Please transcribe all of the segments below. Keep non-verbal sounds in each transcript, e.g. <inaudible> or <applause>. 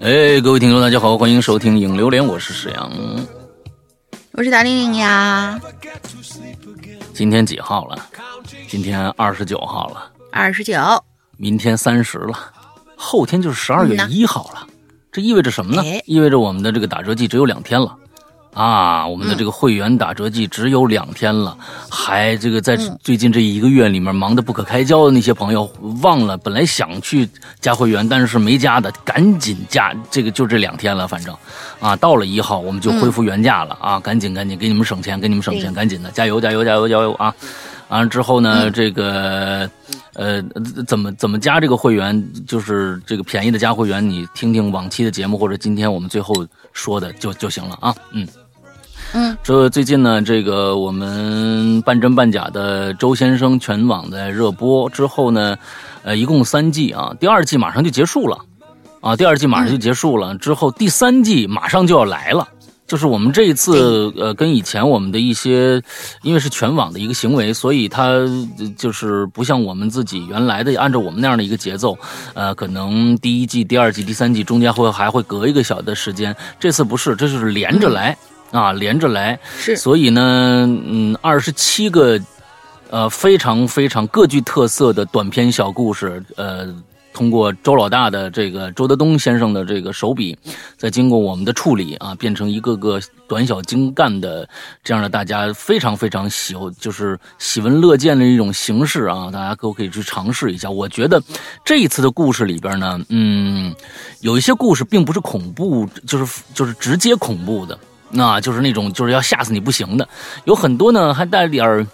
哎，各位听众，大家好，欢迎收听《影榴莲》，我是史阳，我是达令令呀。今天几号了？今天二十九号了。二十九。明天三十了，后天就是十二月一号了。这意味着什么呢？意味着我们的这个打折季只有两天了。啊，我们的这个会员打折季只有两天了，还这个在最近这一个月里面忙得不可开交的那些朋友，忘了本来想去加会员，但是没加的，赶紧加，这个就这两天了，反正，啊，到了一号我们就恢复原价了啊，赶紧赶紧给你们省钱，给你们省钱，赶紧的，加油加油加油加油啊！完了之后呢，这个，呃，怎么怎么加这个会员，就是这个便宜的加会员，你听听往期的节目或者今天我们最后说的就就行了啊，嗯。嗯，这最近呢，这个我们半真半假的周先生全网在热播之后呢，呃，一共三季啊，第二季马上就结束了，啊，第二季马上就结束了，之后第三季马上就要来了，就是我们这一次呃，跟以前我们的一些，因为是全网的一个行为，所以它就是不像我们自己原来的按照我们那样的一个节奏，呃，可能第一季、第二季、第三季中间会还会隔一个小的时间，这次不是，这就是连着来。啊，连着来是，所以呢，嗯，二十七个，呃，非常非常各具特色的短篇小故事，呃，通过周老大的这个周德东先生的这个手笔，再经过我们的处理啊，变成一个个短小精干的这样的大家非常非常喜就是喜闻乐见的一种形式啊，大家都可以去尝试一下。我觉得这一次的故事里边呢，嗯，有一些故事并不是恐怖，就是就是直接恐怖的。那就是那种就是要吓死你不行的，有很多呢还带点儿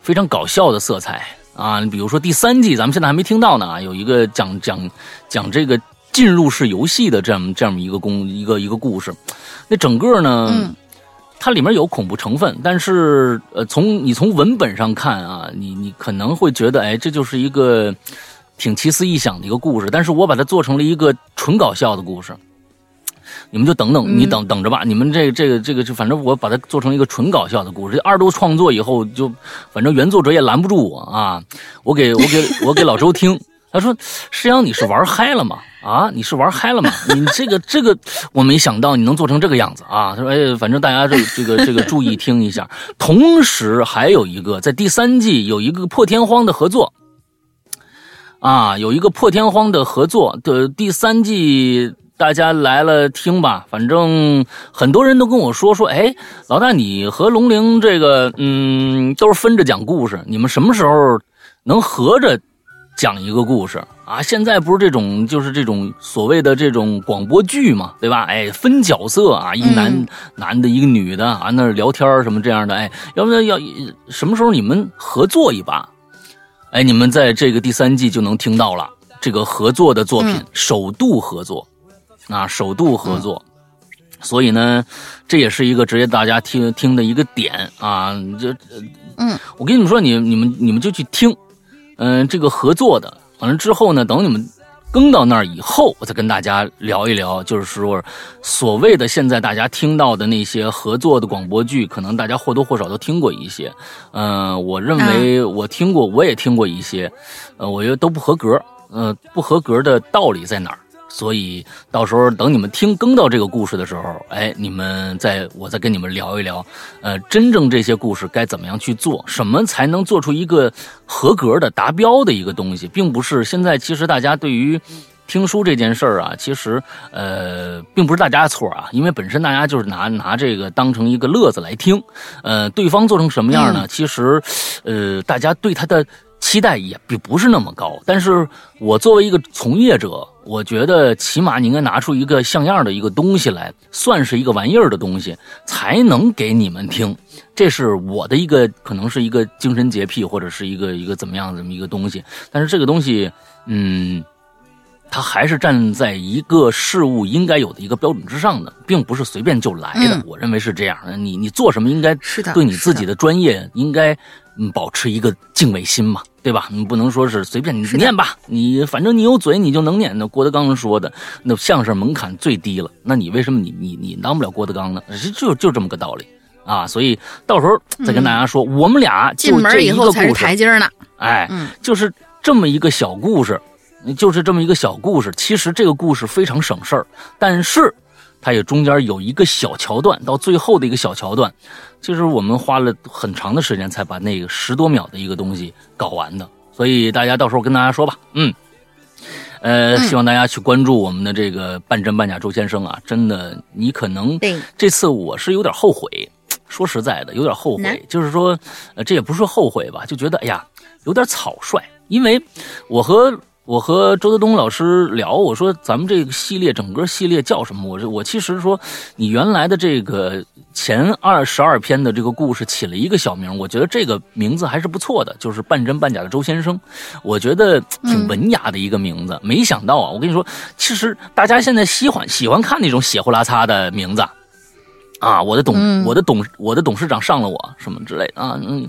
非常搞笑的色彩啊，比如说第三季咱们现在还没听到呢，有一个讲讲讲这个进入式游戏的这样这样一个公一个一个故事，那整个呢，它里面有恐怖成分，但是呃从你从文本上看啊，你你可能会觉得哎这就是一个挺奇思异想的一个故事，但是我把它做成了一个纯搞笑的故事。你们就等等，你等等着吧。你们这这个这个，就反正我把它做成一个纯搞笑的故事。二度创作以后，就反正原作者也拦不住我啊。我给我给我给老周听，他说：“师阳，你是玩嗨了吗？啊，你是玩嗨了吗？你这个这个，我没想到你能做成这个样子啊。”他说：“哎，反正大家这这个这个注意听一下。同时还有一个，在第三季有一个破天荒的合作啊，有一个破天荒的合作的第三季。”大家来了听吧，反正很多人都跟我说说，哎，老大你和龙玲这个，嗯，都是分着讲故事，你们什么时候能合着讲一个故事啊？现在不是这种，就是这种所谓的这种广播剧嘛，对吧？哎，分角色啊，一男男的，一个女的啊，那聊天什么这样的，哎，要不然要什么时候你们合作一把？哎，你们在这个第三季就能听到了这个合作的作品，首度合作。啊，首度合作，所以呢，这也是一个值得大家听听的一个点啊。就，嗯，我跟你们说，你你们你们就去听，嗯，这个合作的，完了之后呢，等你们更到那儿以后，我再跟大家聊一聊，就是说，所谓的现在大家听到的那些合作的广播剧，可能大家或多或少都听过一些。嗯，我认为我听过，我也听过一些，呃，我觉得都不合格。呃，不合格的道理在哪儿？所以到时候等你们听更到这个故事的时候，哎，你们再我再跟你们聊一聊，呃，真正这些故事该怎么样去做，什么才能做出一个合格的达标的一个东西，并不是现在其实大家对于听书这件事儿啊，其实呃，并不是大家的错啊，因为本身大家就是拿拿这个当成一个乐子来听，呃，对方做成什么样呢？其实，呃，大家对他的。期待也并不是那么高，但是我作为一个从业者，我觉得起码你应该拿出一个像样的一个东西来，算是一个玩意儿的东西，才能给你们听。这是我的一个可能是一个精神洁癖，或者是一个一个怎么样这么一个东西。但是这个东西，嗯，它还是站在一个事物应该有的一个标准之上的，并不是随便就来的。我认为是这样的。你你做什么应该是的，对你自己的专业应该。嗯，保持一个敬畏心嘛，对吧？你不能说是随便你念吧，你反正你有嘴，你就能念。那郭德纲说的，那相声门槛最低了，那你为什么你你你当不了郭德纲呢？就就这么个道理啊！所以到时候再跟大家说，我们俩进门以后才是台阶呢。哎，就是这么一个小故事就是这么一个小故事。其实这个故事非常省事儿，但是它也中间有一个小桥段，到最后的一个小桥段，就是我们花了很长的时间才把那个十多秒的一个东西搞完的。所以大家到时候跟大家说吧，嗯。呃，希望大家去关注我们的这个半真半假周先生啊！真的，你可能这次我是有点后悔，说实在的，有点后悔。就是说，呃，这也不是说后悔吧，就觉得哎呀，有点草率，因为我和。我和周德东老师聊，我说咱们这个系列整个系列叫什么？我我其实说，你原来的这个前二十二篇的这个故事起了一个小名，我觉得这个名字还是不错的，就是半真半假的周先生，我觉得挺文雅的一个名字。没想到啊，我跟你说，其实大家现在喜欢喜欢看那种血呼啦擦的名字。啊，我的董，我的董，我的董事长上了我什么之类的啊，嗯，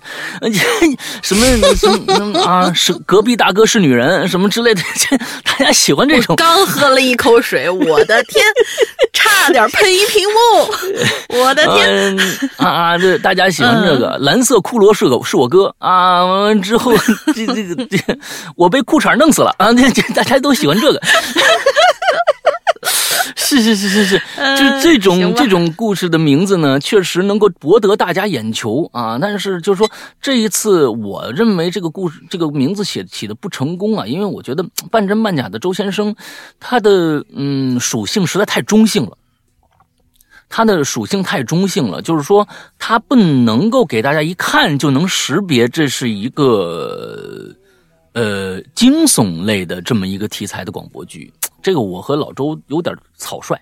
什么什么啊，是隔壁大哥是女人什么之类的，这大家喜欢这种。刚喝了一口水，我的天，差点喷一屏幕，我的天啊啊！这大家喜欢这个蓝色骷髅是个是我哥啊，完完之后这这个这我被裤衩弄死了啊！这这大家都喜欢这个。是是是是是，<laughs> 就这种这种故事的名字呢，确实能够博得大家眼球啊。但是就是说，这一次我认为这个故事这个名字写起的不成功啊，因为我觉得半真半假的周先生，他的嗯属性实在太中性了，他的属性太中性了，就是说他不能够给大家一看就能识别这是一个呃惊悚类的这么一个题材的广播剧。这个我和老周有点草率，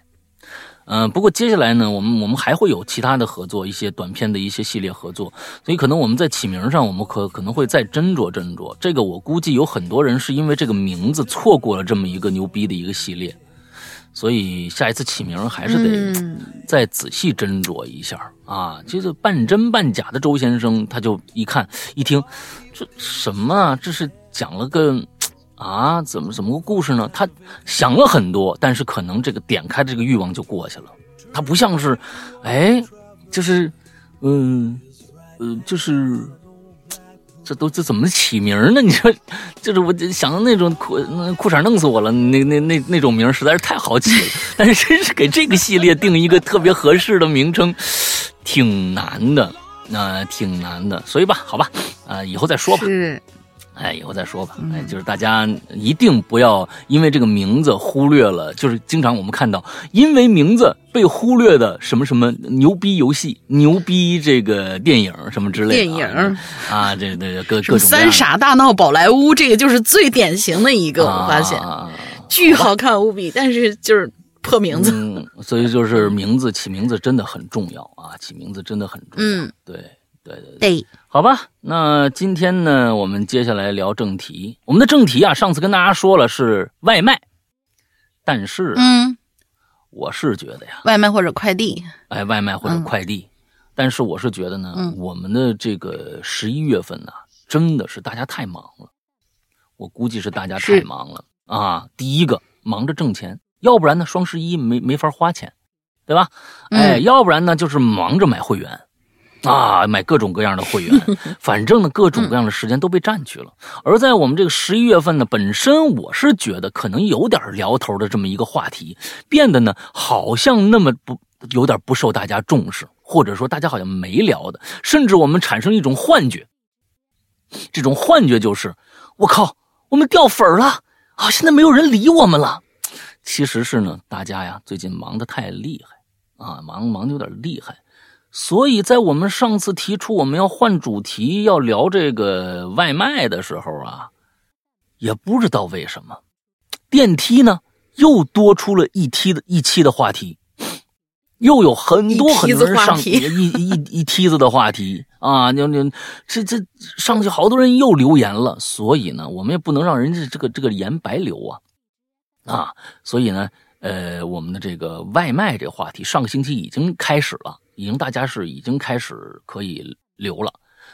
嗯，不过接下来呢，我们我们还会有其他的合作，一些短片的一些系列合作，所以可能我们在起名上，我们可可能会再斟酌斟酌。这个我估计有很多人是因为这个名字错过了这么一个牛逼的一个系列，所以下一次起名还是得再仔细斟酌一下啊。其实半真半假的周先生，他就一看一听，这什么啊？这是讲了个。啊，怎么怎么个故事呢？他想了很多，但是可能这个点开这个欲望就过去了。他不像是，哎，就是，嗯，呃，就是，这都这怎么起名呢？你说，就是我想的那种裤那裤衩弄死我了，那那那那种名实在是太好起了。<laughs> 但是真是给这个系列定一个特别合适的名称，挺难的，那挺难的。所以吧，好吧，啊，以后再说吧。哎，以后再说吧。哎，就是大家一定不要因为这个名字忽略了，就是经常我们看到因为名字被忽略的什么什么牛逼游戏、牛逼这个电影什么之类的。电影啊，这这各各种。三傻大闹宝莱坞，这个就是最典型的一个，我发现，巨好看无比，但是就是破名字。嗯，所以就是名字起名字真的很重要啊，起名字真的很重要。嗯，对。对对对，好吧，那今天呢，我们接下来聊正题。我们的正题啊，上次跟大家说了是外卖，但是，嗯，我是觉得呀，外卖或者快递，哎，外卖或者快递，但是我是觉得呢，我们的这个十一月份呢，真的是大家太忙了，我估计是大家太忙了。啊。第一个忙着挣钱，要不然呢，双十一没没法花钱，对吧？哎，要不然呢，就是忙着买会员。啊，买各种各样的会员，<laughs> 反正呢，各种各样的时间都被占去了。而在我们这个十一月份呢，本身我是觉得可能有点聊头的这么一个话题，变得呢好像那么不有点不受大家重视，或者说大家好像没聊的，甚至我们产生一种幻觉。这种幻觉就是，我靠，我们掉粉了啊！现在没有人理我们了。其实是呢，大家呀最近忙得太厉害啊，忙忙的有点厉害。所以在我们上次提出我们要换主题要聊这个外卖的时候啊，也不知道为什么，电梯呢又多出了一梯的一期的话题，又有很多很多人上一 <laughs> 一一梯子的话题啊，就就这这上去好多人又留言了，所以呢，我们也不能让人家这个这个言白留啊啊，所以呢，呃，我们的这个外卖这话题上个星期已经开始了。已经大家是已经开始可以留了，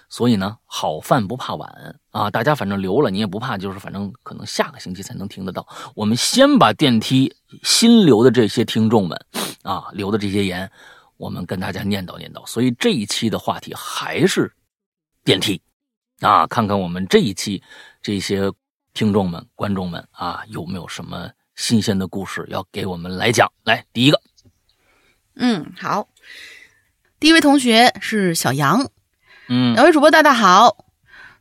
所以呢，好饭不怕晚啊！大家反正留了，你也不怕，就是反正可能下个星期才能听得到。我们先把电梯新留的这些听众们啊留的这些言，我们跟大家念叨念叨。所以这一期的话题还是电梯啊，看看我们这一期这些听众们、观众们啊，有没有什么新鲜的故事要给我们来讲？来，第一个，嗯，好，第一位同学是小杨，嗯，两位主播大家好，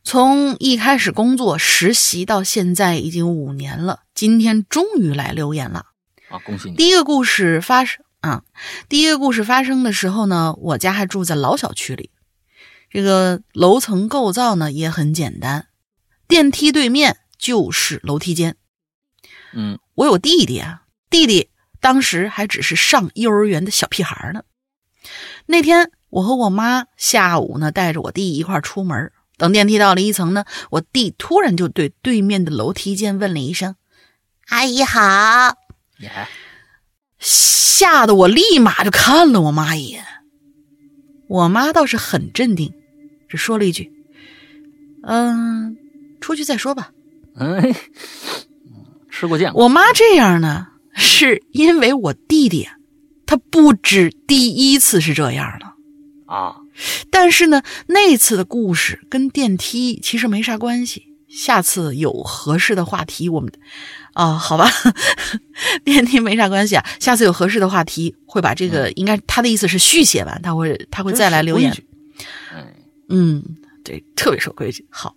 从一开始工作实习到现在已经五年了，今天终于来留言了。啊，恭喜你！第一个故事发生啊，第一个故事发生的时候呢，我家还住在老小区里，这个楼层构造呢也很简单，电梯对面。就是楼梯间，嗯，我有弟弟啊，弟弟当时还只是上幼儿园的小屁孩呢。那天我和我妈下午呢带着我弟一块出门，等电梯到了一层呢，我弟突然就对对面的楼梯间问了一声：“阿姨好。”吓得我立马就看了我妈一眼。我妈倒是很镇定，只说了一句：“嗯，出去再说吧。”嗯，吃过见过。我妈这样呢，是因为我弟弟，他不止第一次是这样的啊。但是呢，那次的故事跟电梯其实没啥关系。下次有合适的话题，我们啊，好吧，<laughs> 电梯没啥关系啊。下次有合适的话题，会把这个应该他的意思是续写完，他会他会再来留言。嗯，对，特别守规矩。好。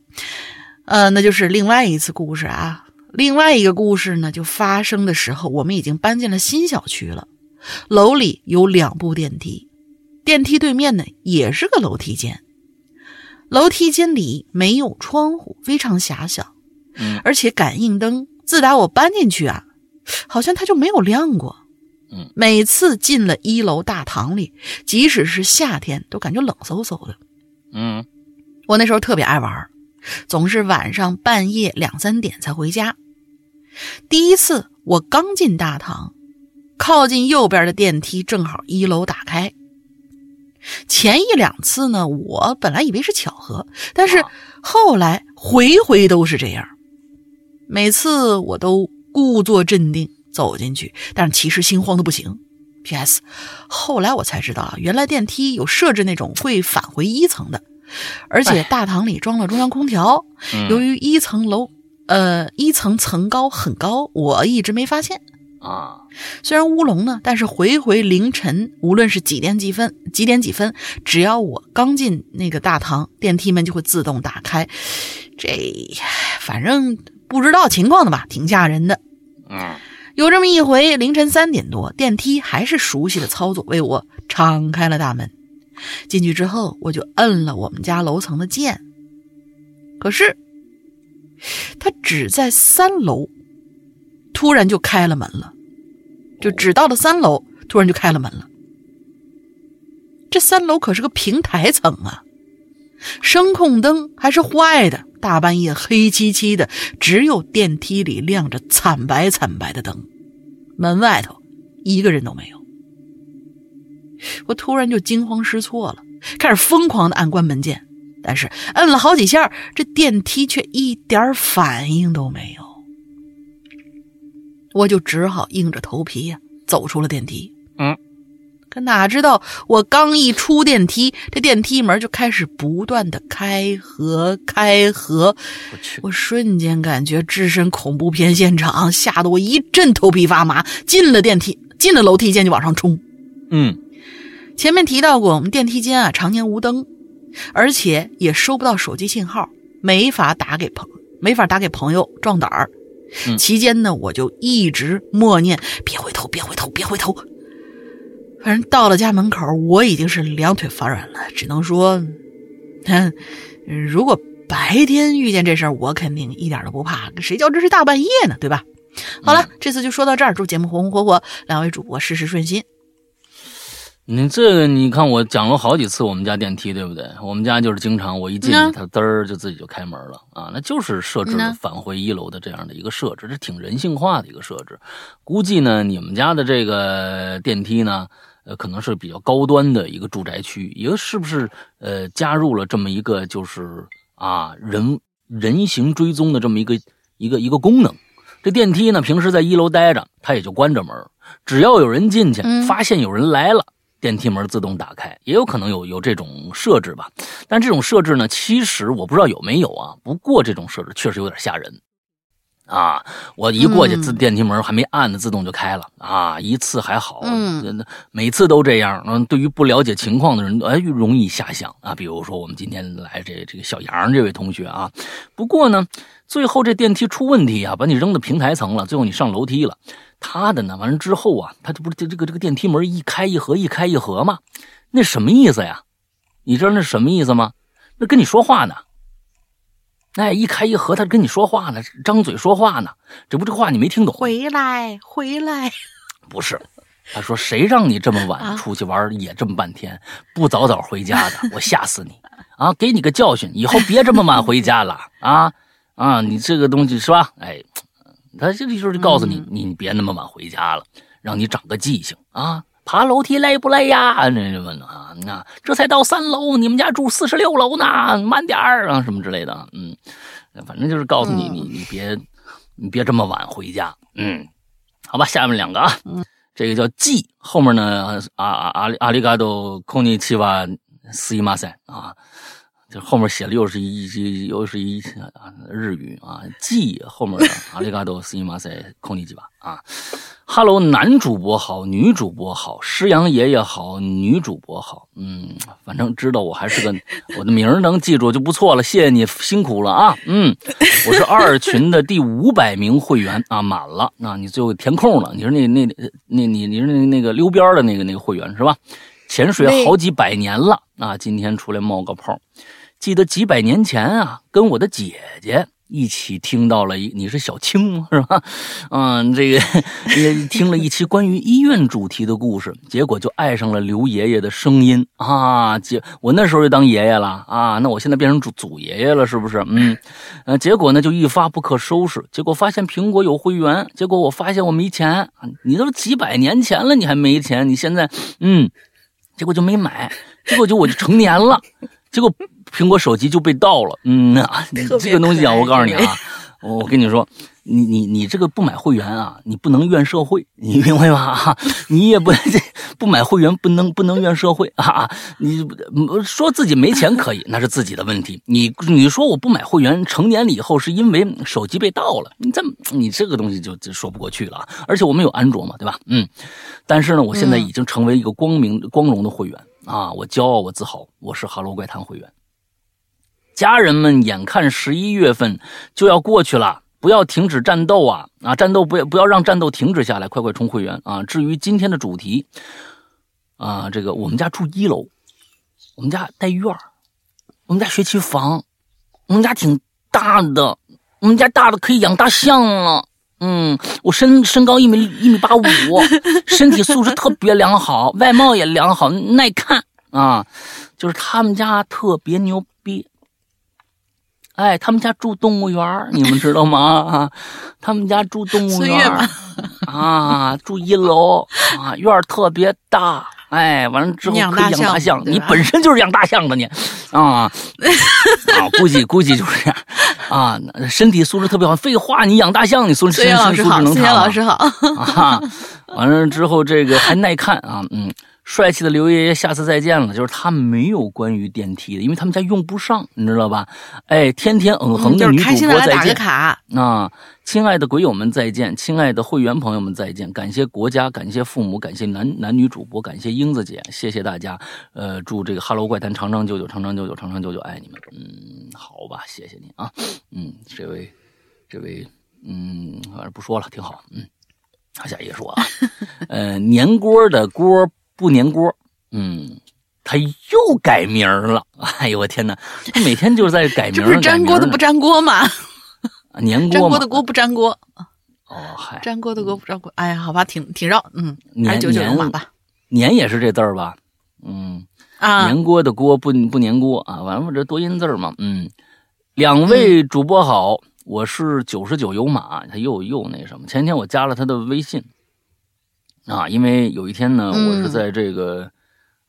呃，那就是另外一次故事啊。另外一个故事呢，就发生的时候，我们已经搬进了新小区了。楼里有两部电梯，电梯对面呢也是个楼梯间。楼梯间里没有窗户，非常狭小。嗯，而且感应灯自打我搬进去啊，好像它就没有亮过。嗯，每次进了一楼大堂里，即使是夏天，都感觉冷飕飕的。嗯，我那时候特别爱玩。总是晚上半夜两三点才回家。第一次我刚进大堂，靠近右边的电梯正好一楼打开。前一两次呢，我本来以为是巧合，但是后来回回都是这样。每次我都故作镇定走进去，但是其实心慌的不行。P.S. 后来我才知道啊，原来电梯有设置那种会返回一层的。而且大堂里装了中央空调，由于一层楼，呃，一层层高很高，我一直没发现啊。虽然乌龙呢，但是回回凌晨，无论是几点几分，几点几分，只要我刚进那个大堂，电梯门就会自动打开。这反正不知道情况的吧，挺吓人的。嗯，有这么一回，凌晨三点多，电梯还是熟悉的操作，为我敞开了大门。进去之后，我就摁了我们家楼层的键，可是他只在三楼，突然就开了门了，就只到了三楼，突然就开了门了。这三楼可是个平台层啊，声控灯还是坏的，大半夜黑漆漆的，只有电梯里亮着惨白惨白的灯，门外头一个人都没有。我突然就惊慌失措了，开始疯狂的按关门键，但是摁了好几下，这电梯却一点反应都没有。我就只好硬着头皮呀走出了电梯。嗯，可哪知道我刚一出电梯，这电梯门就开始不断的开合开合。我去！我瞬间感觉置身恐怖片现场，吓得我一阵头皮发麻。进了电梯，进了楼梯间就往上冲。嗯。前面提到过，我们电梯间啊常年无灯，而且也收不到手机信号，没法打给朋，没法打给朋友壮胆儿。期间呢，我就一直默念：“别回头，别回头，别回头。”反正到了家门口，我已经是两腿发软了，只能说，哼，如果白天遇见这事儿，我肯定一点都不怕，谁叫这是大半夜呢，对吧？好了，这次就说到这儿，祝节目红红火火，两位主播事事顺心。你这个，你看我讲了好几次我们家电梯，对不对？我们家就是经常我一进去，它嘚儿就自己就开门了啊，那就是设置了返回一楼的这样的一个设置，这挺人性化的一个设置。估计呢，你们家的这个电梯呢，呃，可能是比较高端的一个住宅区，一个是不是呃加入了这么一个就是啊人人形追踪的这么一个一个一个功能？这电梯呢，平时在一楼待着，它也就关着门，只要有人进去，发现有人来了。电梯门自动打开，也有可能有有这种设置吧，但这种设置呢，其实我不知道有没有啊。不过这种设置确实有点吓人，啊，我一过去，嗯自电梯门还没按呢，自动就开了啊，一次还好，嗯每次都这样。嗯，对于不了解情况的人，哎，容易瞎想啊。比如说我们今天来这这个小杨这位同学啊，不过呢，最后这电梯出问题啊，把你扔到平台层了，最后你上楼梯了。他的呢，完了之后啊，他这不是这这个这个电梯门一开一合，一开一合吗？那什么意思呀？你知道那是什么意思吗？那跟你说话呢。哎，一开一合，他跟你说话呢，张嘴说话呢。这不这话你没听懂？回来，回来，不是，他说谁让你这么晚啊出去玩也这么半天，不早早回家的，我吓死你啊！给你个教训，以后别这么晚回家了啊啊！你这个东西是吧？哎，他这里就是告诉你，嗯你你别那么晚回家了，让你长个记性啊！爬楼梯累不累呀？那就问啊，那这才到三楼，你们家住四十六楼呢，慢点儿啊，什么之类的，嗯，反正就是告诉你，嗯你你别你别这么晚回家，嗯，好吧，下面两个啊，这个叫 G，后面呢啊啊阿里阿里嘎多空尼奇瓦斯伊马塞啊，这后面写的又是一一又是一啊日语啊记后面的阿里嘎多斯伊马塞空尼基吧啊。哈喽，男主播好，女主播好，师阳爷爷好，女主播好。嗯，反正知道我还是个我的名儿能记住就不错了，谢谢你辛苦了啊。嗯，我是二群的第五百名会员啊，满了。那、你最后填空了，你是那那那你你是那那个溜边的那个那个会员是吧？潜水好几百年了啊，今天出来冒个泡。记得几百年前啊，跟我的姐姐一起听到了一，你是小青吗？是吧？嗯，这个也听了一期关于医院主题的故事，结果就爱上了刘爷爷的声音啊！姐，我那时候就当爷爷了啊，那我现在变成祖祖爷爷了，是不是？嗯，呃，结果呢就一发不可收拾，结果发现苹果有会员，结果我发现我没钱，你都几百年前了，你还没钱，你现在嗯，结果就没买，结果就我就成年了。结果苹果手机就被盗了。嗯，这个东西啊，我告诉你啊，我我跟你说，你你你这个不买会员啊，你不能怨社会，你明白吗？<laughs> 你也不这 <laughs> 不买会员不能不能怨社会啊！你嗯说自己没钱可以，那是自己的问题。你你说我不买会员，成年了以后是因为手机被盗了，你这你这个东西就就说不过去了啊！而且我们有安卓嘛，对吧？嗯，但是呢，我现在已经成为一个光明光荣的会员。啊，我骄傲，我自豪，我是《哈喽怪谈》会员。家人们，眼看十一月份就要过去了，不要停止战斗啊！啊，战斗不要不要让战斗停止下来，快快充会员啊！至于今天的主题啊，这个我们家住一楼，我们家带院儿，我们家学区房，我们家挺大的，我们家大的可以养大象了。嗯，我身身高一米一米八五，身体素质特别良好，外貌也良好，耐看啊。就是他们家特别牛，哎，他们家住动物园你们知道吗？<laughs> 啊，他们家住动物园啊，住一楼啊，院儿特别大。哎，完了之后可以养大象你本身就是养大象的你，啊 <laughs> 啊，估计估计就是这样啊，身体素质特别好。废话，你养大象，你素孙悦身身老师好，孙悦素质能差吗？老师好。啊，完了之后这个还耐看啊，嗯，帅气的刘爷爷，下次再见了。就是他没有关于电梯的，因为他们家用不上，你知道吧？哎，天天嗯哼嗯就是的女主开心的来打个播再见卡，啊！亲爱的鬼友们再见，亲爱的会员朋友们再见，感谢国家，感谢父母，感谢男男女主播，感谢英子姐，谢谢大家。呃，祝这个《哈喽怪谈》长长久久，长长久久，长长久久，爱你们。嗯，好吧，谢谢你啊。嗯，这位，这位，嗯，反正不说了，挺好。嗯，好，下一个说啊，<laughs> 呃，年锅的锅不粘锅，嗯。他又改名儿了，<laughs> 哎呦我天哪！他每天就是在改名儿，这不是粘锅的不粘锅吗？啊 <laughs> 粘粘锅的锅不粘锅，哦，嗨，粘锅的锅不粘锅。哎呀，好吧，挺挺绕，嗯，还粘是九九粘龙马吧。粘也是这字儿吧？嗯，啊，粘锅的锅不不粘锅啊，完了这多音字儿嘛。嗯，两位主播好，我是九十九有马，他又又那什么。前天我加了他的微信啊，因为有一天呢，嗯我是在这个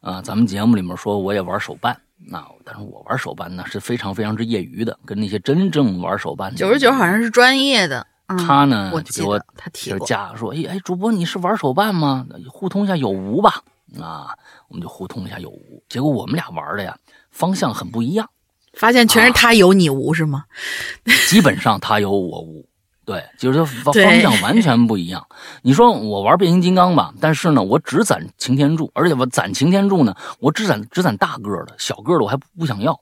啊咱们节目里面说我也玩手办。那但是我玩手办呢是非常非常之业余的，跟那些真正玩手办的九十九好像是专业的。嗯他呢我就给我他提就过。加说，哎哎，主播你是玩手办吗？互通一下有无吧。啊，我们就互通一下有无。结果我们俩玩的呀，方向很不一样。发现全是他有你无是吗？<laughs> 基本上他有我无，对，就是方方向完全不一样。你说我玩变形金刚吧，但是呢，我只攒擎天柱，而且我攒擎天柱呢，我只攒只攒大个的，小个的我还不想要，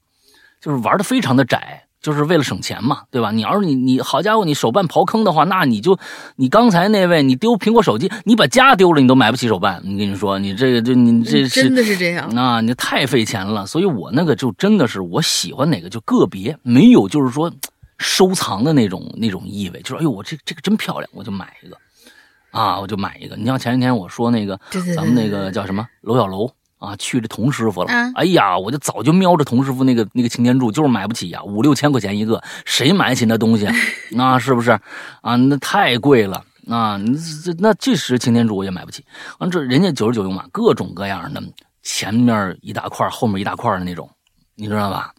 就是玩的非常的窄，就是为了省钱嘛，对吧？你要是你你好家伙，你手办刨坑的话，那你就你刚才那位你丢苹果手机，你把家丢了，你都买不起手办。你跟你说，你这个就你这是真的是这样，那你太费钱了。所以我那个就真的是我喜欢哪个就个别，没有就是说。收藏的那种那种意味，就是哎呦，我这这个真漂亮，我就买一个，啊，我就买一个。你像前几天我说那个，咱们那个叫什么楼小楼啊，去这童师傅了。哎呀，我就早就瞄着童师傅那个那个擎天柱，就是买不起呀，五六千块钱一个，谁买得起那东西？<laughs> 那是不是啊？那太贵了啊！这那即使擎天柱我也买不起。完这人家九十九用嘛，各种各样的，前面一大块，后面一大块的那种，你知道吧？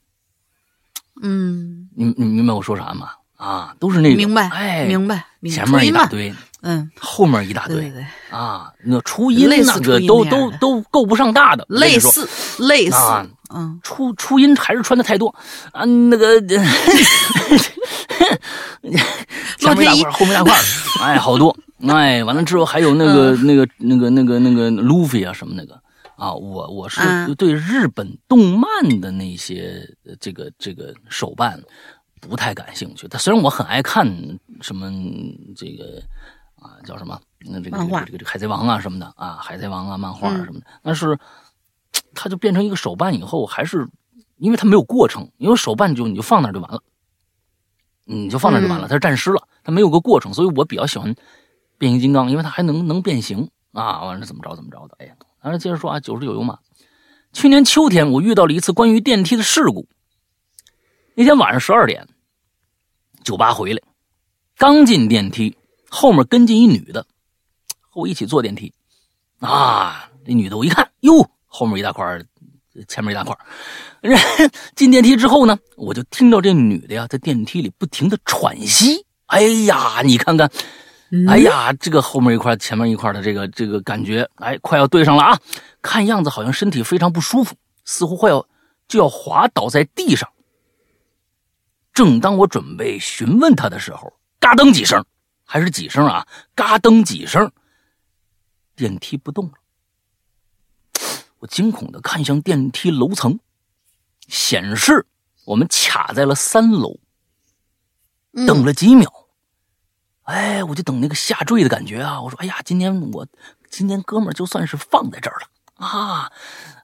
嗯，你你明白我说啥吗？啊，都是那个明白，哎，明白，前面一大堆，嗯，后面一大堆，对对啊，那初音那个都都都够不上大的，类似类似，嗯，初初音还是穿的太多啊，那个 <laughs> 前面一大块，后面一大块，哎，好多，<laughs> 哎，完了之后还有那个那个那个那个那个路飞啊什么那个。啊，我我是对日本动漫的那些这个这个手办不太感兴趣。他虽然我很爱看什么这个啊叫什么那这个这个这个这个海贼王啊什么的啊海贼王啊漫画啊什么的，但是它就变成一个手办以后，还是因为它没有过程，因为手办就你就放那就完了，你就放那就完了，它是战尸了，它没有个过程，所以我比较喜欢变形金刚，因为它还能能变形啊，完了怎么着怎么着的，哎呀。然后接着说啊，九十九有马？去年秋天，我遇到了一次关于电梯的事故。那天晚上十二点，酒吧回来，刚进电梯，后面跟进一女的，和我一起坐电梯。啊，那女的我一看，哟，后面一大块，前面一大块。<laughs> 进电梯之后呢，我就听到这女的呀，在电梯里不停的喘息。哎呀，你看看。哎呀，这个后面一块，前面一块的这个这个感觉，哎，快要对上了啊！看样子好像身体非常不舒服，似乎快要就要滑倒在地上。正当我准备询问他的时候，嘎噔几声，还是几声啊？嘎噔几声，电梯不动了。我惊恐的看向电梯楼层，显示我们卡在了三楼。等了几秒。哎，我就等那个下坠的感觉啊！我说，哎呀，今天我今天哥们就算是放在这儿了啊！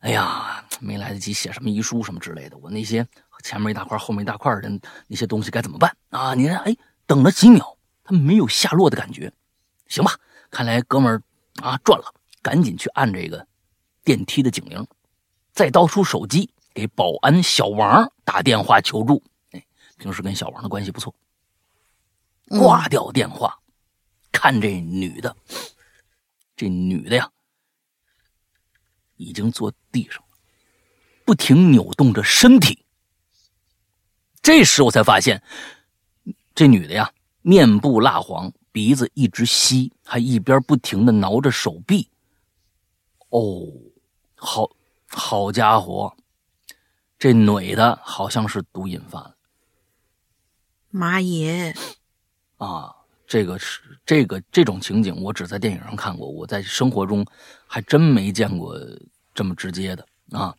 哎呀，没来得及写什么遗书什么之类的，我那些前面一大块后面一大块的那些东西该怎么办啊？你看，哎，等了几秒，他没有下落的感觉，行吧？看来哥们儿啊赚了，赶紧去按这个电梯的警铃，再掏出手机给保安小王打电话求助。哎，平时跟小王的关系不错。挂掉电话，看这女的，这女的呀，已经坐地上，不停扭动着身体。这时我才发现，这女的呀，面部蜡黄，鼻子一直吸，还一边不停的挠着手臂。哦，好，好家伙，这女的好像是毒瘾犯了。妈耶！啊，这个是这个这种情景，我只在电影上看过，我在生活中还真没见过这么直接的啊！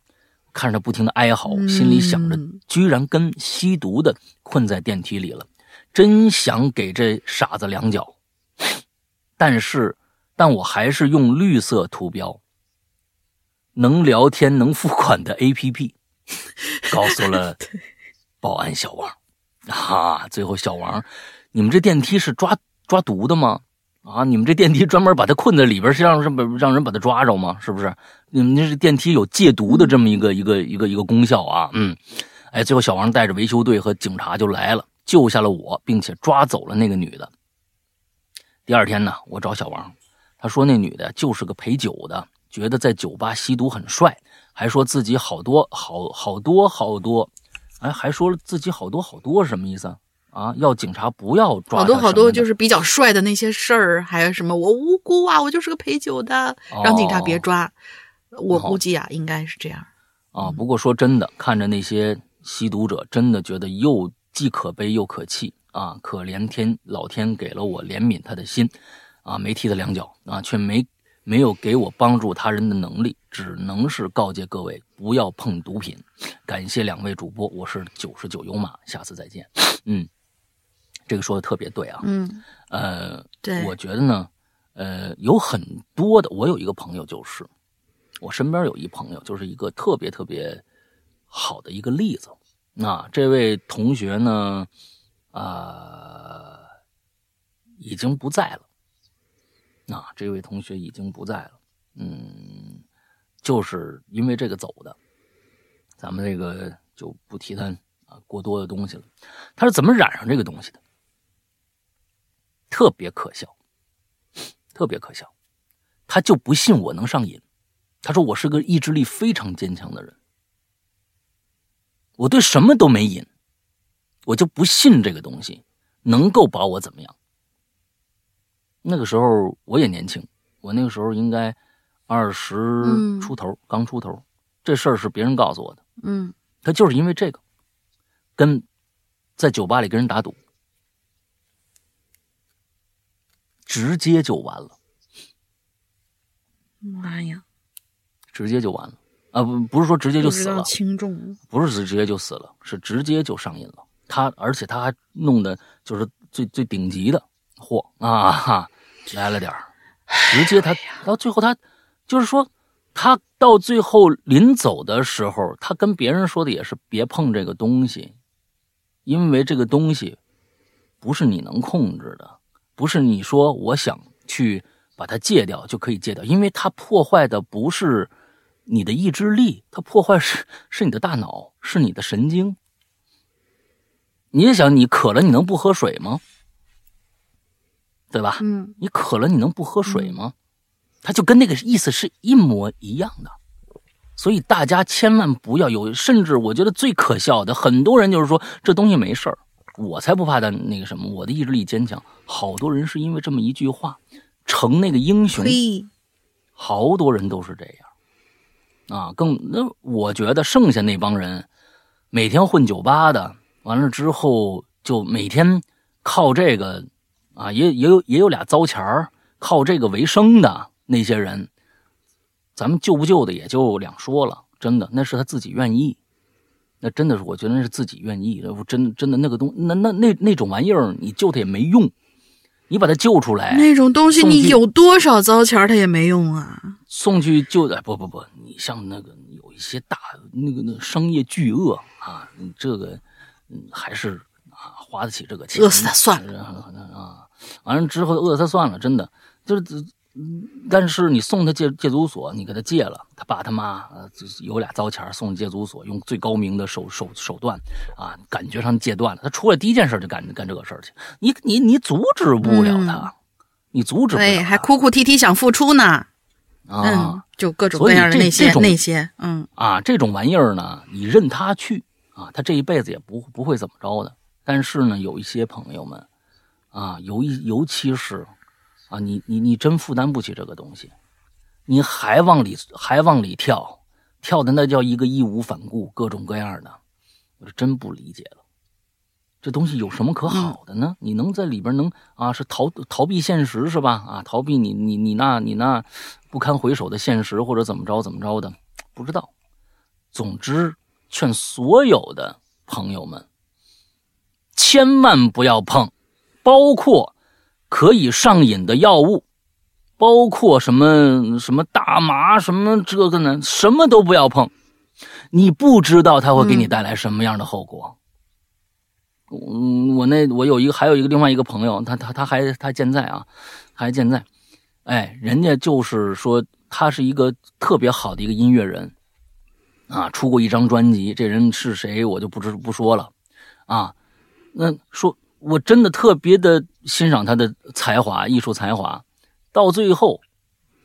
看着他不停的哀嚎，心里想着，居然跟吸毒的困在电梯里了，真想给这傻子两脚。但是，但我还是用绿色图标、能聊天、能付款的 APP，<laughs> 告诉了保安小王。啊，最后小王。你们这电梯是抓抓毒的吗？啊，你们这电梯专门把他困在里边，是让让让人把他抓着吗？是不是？你们这电梯有戒毒的这么一个一个一个一个功效啊？嗯，哎，最后小王带着维修队和警察就来了，救下了我，并且抓走了那个女的。第二天呢，我找小王，他说那女的就是个陪酒的，觉得在酒吧吸毒很帅，还说自己好多好好多好多，哎，还说了自己好多好多什么意思？啊！要警察不要抓好多好多，就是比较帅的那些事儿，还有什么我无辜啊，我就是个陪酒的，让警察别抓。我估计啊，应该是这样。啊，不过说真的，看着那些吸毒者，真的觉得又既可悲又可气啊，可怜天老天给了我怜悯他的心，啊，没踢他两脚啊，却没没有给我帮助他人的能力，只能是告诫各位不要碰毒品。感谢两位主播，我是九十九油马，下次再见。嗯，这个说的特别对啊。嗯，呃，对，我觉得呢，呃，有很多的，我有一个朋友就是，我身边有一朋友就是一个特别特别好的一个例子。那这位同学呢，啊、已经不在了。那这位同学已经不在了，嗯，就是因为这个走的。咱们这个就不提他啊过多的东西了。他是怎么染上这个东西的？特别可笑，特别可笑。他就不信我能上瘾，他说我是个意志力非常坚强的人，我对什么都没瘾，我就不信这个东西。能够把我怎么样。那个时候我也年轻，我那个时候应该二十嗯。出头，刚出头。这事儿是别人告诉我的，嗯。他就是因为这个，跟在酒吧里跟人打赌，直接就完了，妈呀，直接就完了。啊！不不是说直接就死了，轻重，不是直接就死了，是直接就上瘾了。他而且他还弄的就是最最顶级的货。啊，哈，来了点儿，直接他到最后他就是说，他到最后临走的时候，他跟别人说的也是别碰这个东西，因为这个东西不是你能控制的，不是你说我想去把它戒掉就可以戒掉，因为它破坏的不是你的意志力，它破坏是是你的大脑，是你的神经。你也想，你渴了，你能不喝水吗？对吧？嗯你渴了，你能不喝水吗？它就跟那个意思是一模一样的。所以大家千万不要有，甚至我觉得最可笑的，很多人就是说这东西没事儿，我才不怕他那个什么，我的意志力坚强。好多人是因为这么一句话成那个英雄，好多人都是这样啊。更那我觉得剩下那帮人，每天混酒吧的，完了之后就每天靠这个啊，也也有也有俩糟钱儿，靠这个为生的那些人，咱们救不救的也就两说了。真的，那是他自己愿意，那真的是我觉得那是自己愿意的。我真真的那个东那那那那种玩意儿，你救他也没用，你把他救出来，那种东西你有多少糟钱儿它也没用啊。送去救的不不不，你像那个有一些大那个那个商业巨鳄啊，你这个嗯还是啊花得起这个钱，饿死他算了啊，完了之后饿死他算了，真的就是。嗯但是你送他戒戒毒所，你给他戒了，他爸他妈呃有俩糟钱送戒毒所，用最高明的手手手段啊，感觉上戒断了。他出来第一件事就干干这个事儿去，你你你阻止不了他，你阻止不了还哭哭啼啼想付出呢。啊。嗯，就各种各样的那种那些，嗯啊，这种玩意儿呢，你任他去啊，他这一辈子也不不会怎么着的。但是呢，有一些朋友们啊，尤一尤其是啊，你你你真负担不起这个东西，你还往里还往里跳，跳的那叫一个义无反顾，各种各样的，我是真不理解了。这东西有什么可好的呢？你能在里边能啊，是逃逃避现实是吧？啊，逃避你你你那你那不堪回首的现实，或者怎么着怎么着的，不知道。总之，劝所有的朋友们，千万不要碰，包括可以上瘾的药物，包括什么什么大麻，什么这个呢，什么都不要碰。你不知道它会给你带来什么样的后果。嗯，我那我有一个，还有一个另外一个朋友，他他他还他健在啊，还健在。哎，人家就是说他是一个特别好的一个音乐人，啊，出过一张专辑。这人是谁我就不知不说了，啊，那说我真的特别的欣赏他的才华，艺术才华。到最后，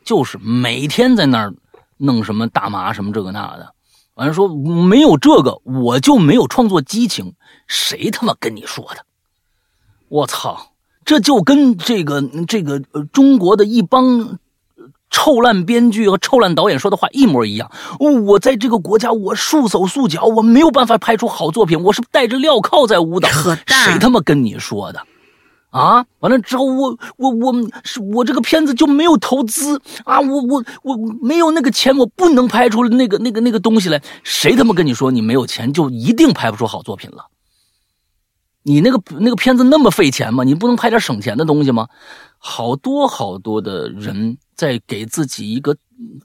就是每天在那儿弄什么大麻什么这个那的，完了说没有这个我就没有创作激情。谁他妈跟你说的？我操！这就跟这个这个中国的一帮臭烂编剧和臭烂导演说的话一模一样。我在这个国家，我束手束脚，我没有办法拍出好作品，我是戴着镣铐在舞蹈。谁他妈跟你说的？啊！完了之后，我我我是我这个片子就没有投资啊！我我我没有那个钱，我不能拍出那个那个那个东西来。谁他妈跟你说你没有钱就一定拍不出好作品了？你那个那个片子那么费钱吗？你不能拍点省钱的东西吗？好多好多的人在给自己一个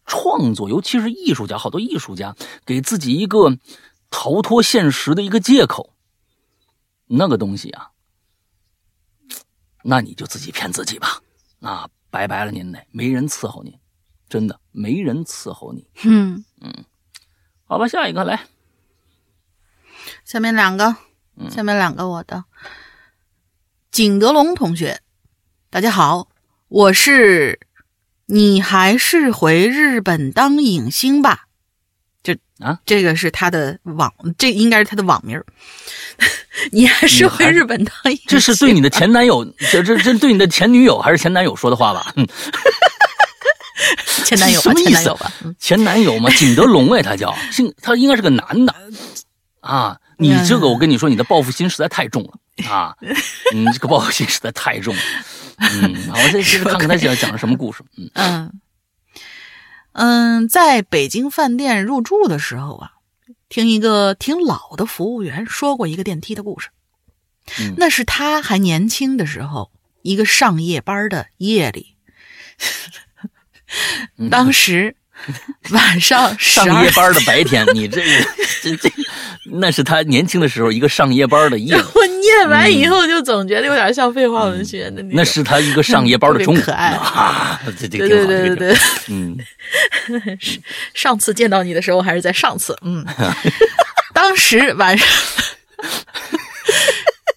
创作，尤其是艺术家，好多艺术家给自己一个逃脱现实的一个借口。那个东西啊，那你就自己骗自己吧。那，拜拜了您嘞，没人伺候你，真的没人伺候你。嗯，好吧，下一个来。下面两个，下面两个我的，景德龙同学，大家好，我是你还是回日本当影星吧？这啊，这个是他的网，这应该是他的网名儿。<laughs> 你还是回日本当影星？这是对你的前男友，这这这对你的前女友还是前男友说的话吧？嗯，<laughs> 前男友吧，什么意思前男友吧？嗯前男友嘛，景德龙哎，他叫 <laughs> 姓，他应该是个男的啊。你这个，我跟你说，你的报复心实在太重了 <laughs> 啊！你这个报复心实在太重了。嗯，好，我再接着看看他讲讲的什么故事。嗯 <laughs> 嗯嗯，在北京饭店入住的时候啊，听一个挺老的服务员说过一个电梯的故事。嗯那是他还年轻的时候，一个上夜班的夜里，当时 <laughs> 晚上上夜班的白天，你这个这这，那是他年轻的时候一个上夜班的夜，<laughs> 我念完以后就总觉得有点像废话文学的那是他一个上夜班的 <laughs> 中午。可爱啊，这这挺好，这个对对对对，嗯上次见到你的时候还是在上次，嗯，当时晚上，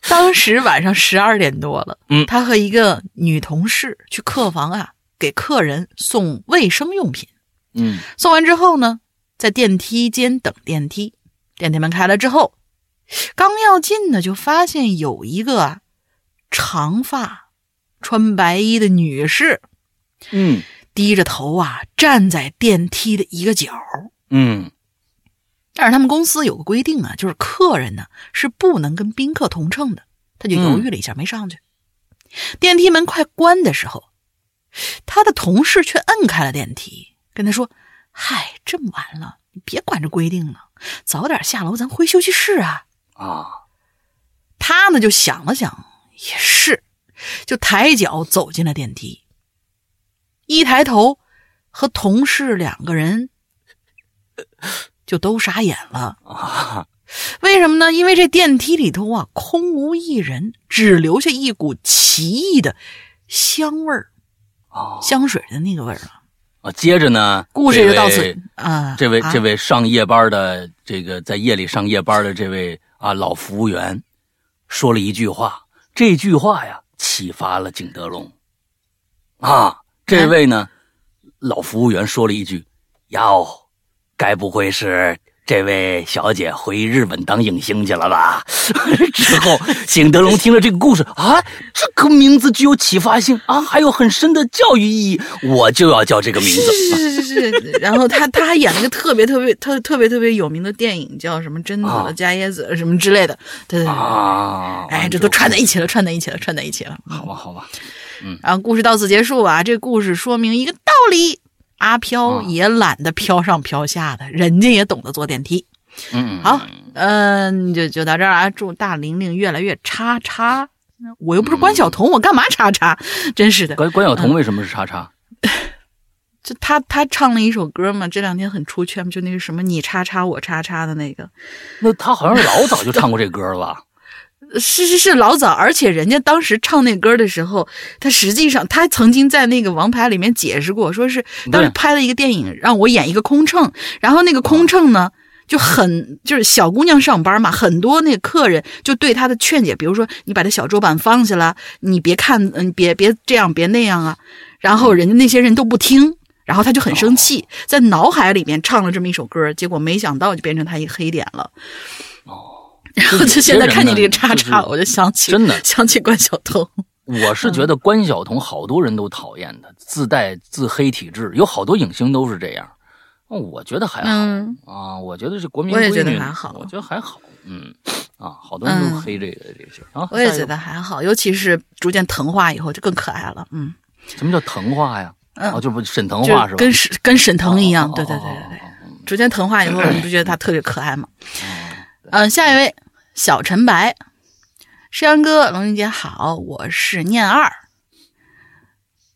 当时晚上十二点多了，嗯他和一个女同事去客房啊，给客人送卫生用品。嗯送完之后呢，在电梯间等电梯，电梯门开了之后，刚要进呢，就发现有一个啊，长发、穿白衣的女士，嗯低着头啊，站在电梯的一个角。嗯但是他们公司有个规定啊，就是客人呢是不能跟宾客同乘的。他就犹豫了一下，没上去。电梯门快关的时候，他的同事却摁开了电梯，跟他说：“嗨，这么晚了，你别管这规定了，早点下楼，咱回休息室啊。”啊，他呢就想了想，也是，就抬脚走进了电梯。一抬头，和同事两个人就都傻眼了。啊为什么呢？因为这电梯里头啊，空无一人，只留下一股奇异的香味儿，啊香水的那个味儿了。啊！接着呢，故事就到此啊。这位啊这位上夜班的这个在夜里上夜班的这位啊老服务员说了一句话，这句话呀启发了景德龙啊。这位呢，老服务员说了一句：“哟，该不会是这位小姐回日本当影星去了吧？” <laughs> 之后，景德龙听了这个故事啊，这个名字具有启发性啊，还有很深的教育意义，我就要叫这个名字。是是是是，然后他他还演了一个特别特别特特别特别有名的电影，叫什么贞子伽椰子什么之类的。对对对，啊，哎，这都串在一起了，串在一起了，串在一起了。好吧，好吧，嗯然后故事到此结束啊。这故事说明一个道理：阿飘啊也懒得飘上飘下的，人家也懂得坐电梯。嗯，好，嗯、就就到这儿啊。祝大玲玲越来越叉叉。我又不是关晓彤，我干嘛叉叉？真是的，关关晓彤为什么是叉叉？<laughs> 就他他唱了一首歌嘛，这两天很出圈，就那个什么你叉叉我叉叉的那个，那他好像老早就唱过这歌了吧？是是是老早，而且人家当时唱那歌的时候，他实际上他曾经在那个《王牌》里面解释过，说是当时拍了一个电影，让我演一个空乘，然后那个空乘呢。就很就是小姑娘上班嘛，很多那个客人就对她的劝解，比如说你把这小桌板放下了，你别看，嗯，别别这样，别那样啊。然后人家那些人都不听，然后他就很生气，在脑海里面唱了这么一首歌，结果没想到就变成他一个黑点了。哦，然后就现在看你这个叉就是叉，我就想起真的 <laughs> 想起关晓彤。我是觉得关晓彤好多人都讨厌她，自带自黑体质，有好多影星都是这样。我觉得还好、嗯啊，我觉得是国民我也觉闺女，得还好我觉得还好。嗯，啊，好多人都嗯黑这个、这些啊。我也觉得还好，尤其是逐渐藤化以后就更可爱了。嗯，什么叫藤化呀？嗯哦，就不沈腾化是吧？跟沈跟沈腾一样。哦对对对对对，逐渐藤化以后，你不觉得他特别可爱吗？哦嗯，下一位小陈白，山阳哥，龙云姐好，我是念二。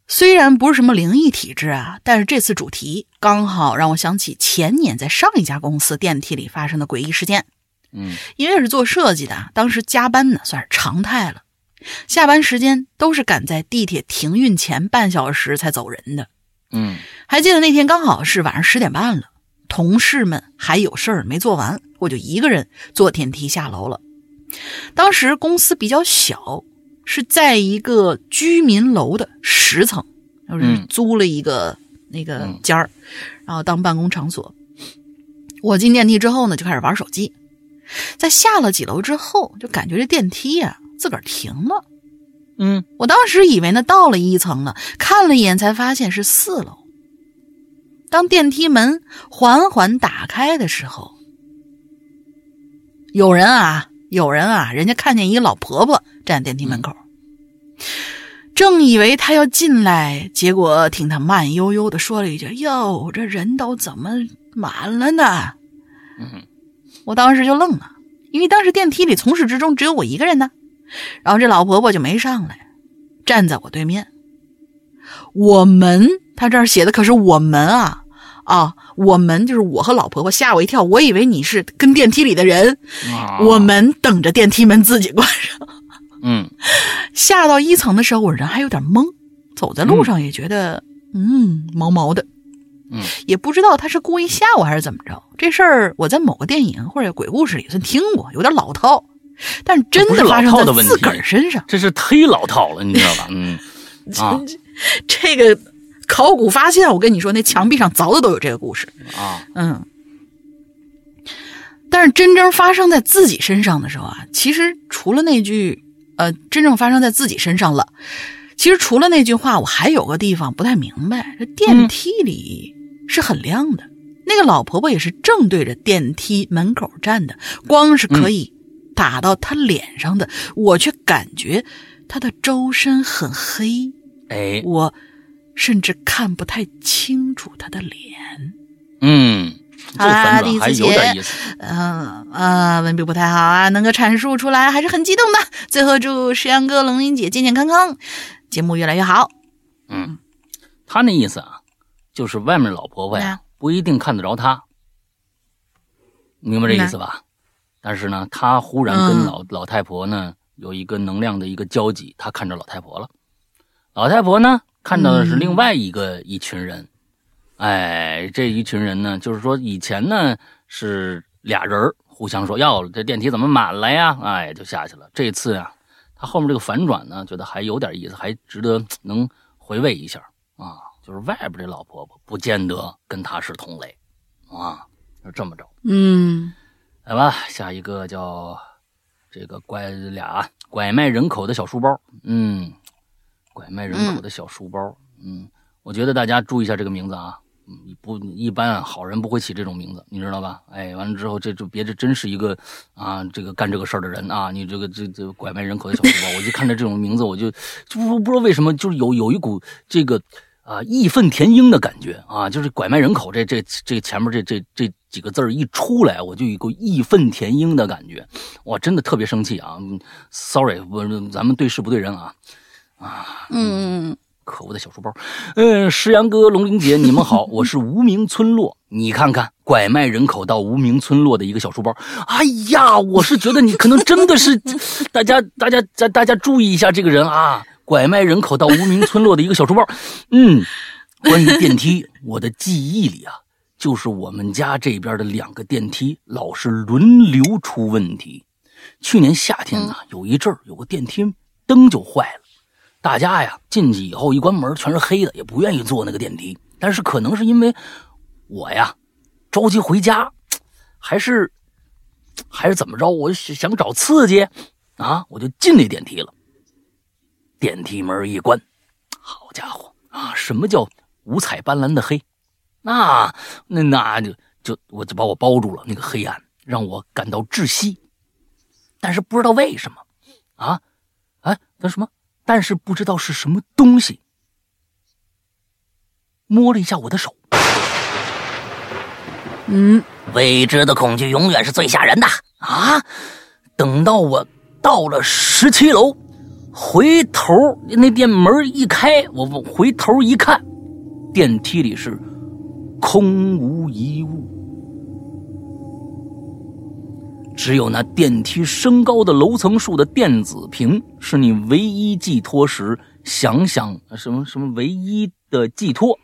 虽然不是什么灵异体质啊，但是这次主题刚好让我想起前年在上一家公司电梯里发生的诡异事件。嗯因为是做设计的，当时加班呢算是常态了，下班时间都是赶在地铁停运前半小时才走人的。嗯还记得那天刚好是晚上十点半了，同事们还有事儿没做完，我就一个人坐电梯下楼了。当时公司比较小，是在一个居民楼的十层，就是嗯租了一个那个嗯间儿，然后当办公场所。我进电梯之后呢，就开始玩手机。在下了几楼之后，就感觉这电梯呀、自个儿停了。嗯我当时以为呢到了一层了，看了一眼才发现是四楼。当电梯门缓缓打开的时候，有人啊，有人啊，人家看见一个老婆婆站电梯门口，正以为她要进来，结果听她慢悠悠的说了一句：“哟，这人都怎么满了呢？”嗯我当时就愣了，因为当时电梯里从始至终只有我一个人呢。然后这老婆婆就没上来，站在我对面。我们，他这儿写的可是我们啊啊，我们就是我和老婆婆，吓我一跳，我以为你是跟电梯里的人。啊我们等着电梯门自己关上。嗯下到一层的时候，我人还有点懵，走在路上也觉得嗯毛毛的。嗯也不知道他是故意吓我还是怎么着。这事儿我在某个电影或者鬼故事里算听过，有点老套，但真的发生在自个儿身上，这是忒老套了，你知道吧？嗯 <laughs> 啊 <laughs> 这个考古发现，我跟你说，那墙壁上凿的都有这个故事。啊。嗯，但是真正发生在自己身上的时候啊，其实除了那句呃，真正发生在自己身上了，其实除了那句话，我还有个地方不太明白，这电梯里是很亮的，那个老婆婆也是正对着电梯门口站的，光是可以打到她脸上的，我却感觉她的周身很黑，哎我甚至看不太清楚他的脸。嗯，这好啦反转还第一次写有点意思。嗯啊，文笔不太好啊，能够阐述出来还是很激动的。最后祝石阳哥、龙云姐健健康康，节目越来越好。嗯，他那意思啊，就是外面老婆婆呀啊不一定看得着他，明白这意思吧？但是呢，他忽然跟嗯老、老太婆呢有一个能量的一个交集，他看着老太婆了，老太婆呢看到的是嗯另外一个、一群人，哎，这一群人呢，就是说以前呢是俩人儿互相说，哟，这电梯怎么满了呀？哎，就下去了。这次啊，他后面这个反转呢，觉得还有点意思，还值得能回味一下啊。就是外边这老婆婆不见得跟他是同类啊，就这么着。嗯来吧，下一个叫这个拐俩拐卖人口的小书包，嗯，拐卖人口的小书包，嗯我觉得大家注意一下这个名字啊，嗯，不一般啊，好人不会起这种名字，你知道吧？哎，完了之后这就别这真是一个啊，这个干这个事儿的人啊，你这个这这拐卖人口的小书包，我就看着这种名字，我就就不不知道为什么，就是有有一股这个啊义愤填膺的感觉啊，就是拐卖人口这这这前面这这这几个字儿一出来，我就有一股义愤填膺的感觉，哇，真的特别生气啊！Sorry，我咱们对事不对人啊啊！嗯可恶的小书包，嗯，石阳哥、龙玲姐，你们好，<laughs> 我是无名村落。你看看，拐卖人口到无名村落的一个小书包。哎呀，我是觉得你可能真的是，<laughs> 大家、大家、大大家注意一下这个人啊，拐卖人口到无名村落的一个小书包。嗯，关于电梯，我的记忆里啊，就是我们家这边的两个电梯老是轮流出问题。去年夏天呢，有一阵儿有个电梯灯就坏了。大家呀进去以后一关门全是黑的，也不愿意坐那个电梯。但是可能是因为我呀着急回家，还是还是怎么着？我想找刺激啊，我就进那电梯了。电梯门一关，好家伙啊！什么叫五彩斑斓的黑？那那那就就我就把我包住了，那个黑暗让我感到窒息。但是不知道为什么啊？哎，那什么？但是不知道是什么东西摸了一下我的手。嗯，未知的恐惧永远是最吓人的啊！等到我到了十七楼，回头那店门一开，我回头一看，电梯里是空无一物，只有那电梯升高的楼层数的电子屏是你唯一寄托时想想什么什么唯一的寄托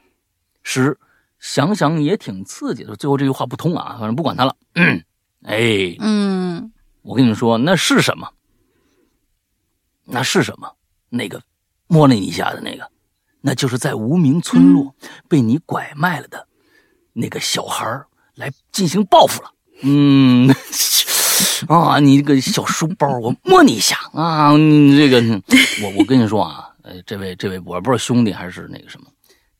时。想想也挺刺激的，最后这句话不通啊，反正不管他了。嗯，<clears throat> 哎，嗯，我跟你们说，那是什么？那是什么？那个摸了你一下的那个，那就是在无名村落被你拐卖了的那个小孩来进行报复了。嗯，<laughs> 啊，你这个小书包，我摸你一下啊，你这个，我我跟你说啊，呃，这位这位，我不知道兄弟还是那个什么，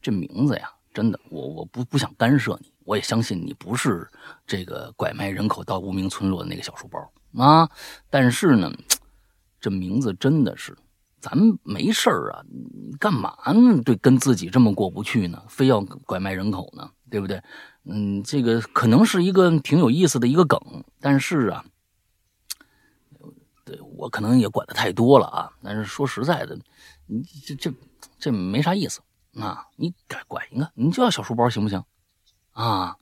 这名字呀。真的，我我不不想干涉你，我也相信你不是这个拐卖人口到无名村落的那个小书包啊。但是呢，这名字真的是，咱没事儿啊，干嘛呢？对，跟自己这么过不去呢？非要拐卖人口呢？对不对？嗯，这个可能是一个挺有意思的一个梗，但是啊，对我可能也管的太多了啊。但是说实在的，你这这这没啥意思。啊，你改管一个，你就要小书包行不行？啊，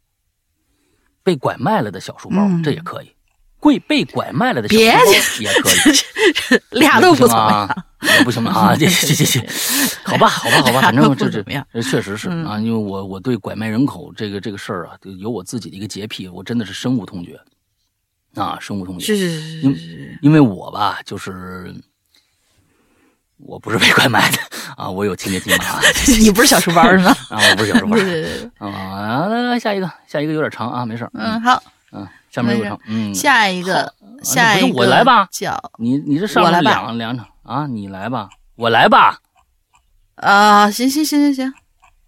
被拐卖了的小书包，这也可以。贵被拐卖了的小书包也可以，<laughs> 俩都不怎么样，不行啊！<laughs> 这这这这，好吧，好吧，好吧，<laughs> 反正这这确实是啊，因为我我对拐卖人口这个这个事儿啊，有我自己的一个洁癖，我真的是深恶痛绝啊，深恶痛绝。是是是是是，因为我吧，就是。我不是被拐卖的啊，我有亲爹亲妈。你不是小书包是吗？啊，我不是小书包。啊，来来下一个，下一个有点长啊，没事嗯，好。嗯，下面有场。嗯，下一个，下一个，我来吧。叫你，你这上面两两场啊，你来吧，我来吧。啊，行行行行行。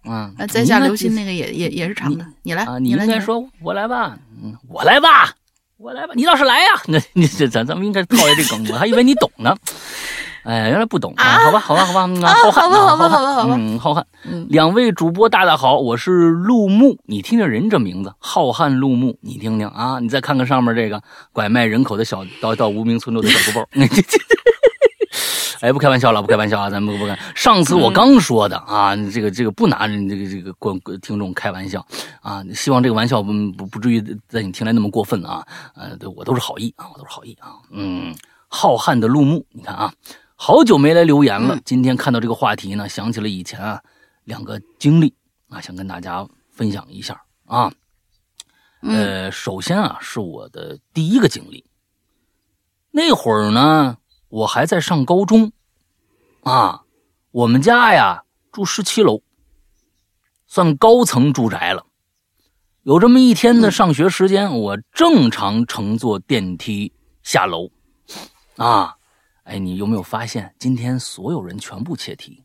嗯，那在下刘鑫那个也也也是长的，你来。你应该说，我来吧。嗯，我来吧，我来吧。你倒是来呀！那 <laughs> 你这咱咱们应该套下这梗，我还以为你懂呢。哎，原来不懂啊！好吧，好吧，好吧，<laughs> 浩瀚，好吧，好吧，好吧，嗯，浩瀚，两位主播大大好，我是陆木，你听听人这名字，浩瀚陆木，你听听啊，你再看看上面这个拐卖人口的小 <laughs> 到到无名村落的小书包，<laughs> 哎，不开玩笑了，不开玩笑啊，咱们不不开。上次我刚说的啊，这个这个不拿这个这个观听众开玩笑啊，希望这个玩笑不不不至于在你听来那么过分啊，呃，对我都是好意啊，我都是好意啊，嗯，浩瀚的陆木，你看啊。好久没来留言了，今天看到这个话题呢，想起了以前啊两个经历啊，想跟大家分享一下啊。呃，首先啊是我的第一个经历，那会儿呢我还在上高中啊，我们家呀住十七楼，算高层住宅了。有这么一天的上学时间，我正常乘坐电梯下楼啊。哎，你有没有发现今天所有人全部切题？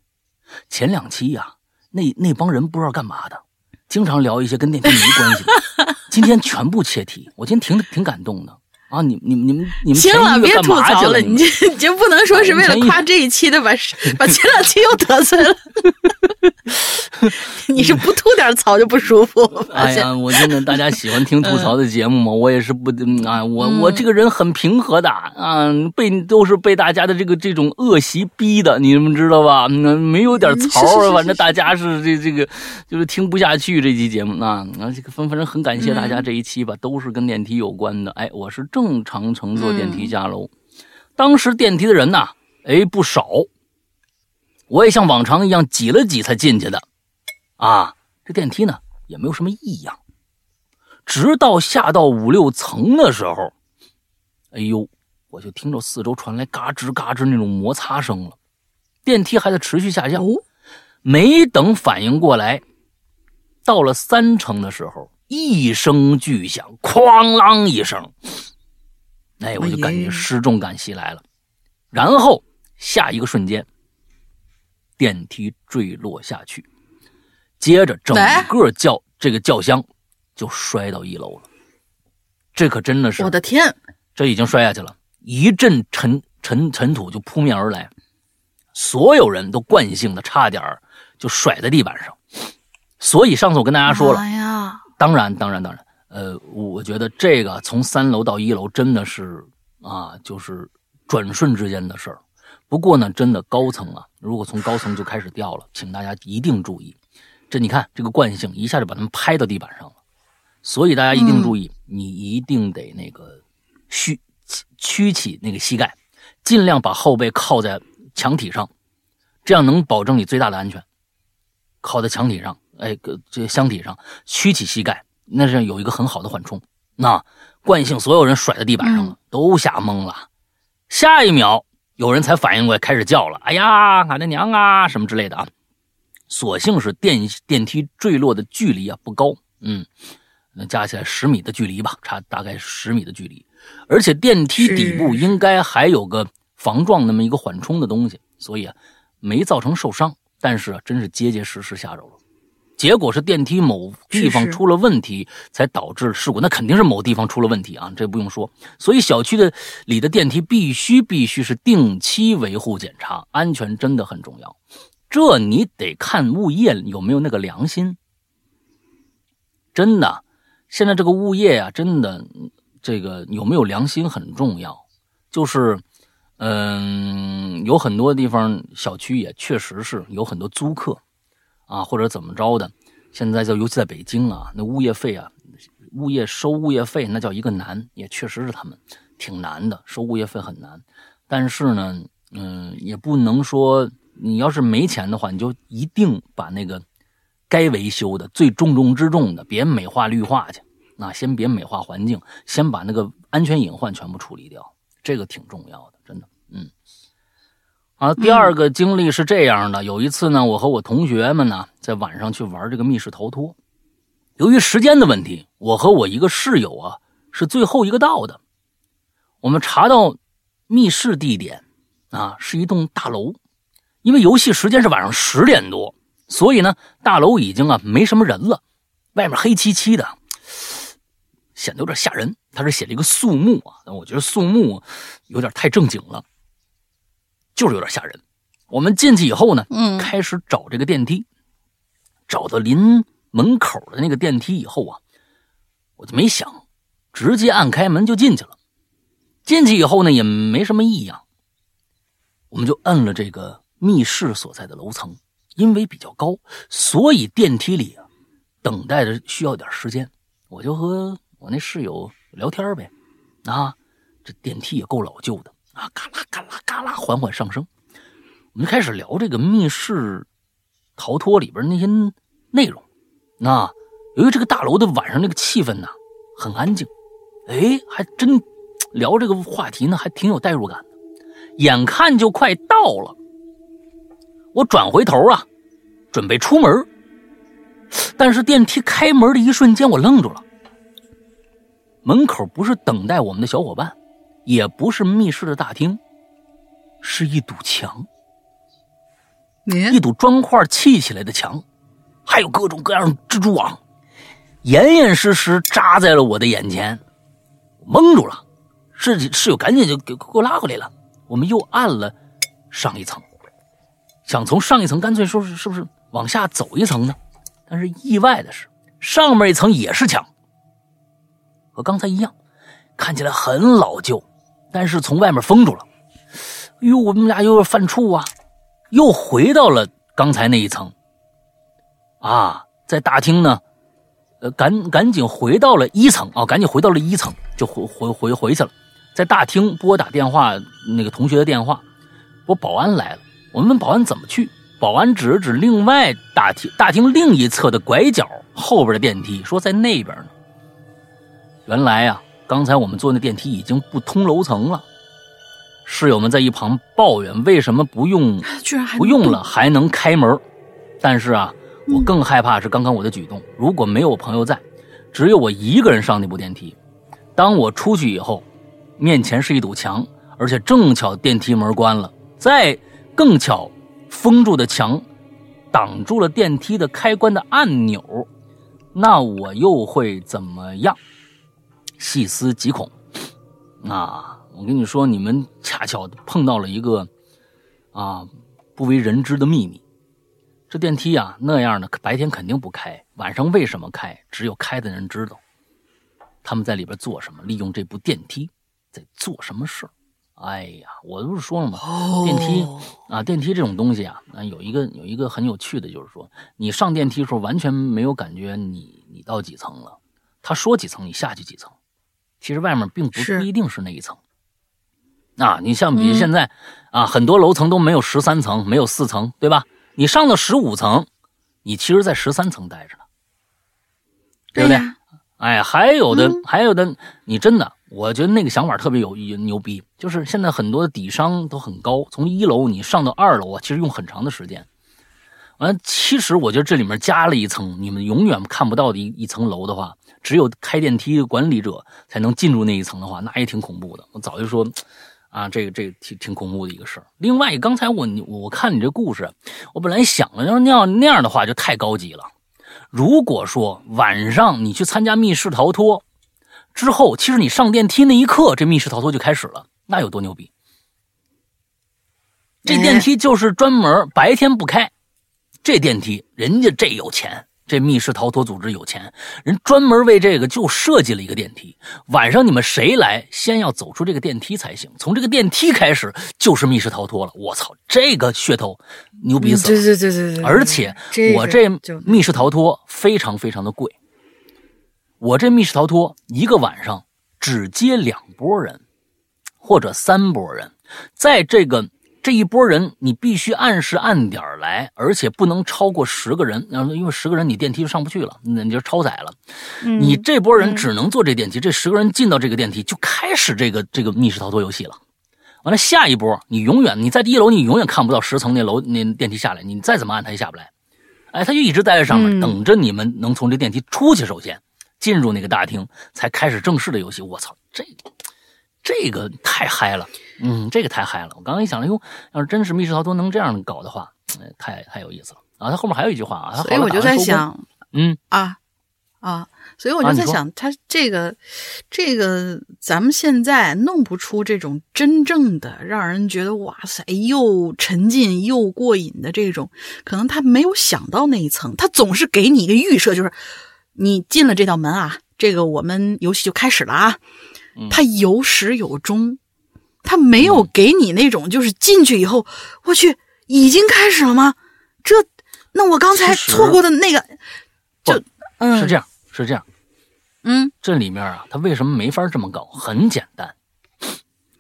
前两期呀，那那帮人不知道干嘛的，经常聊一些跟电梯没关系的。<laughs> 今天全部切题，我今天挺挺感动的。啊，你、你、你们、你们行了，别吐槽了，你就你就不能说是为了夸这一期的，把把前两期又得罪了。<laughs> 你是不吐点槽就不舒服？哎呀，我真的大家喜欢听吐槽的节目吗？我也是不啊，我我这个人很平和的啊，被都是被大家的这个这种恶习逼的，你们知道吧？那没有点槽，反正大家是这这个就是听不下去这期节目啊。啊，这个反反正很感谢大家这一期吧，都是跟电梯有关的。哎，我是正。正常乘坐电梯下楼，当时电梯的人呐，哎不少，我也像往常一样挤了挤才进去的，啊，这电梯呢也没有什么异样，直到下到五六层的时候，哎呦，我就听着四周传来嘎吱嘎吱那种摩擦声了，电梯还在持续下降，没等反应过来，到了三层的时候，一声巨响，哐啷一声。哎，我就感觉失重感袭来了，然后下一个瞬间，电梯坠落下去，接着整个轿这个轿厢就摔到一楼了。这可真的是我的天！这已经摔下去了，一阵尘尘尘土就扑面而来，所有人都惯性的差点就甩在地板上。所以上次我跟大家说了，当然，当然，当然，呃，我觉得这个从三楼到一楼真的是啊，就是转瞬之间的事儿。不过呢，真的高层啊，如果从高层就开始掉了，请大家一定注意。这你看，这个惯性一下就把他们拍到地板上了。所以大家一定注意，你一定得那个屈屈起那个膝盖，尽量把后背靠在墙体上，这样能保证你最大的安全。靠在墙体上，哎，这箱体上，屈起膝盖，那是有一个很好的缓冲。那惯性，所有人甩在地板上了，都吓懵了。下一秒。有人才反应过来，开始叫了：“哎呀，俺的娘啊，什么之类的啊！”所幸是电电梯坠落的距离啊不高，嗯，那加起来十米的距离吧，差大概十米的距离，而且电梯底部应该还有个防撞那么一个缓冲的东西，所以啊没造成受伤，但是啊真是结结实实吓着了。结果是电梯某地方出了问题，才导致事故。那肯定是某地方出了问题啊，这不用说。所以小区的里的电梯必须必须是定期维护检查，安全真的很重要。这你得看物业有没有那个良心。真的，现在这个物业啊，真的这个有没有良心很重要。就是，嗯，有很多地方小区也确实是有很多租客。啊，或者怎么着的？现在就尤其在北京啊，那物业费啊，物业收物业费那叫一个难，也确实是他们挺难的，收物业费很难。但是呢，嗯，也不能说你要是没钱的话，你就一定把那个该维修的最重中之重的，别美化绿化去。那先别美化环境，先把那个安全隐患全部处理掉，这个挺重要的，真的，嗯。啊，第二个经历是这样的。有一次呢，我和我同学们呢，在晚上去玩这个密室逃脱。由于时间的问题，我和我一个室友啊是最后一个到的。我们查到密室地点啊是一栋大楼，因为游戏时间是晚上十点多，所以呢大楼已经啊没什么人了，外面黑漆漆的，显得有点吓人。他是写了一个肃穆啊，但我觉得肃穆有点太正经了。就是有点吓人。我们进去以后呢，嗯，开始找这个电梯，找到临门口的那个电梯以后啊，我就没想，直接按开门就进去了。进去以后呢，也没什么异样，我们就摁了这个密室所在的楼层，因为比较高，所以电梯里啊，等待着需要点时间。我就和我那室友聊天呗，啊，这电梯也够老旧的。啊，嘎啦嘎啦嘎啦，缓缓上升。我们就开始聊这个密室逃脱里边那些内容。那由于这个大楼的晚上那个气氛呢很安静，哎，还真聊这个话题呢，还挺有代入感的。眼看就快到了，我转回头啊，准备出门。但是电梯开门的一瞬间，我愣住了。门口不是等待我们的小伙伴。也不是密室的大厅，是一堵墙，一堵砖块砌起来的墙，还有各种各样蜘蛛网，严严实实扎在了我的眼前，蒙住了。室室友赶紧就给给我拉回来了。我们又按了上一层，想从上一层干脆说是是不是往下走一层呢？但是意外的是，上面一层也是墙，和刚才一样，看起来很老旧。但是从外面封住了，哎呦，我们俩又犯怵啊，又回到了刚才那一层。啊，在大厅呢，呃，赶赶紧回到了一层啊，赶紧回到了一层，就回回回回去了。在大厅拨打电话，那个同学的电话，我保安来了。我们问保安怎么去，保安指了指另外大厅大厅另一侧的拐角后边的电梯，说在那边呢。原来呀。刚才我们坐那电梯已经不通楼层了，室友们在一旁抱怨为什么不用，居然还不用了还能开门。但是啊，我更害怕是刚刚我的举动，如果没有朋友在，只有我一个人上那部电梯，当我出去以后，面前是一堵墙，而且正巧电梯门关了，再更巧封住的墙挡住了电梯的开关的按钮，那我又会怎么样？细思极恐。啊，我跟你说，你们恰巧碰到了一个啊不为人知的秘密。这电梯啊那样的，白天肯定不开，晚上为什么开？只有开的人知道。他们在里边做什么？利用这部电梯在做什么事哎呀，我不是说了吗？电梯啊，电梯这种东西啊，啊，有一个有一个很有趣的，就是说，你上电梯的时候完全没有感觉你你到几层了，他说几层你下去几层，其实外面并不不一定是那一层。啊，你像比如现在啊，很多楼层都没有十三层，没有四层，对吧？你上到十五层，你其实在十三层待着呢，对不对？哎，还有的，还有的，你真的，我觉得那个想法特别有牛逼。就是现在很多的底商都很高，从一楼你上到二楼啊，其实用很长的时间。完，其实我觉得这里面加了一层你们永远看不到的一一层楼的话，只有开电梯的管理者才能进入那一层的话，那也挺恐怖的。我早就说，啊，这个这个挺挺恐怖的一个事儿。另外，刚才我我看你这故事，我本来想了，要那样那样的话就太高级了。如果说晚上你去参加密室逃脱之后，其实你上电梯那一刻，这密室逃脱就开始了，那有多牛逼？这电梯就是专门白天不开，这电梯人家这有钱。这密室逃脱组织有钱人，专门为这个就设计了一个电梯。晚上你们谁来，先要走出这个电梯才行。从这个电梯开始就是密室逃脱了。我操，这个噱头牛逼死了！对对对对对。而且我这密室逃脱非常非常的贵。我这密室逃脱一个晚上只接两拨人，或者三拨人，在这个。这一波人，你必须按时按点来，而且不能超过十个人。然后，因为十个人你电梯就上不去了，那你就超载了。你这波人只能坐这电梯，这十个人进到这个电梯就开始这个这个密室逃脱游戏了。完了，下一波你永远你在一楼，你永远看不到十层那楼那电梯下来，你再怎么按它也下不来。哎，他就一直待在上面，等着你们能从这电梯出去，首先进入那个大厅，才开始正式的游戏。我操，这这个太嗨了。嗯，这个太嗨了！我刚刚一想，哟，要是真是密室逃脱能这样搞的话，太太有意思了啊！他后面还有一句话啊，所以我就在想，嗯啊啊，所以我就在想，他这个这个，咱们现在弄不出这种真正的让人觉得哇塞，又沉浸又过瘾的这种，可能他没有想到那一层，他总是给你一个预设，就是你进了这道门啊，这个我们游戏就开始了啊，它有始有终。它没有给你那种，就是进去以后，我去，已经开始了吗？这，那我刚才错过的那个，就，嗯，是这样，是这样，嗯，这里面啊，它为什么没法这么搞？很简单，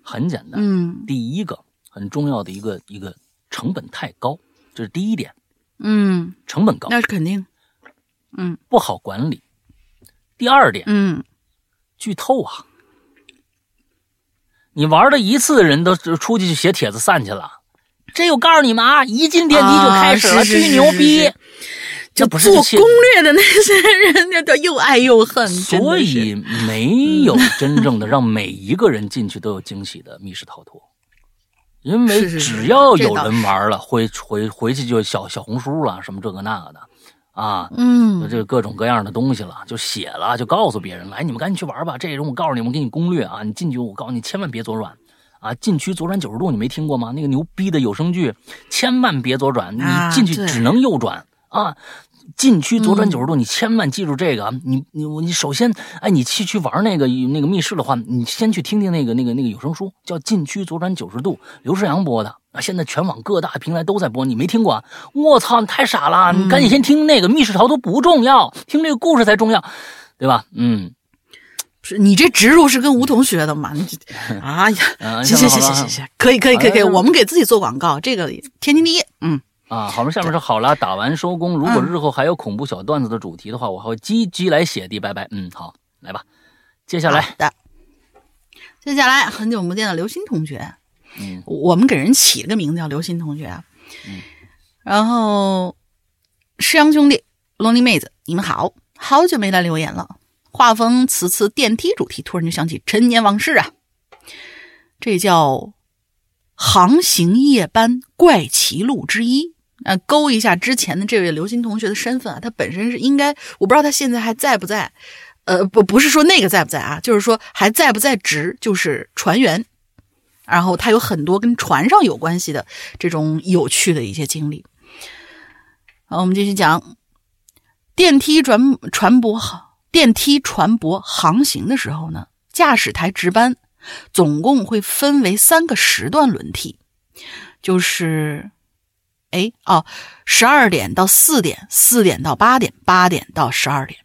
很简单，嗯，第一个很重要的一个一个成本太高，这是第一点，嗯，成本高，那是肯定，嗯，不好管理。第二点，嗯，剧透啊。你玩了一次的人都出去写帖子散去了，这又告诉你们啊，一进电梯就开始了，巨牛逼！就做攻略的那些人，那都又爱又恨。所以没有真正的让每一个人进去都有惊喜的密室逃脱，因为只要有人玩了，回回回去就小小红书了，什么这个那个的。啊，嗯，这各种各样的东西了，就写了，就告诉别人，来，你们赶紧去玩吧。这种我告诉你们，给你攻略啊。你进去，我告诉你，千万别左转啊。禁区左转九十度，你没听过吗？那个牛逼的有声剧，千万别左转，你进去只能右转啊。禁区左转九十度，你千万记住这个。你你你首先，哎，你去去玩那个那个密室的话，你先去听听那个那个那个有声书，叫《禁区左转九十度》，刘世阳播的。啊，现在全网各大平台都在播，你没听过？我操，你太傻了！你赶紧先听那个密室逃脱不重要，听这个故事才重要，对吧？嗯，是你这植入是跟吴桐学的吗？你 <laughs> 哎呀，行行行行行行，可以可以可以可以，我们给自己做广告，这个天经地义。嗯啊，好了，下面说好了，打完收工。如果日后还有恐怖小段子的主题的话，我还会积极来写的。拜拜。嗯，好，来吧，接下来的，接下来很久不见的刘星同学。嗯，我们给人起了个名字叫刘鑫同学啊。嗯，然后诗阳兄弟、龙鳞妹子，你们好，好久没来留言了。画风此次电梯主题，突然就想起陈年往事啊。这叫航行夜班怪奇录之一。啊，勾一下之前的这位刘鑫同学的身份啊，他本身是应该，我不知道他现在还在不在。呃，不，不是说那个在不在啊，就是说还在不在职，就是船员。然后他有很多跟船上有关系的这种有趣的一些经历。好，我们继续讲电梯转船舶航电梯船舶航行的时候呢，驾驶台值班总共会分为三个时段轮替，就是。哎哦，十二点到四点，四点到八点，八点到十二点。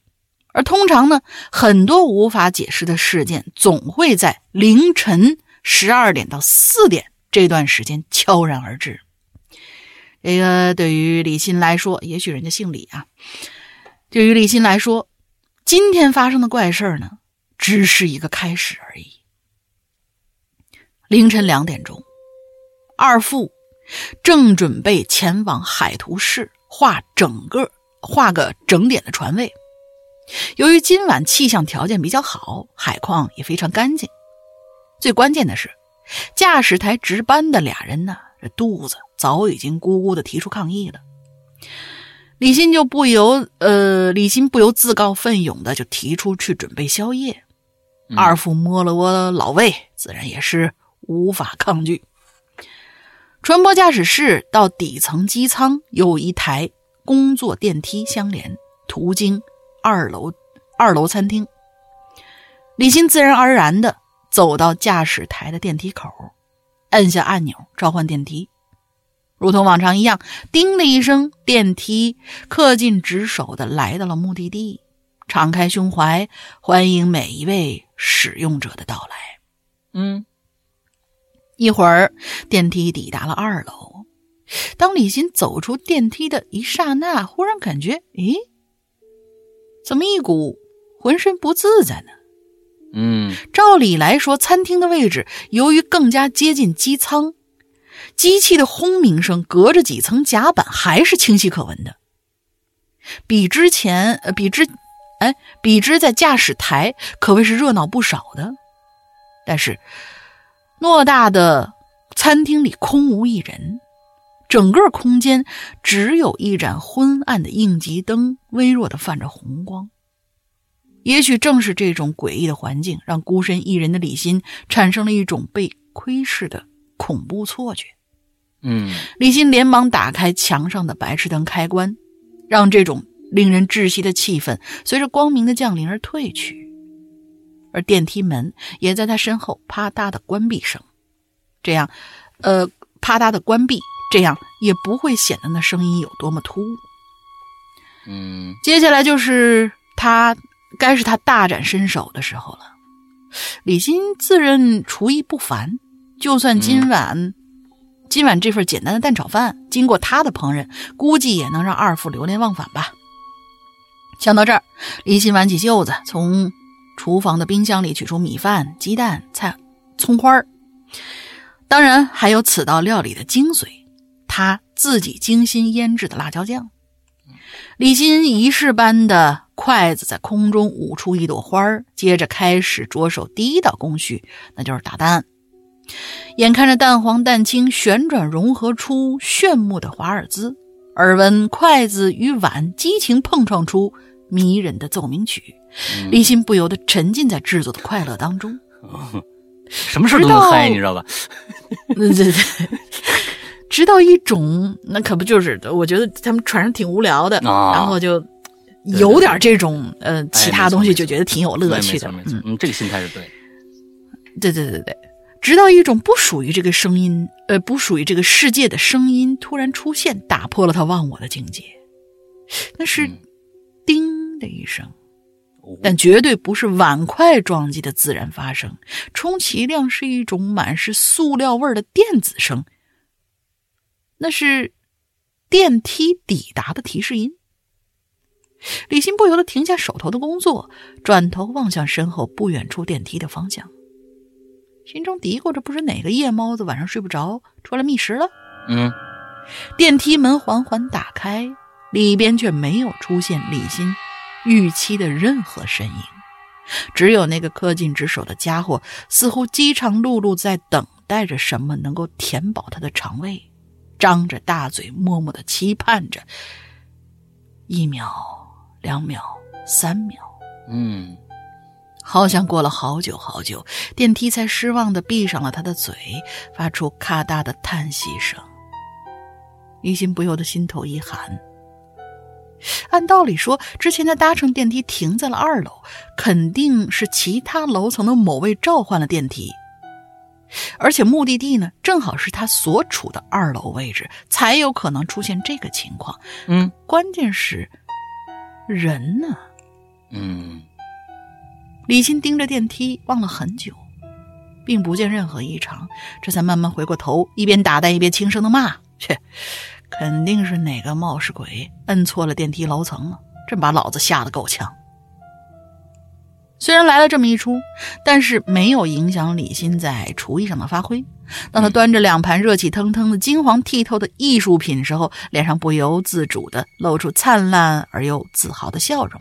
而通常呢，很多无法解释的事件总会在凌晨十二点到四点这段时间悄然而至。这个对于李欣来说，也许人家姓李啊。对于李欣来说，今天发生的怪事呢，只是一个开始而已。凌晨两点钟，二副。正准备前往海图市画整个画个整点的船位，由于今晚气象条件比较好，海况也非常干净。最关键的是，驾驶台值班的俩人呢，这肚子早已经咕咕的提出抗议了。李欣就不由呃，李欣不由自告奋勇的就提出去准备宵夜。二副摸了摸老魏，自然也是无法抗拒。船舶驾驶室到底层机舱有一台工作电梯相连，途经二楼二楼餐厅。李欣自然而然地走到驾驶台的电梯口，按下按钮召唤电梯。如同往常一样，叮的一声，电梯恪尽职守的来到了目的地，敞开胸怀欢迎每一位使用者的到来。嗯。一会儿，电梯抵达了二楼。当李欣走出电梯的一刹那，忽然感觉，咦，怎么一股浑身不自在呢？嗯，照理来说，餐厅的位置由于更加接近机舱，机器的轰鸣声隔着几层甲板还是清晰可闻的，比之前，呃，比之，哎，比之在驾驶台可谓是热闹不少的。但是。偌大的餐厅里空无一人，整个空间只有一盏昏暗的应急灯，微弱的泛着红光。也许正是这种诡异的环境，让孤身一人的李欣产生了一种被窥视的恐怖错觉。嗯，李欣连忙打开墙上的白炽灯开关，让这种令人窒息的气氛随着光明的降临而退去。而电梯门也在他身后啪嗒的关闭声，这样，呃，啪嗒的关闭，这样也不会显得那声音有多么突兀。嗯，接下来就是他该是他大展身手的时候了。李欣自认厨艺不凡，就算今晚今晚这份简单的蛋炒饭经过他的烹饪，估计也能让二副流连忘返吧。想到这儿，李欣挽起袖子从。厨房的冰箱里取出米饭、鸡蛋、菜、葱花儿，当然还有此道料理的精髓——他自己精心腌制的辣椒酱。李欣仪式般的筷子在空中舞出一朵花儿，接着开始着手第一道工序，那就是打蛋。眼看着蛋黄蛋清旋转融合出炫目的华尔兹，耳闻筷子与碗激情碰撞出迷人的奏鸣曲。立心不由得沉浸在制作的快乐当中，什么事都能嗨，你知道吧？对对对，直到一种那可不就是我觉得他们船上挺无聊的，然后就有点这种呃其他东西，就觉得挺有乐趣的。嗯，这个心态是对。对对对对，直到一种不属于这个声音呃不属于这个世界的声音突然出现，打破了他忘我的境界。那是叮的一声。但绝对不是碗筷撞击的自然发生，充其量是一种满是塑料味的电子声。那是电梯抵达的提示音。李欣不由得停下手头的工作，转头望向身后不远处电梯的方向，心中嘀咕着：不知哪个夜猫子晚上睡不着，出来觅食了。嗯，电梯门缓缓打开，里边却没有出现李欣。预期的任何身影，只有那个恪尽职守的家伙，似乎饥肠辘辘在等待着什么能够填饱他的肠胃，张着大嘴，默默的期盼着。一秒，两秒，三秒，嗯，好像过了好久好久，电梯才失望的闭上了他的嘴，发出咔嗒的叹息声。于心不由得心头一寒。按道理说，之前他搭乘电梯停在了二楼，肯定是其他楼层的某位召唤了电梯，而且目的地呢，正好是他所处的二楼位置，才有可能出现这个情况。嗯关键是，人呢？嗯李欣盯着电梯望了很久，并不见任何异常，这才慢慢回过头，一边打蛋一边轻声的骂：“切，肯定是哪个冒失鬼摁错了电梯楼层了，真把老子吓得够呛。”虽然来了这么一出，但是没有影响李欣在厨艺上的发挥。当他端着两盘热气腾腾的金黄剔透的艺术品时候，脸上不由自主地露出灿烂而又自豪的笑容。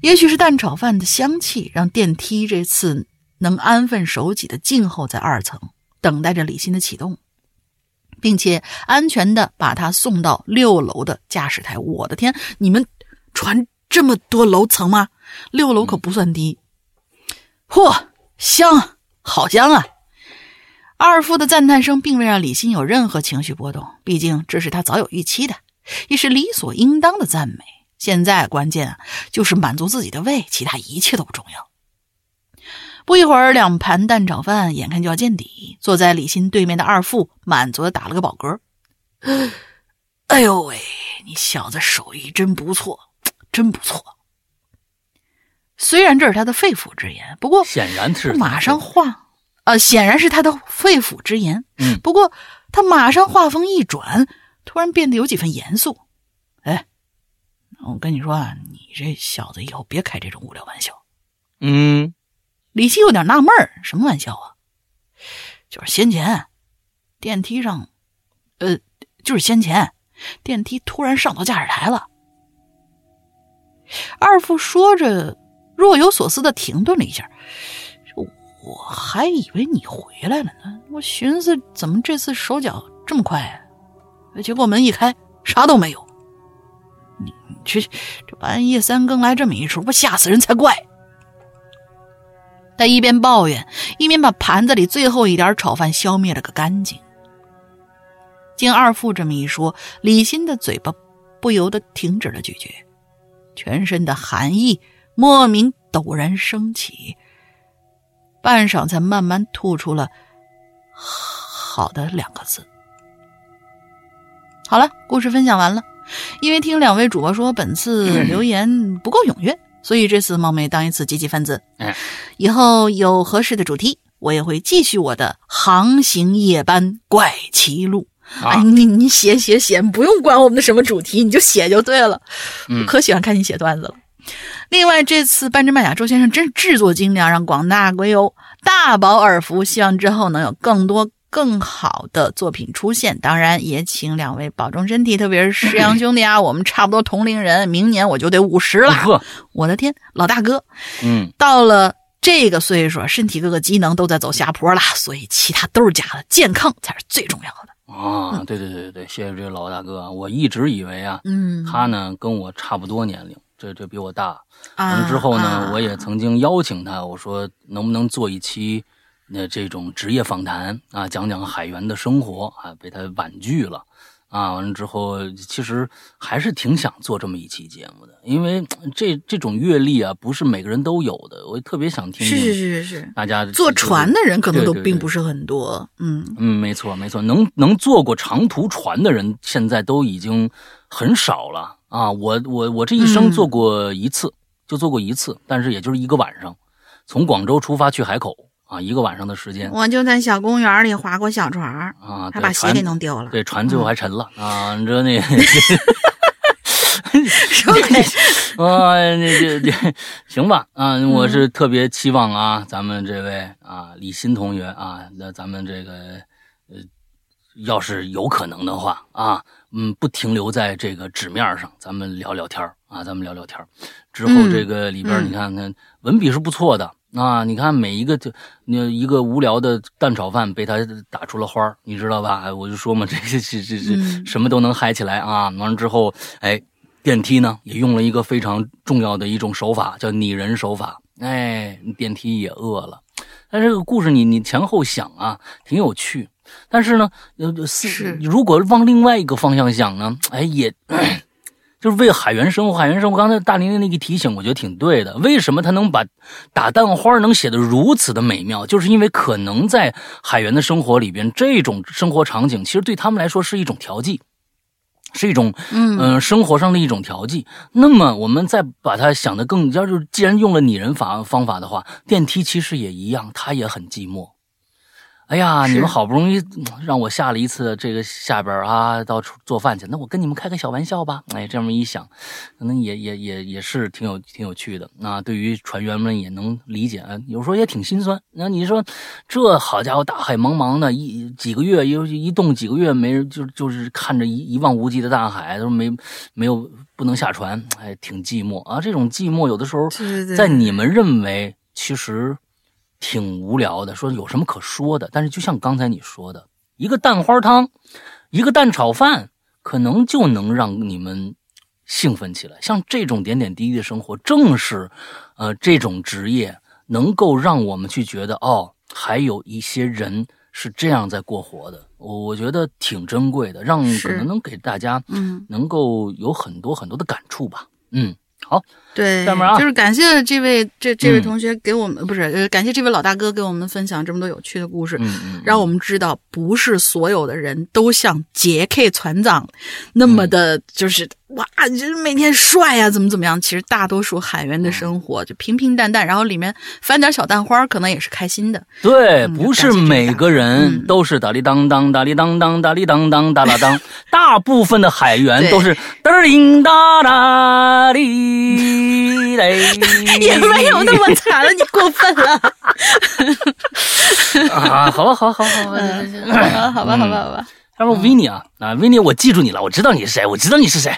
也许是蛋炒饭的香气，让电梯这次能安分守己的静候在二层，等待着李欣的启动，并且安全的把他送到六楼的驾驶台。我的天，你们船这么多楼层吗？六楼可不算低。嚯，香，好香啊！二夫的赞叹声并未让李欣有任何情绪波动，毕竟这是他早有预期的，也是理所应当的赞美。现在关键啊，就是满足自己的胃，其他一切都不重要。不一会儿，两盘蛋炒饭眼看就要见底，坐在李欣对面的二副满足的打了个饱嗝。<gasps> 哎呦喂，你小子手艺真不错，真不错。虽然这是他的肺腑之言，不过显然是马上话，呃，显然是他的肺腑之言。嗯不过他马上话锋一转，突然变得有几分严肃。哎，我跟你说啊，你这小子以后别开这种无聊玩笑。嗯李希有点纳闷儿，什么玩笑啊？就是先前电梯上，呃，就是先前电梯突然上到驾驶台了。二副说着，若有所思的停顿了一下。我还以为你回来了呢，我寻思怎么这次手脚这么快啊？结果门一开，啥都没有。你这这半夜三更来这么一出，不吓死人才怪！他一边抱怨，一边把盘子里最后一点炒饭消灭了个干净。经二副这么一说，李欣的嘴巴不由得停止了咀嚼，全身的寒意莫名陡然升起，半晌才慢慢吐出了“好的”两个字。好了，故事分享完了。因为听两位主播说本次留言不够踊跃，所以这次冒昧当一次积极分子。哎，以后有合适的主题，我也会继续我的航行夜班怪奇录。啊哎，你你写写写，不用管我们的什么主题，你就写就对了。嗯我可喜欢看你写段子了。另外，这次半真半假周先生真是制作精良，让广大鬼友大饱耳福。希望之后能有更多更好的作品出现。当然，也请两位保重身体，特别是石阳兄弟啊，我们差不多同龄人，明年我就得五十了。呵，我的天，老大哥，嗯到了这个岁数，身体各个机能都在走下坡了，所以其他都是假的，健康才是最重要的。啊，对对对对对，谢谢这个老大哥啊！我一直以为啊，嗯，他呢跟我差不多年龄，这这比我大。完啊了之后呢，啊我也曾经邀请他，我说能不能做一期那这种职业访谈啊，讲讲海员的生活啊，被他婉拒了。啊，完了之后，其实还是挺想做这么一期节目的，因为这这种阅历啊，不是每个人都有的，我特别想听听。是是是是是，大家坐船的人可能都并不是很多。嗯，嗯，没错没错，能能坐过长途船的人现在都已经很少了啊！我我我这一生做过一次，就做过一次，但是也就是一个晚上，从广州出发去海口啊，一个晚上的时间我就在小公园里划过小船儿，啊，还把鞋给弄丢了。对，船最后还沉了、啊！你 <laughs> <laughs> 说那什么鬼？啊，那这这行吧啊，我嗯是特别期望啊，咱们这位啊李欣同学啊，那咱们这个呃，要是有可能的话啊，嗯，不停留在这个纸面上，咱们聊聊天儿啊，咱们聊聊天儿。之后嗯这个里边你看看文笔是不错的啊，你看每一个就那一个无聊的蛋炒饭被他打出了花儿你知道吧？我就说嘛，这这这这什么都能嗨起来啊！完了之后，哎，电梯呢也用了一个非常重要的一种手法，叫拟人手法。哎，电梯也饿了。但这个故事你你前后想啊，挺有趣。但是呢，呃，是是如果往另外一个方向想呢，哎，也就是为海员生活。海员生活，刚才大玲玲那个提醒，我觉得挺对的。为什么他能把打蛋花能写得如此的美妙？就是因为可能在海员的生活里边，这种生活场景其实对他们来说是一种调剂。是一种，嗯呃生活上的一种调剂。那么，我们再把它想得更，要是既然用了拟人法方法的话，电梯其实也一样，它也很寂寞。哎呀，你们好不容易嗯让我下了一次这个下边啊，到处做饭去，那我跟你们开个小玩笑吧。哎，这么一想，可能也也也也是挺有挺有趣的。那对于船员们也能理解，啊有时候也挺心酸。那你说，这好家伙，大海茫茫的，一几个月一一动几个月没人，就就是看着一一望无际的大海，都没没有不能下船，哎，挺寂寞啊。这种寂寞有的时候在你们认为其实挺无聊的，说有什么可说的？但是就像刚才你说的，一个蛋花汤，一个蛋炒饭，可能就能让你们兴奋起来。像这种点点滴滴的生活，正是呃这种职业能够让我们去觉得哦，还有一些人是这样在过活的。我我觉得挺珍贵的，让可能能给大家嗯，能够有很多很多的感触吧。嗯，好，对，下面啊就是感谢这位这这位嗯。同学给我们、不是呃，感谢这位老大哥给我们分享这么多有趣的故事，让我们知道不是所有的人都像杰克船长那么嗯。的，就是、哇，就是每天帅呀、怎么怎么样。其实大多数海员的生活就平平淡淡，然后里面翻点小蛋花，可能也是开心的。对，嗯不是每个人嗯都是哒哩当当哒哩当当哒哩当当哒啦当，大部分的海员都是哒哩哒啦哩嘞，<laughs> 也没有那么惨了，你过分了。啊，好吧，好吧，好吧，好吧。嗯，好吧，好吧，好吧。他说维尼啊啊，维尼，我记住你了，我知道你是谁，我知道你是谁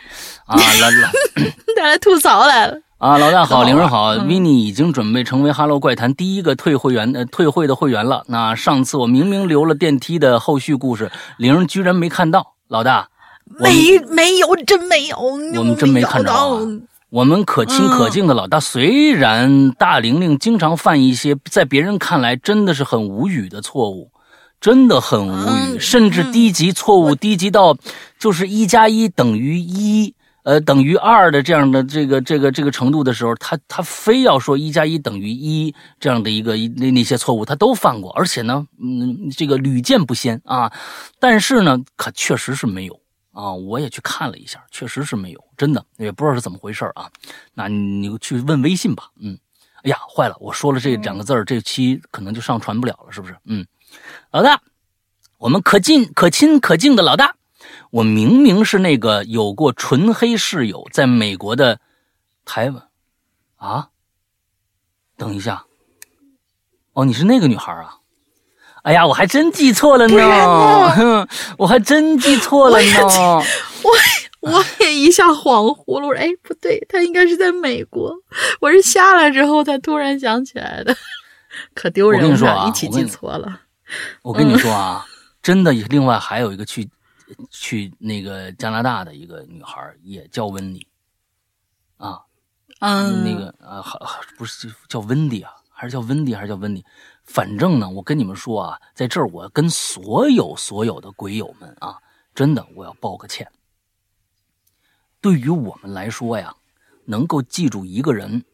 啊，<laughs> 老老 <laughs> 带来吐槽来了。啊，老大好，好灵儿好嗯维尼已经准备成为《哈喽怪谈》第一个退会员呃退会的会员了。那上次我明明留了电梯的后续故事，玲儿居然没看到，老大。没没有，真没有，我们真没看着啊找到我们可亲可敬的老大，虽然大玲玲经常犯一些在别人看来真的是很无语的错误，真的很无语，嗯甚至低级错误低级到就是一加一等于一，呃，等于二的这样的这个这个这个程度的时候，他他非要说一加一等于一这样的一个那那些错误，他都犯过，而且呢，嗯，这个屡见不鲜啊。但是呢，可确实是没有。啊，我也去看了一下，确实是没有，真的也不知道是怎么回事啊。那你去问微信吧。嗯，哎呀，坏了，我说了这两个字儿，这期可能就上传不了了，是不是？嗯，老大，我们可敬可亲可敬的老大，我明明是那个有过纯黑室友，在美国的台湾啊。等一下，哦，你是那个女孩啊？哎呀，我还真记错了呢，哼 <laughs> 我还真记错了呢。我我也一下恍惚了，我说哎不对，他应该是在美国，我是下来之后才突然想起来的，可丢人了，我跟你说啊一起记错了。<laughs> 我跟你说啊，真的，另外还有一个去去那个加拿大的一个女孩，也叫温妮啊，嗯，那个啊，好不是叫温迪啊，还是叫温迪，还是叫温迪？反正呢，我跟你们说啊，在这儿我跟所有所有的鬼友们啊，真的我要抱个歉。对于我们来说呀，能够记住一个人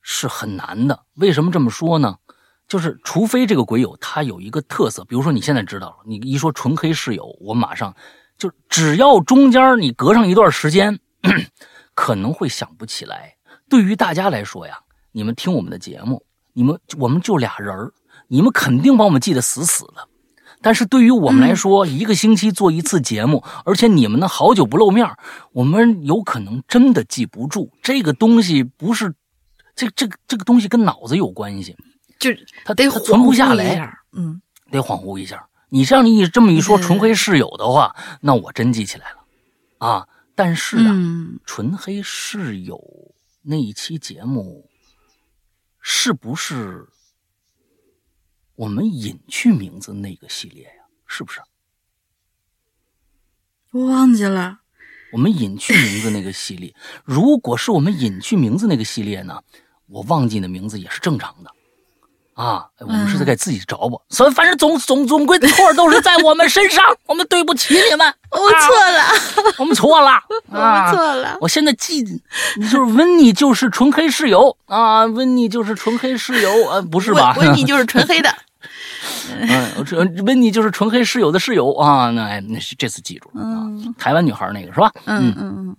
是很难的。为什么这么说呢？就是除非这个鬼友他有一个特色，比如说你现在知道了，你一说纯黑室友，我马上就只要中间你隔上一段时间，<clears throat> 可能会想不起来。对于大家来说呀，你们听我们的节目，你们我们就俩人儿，你们肯定把我们记得死死的。但是对于我们来说，一个星期做一次节目，而且你们呢好久不露面，我们有可能真的记不住。这个东西不是，这这个这个东西跟脑子有关系，就他得它存不下来，恍惚一下，嗯，得恍惚一下。你这样一这么一说，纯黑室友的话，那我真记起来了啊。但是啊，嗯，纯黑室友那一期节目，是不是我们隐去名字那个系列呀，是不是？我忘记了。我们隐去名字那个系列，如果是我们隐去名字那个系列呢，我忘记你的名字也是正常的。啊，我们是在给自己找补，所以反正总总总归错都是在我们身上，我们对不起你们，<laughs> 我错了，我们错了，<laughs> 我们错了。我现在记，就是温妮就是纯黑室友啊，温妮就是纯黑室友啊，不是吧？温妮就是纯黑的，<laughs> 嗯，这温妮就是纯黑室友的室友啊，那那是这次记住了啊，台湾女孩那个是吧？嗯嗯嗯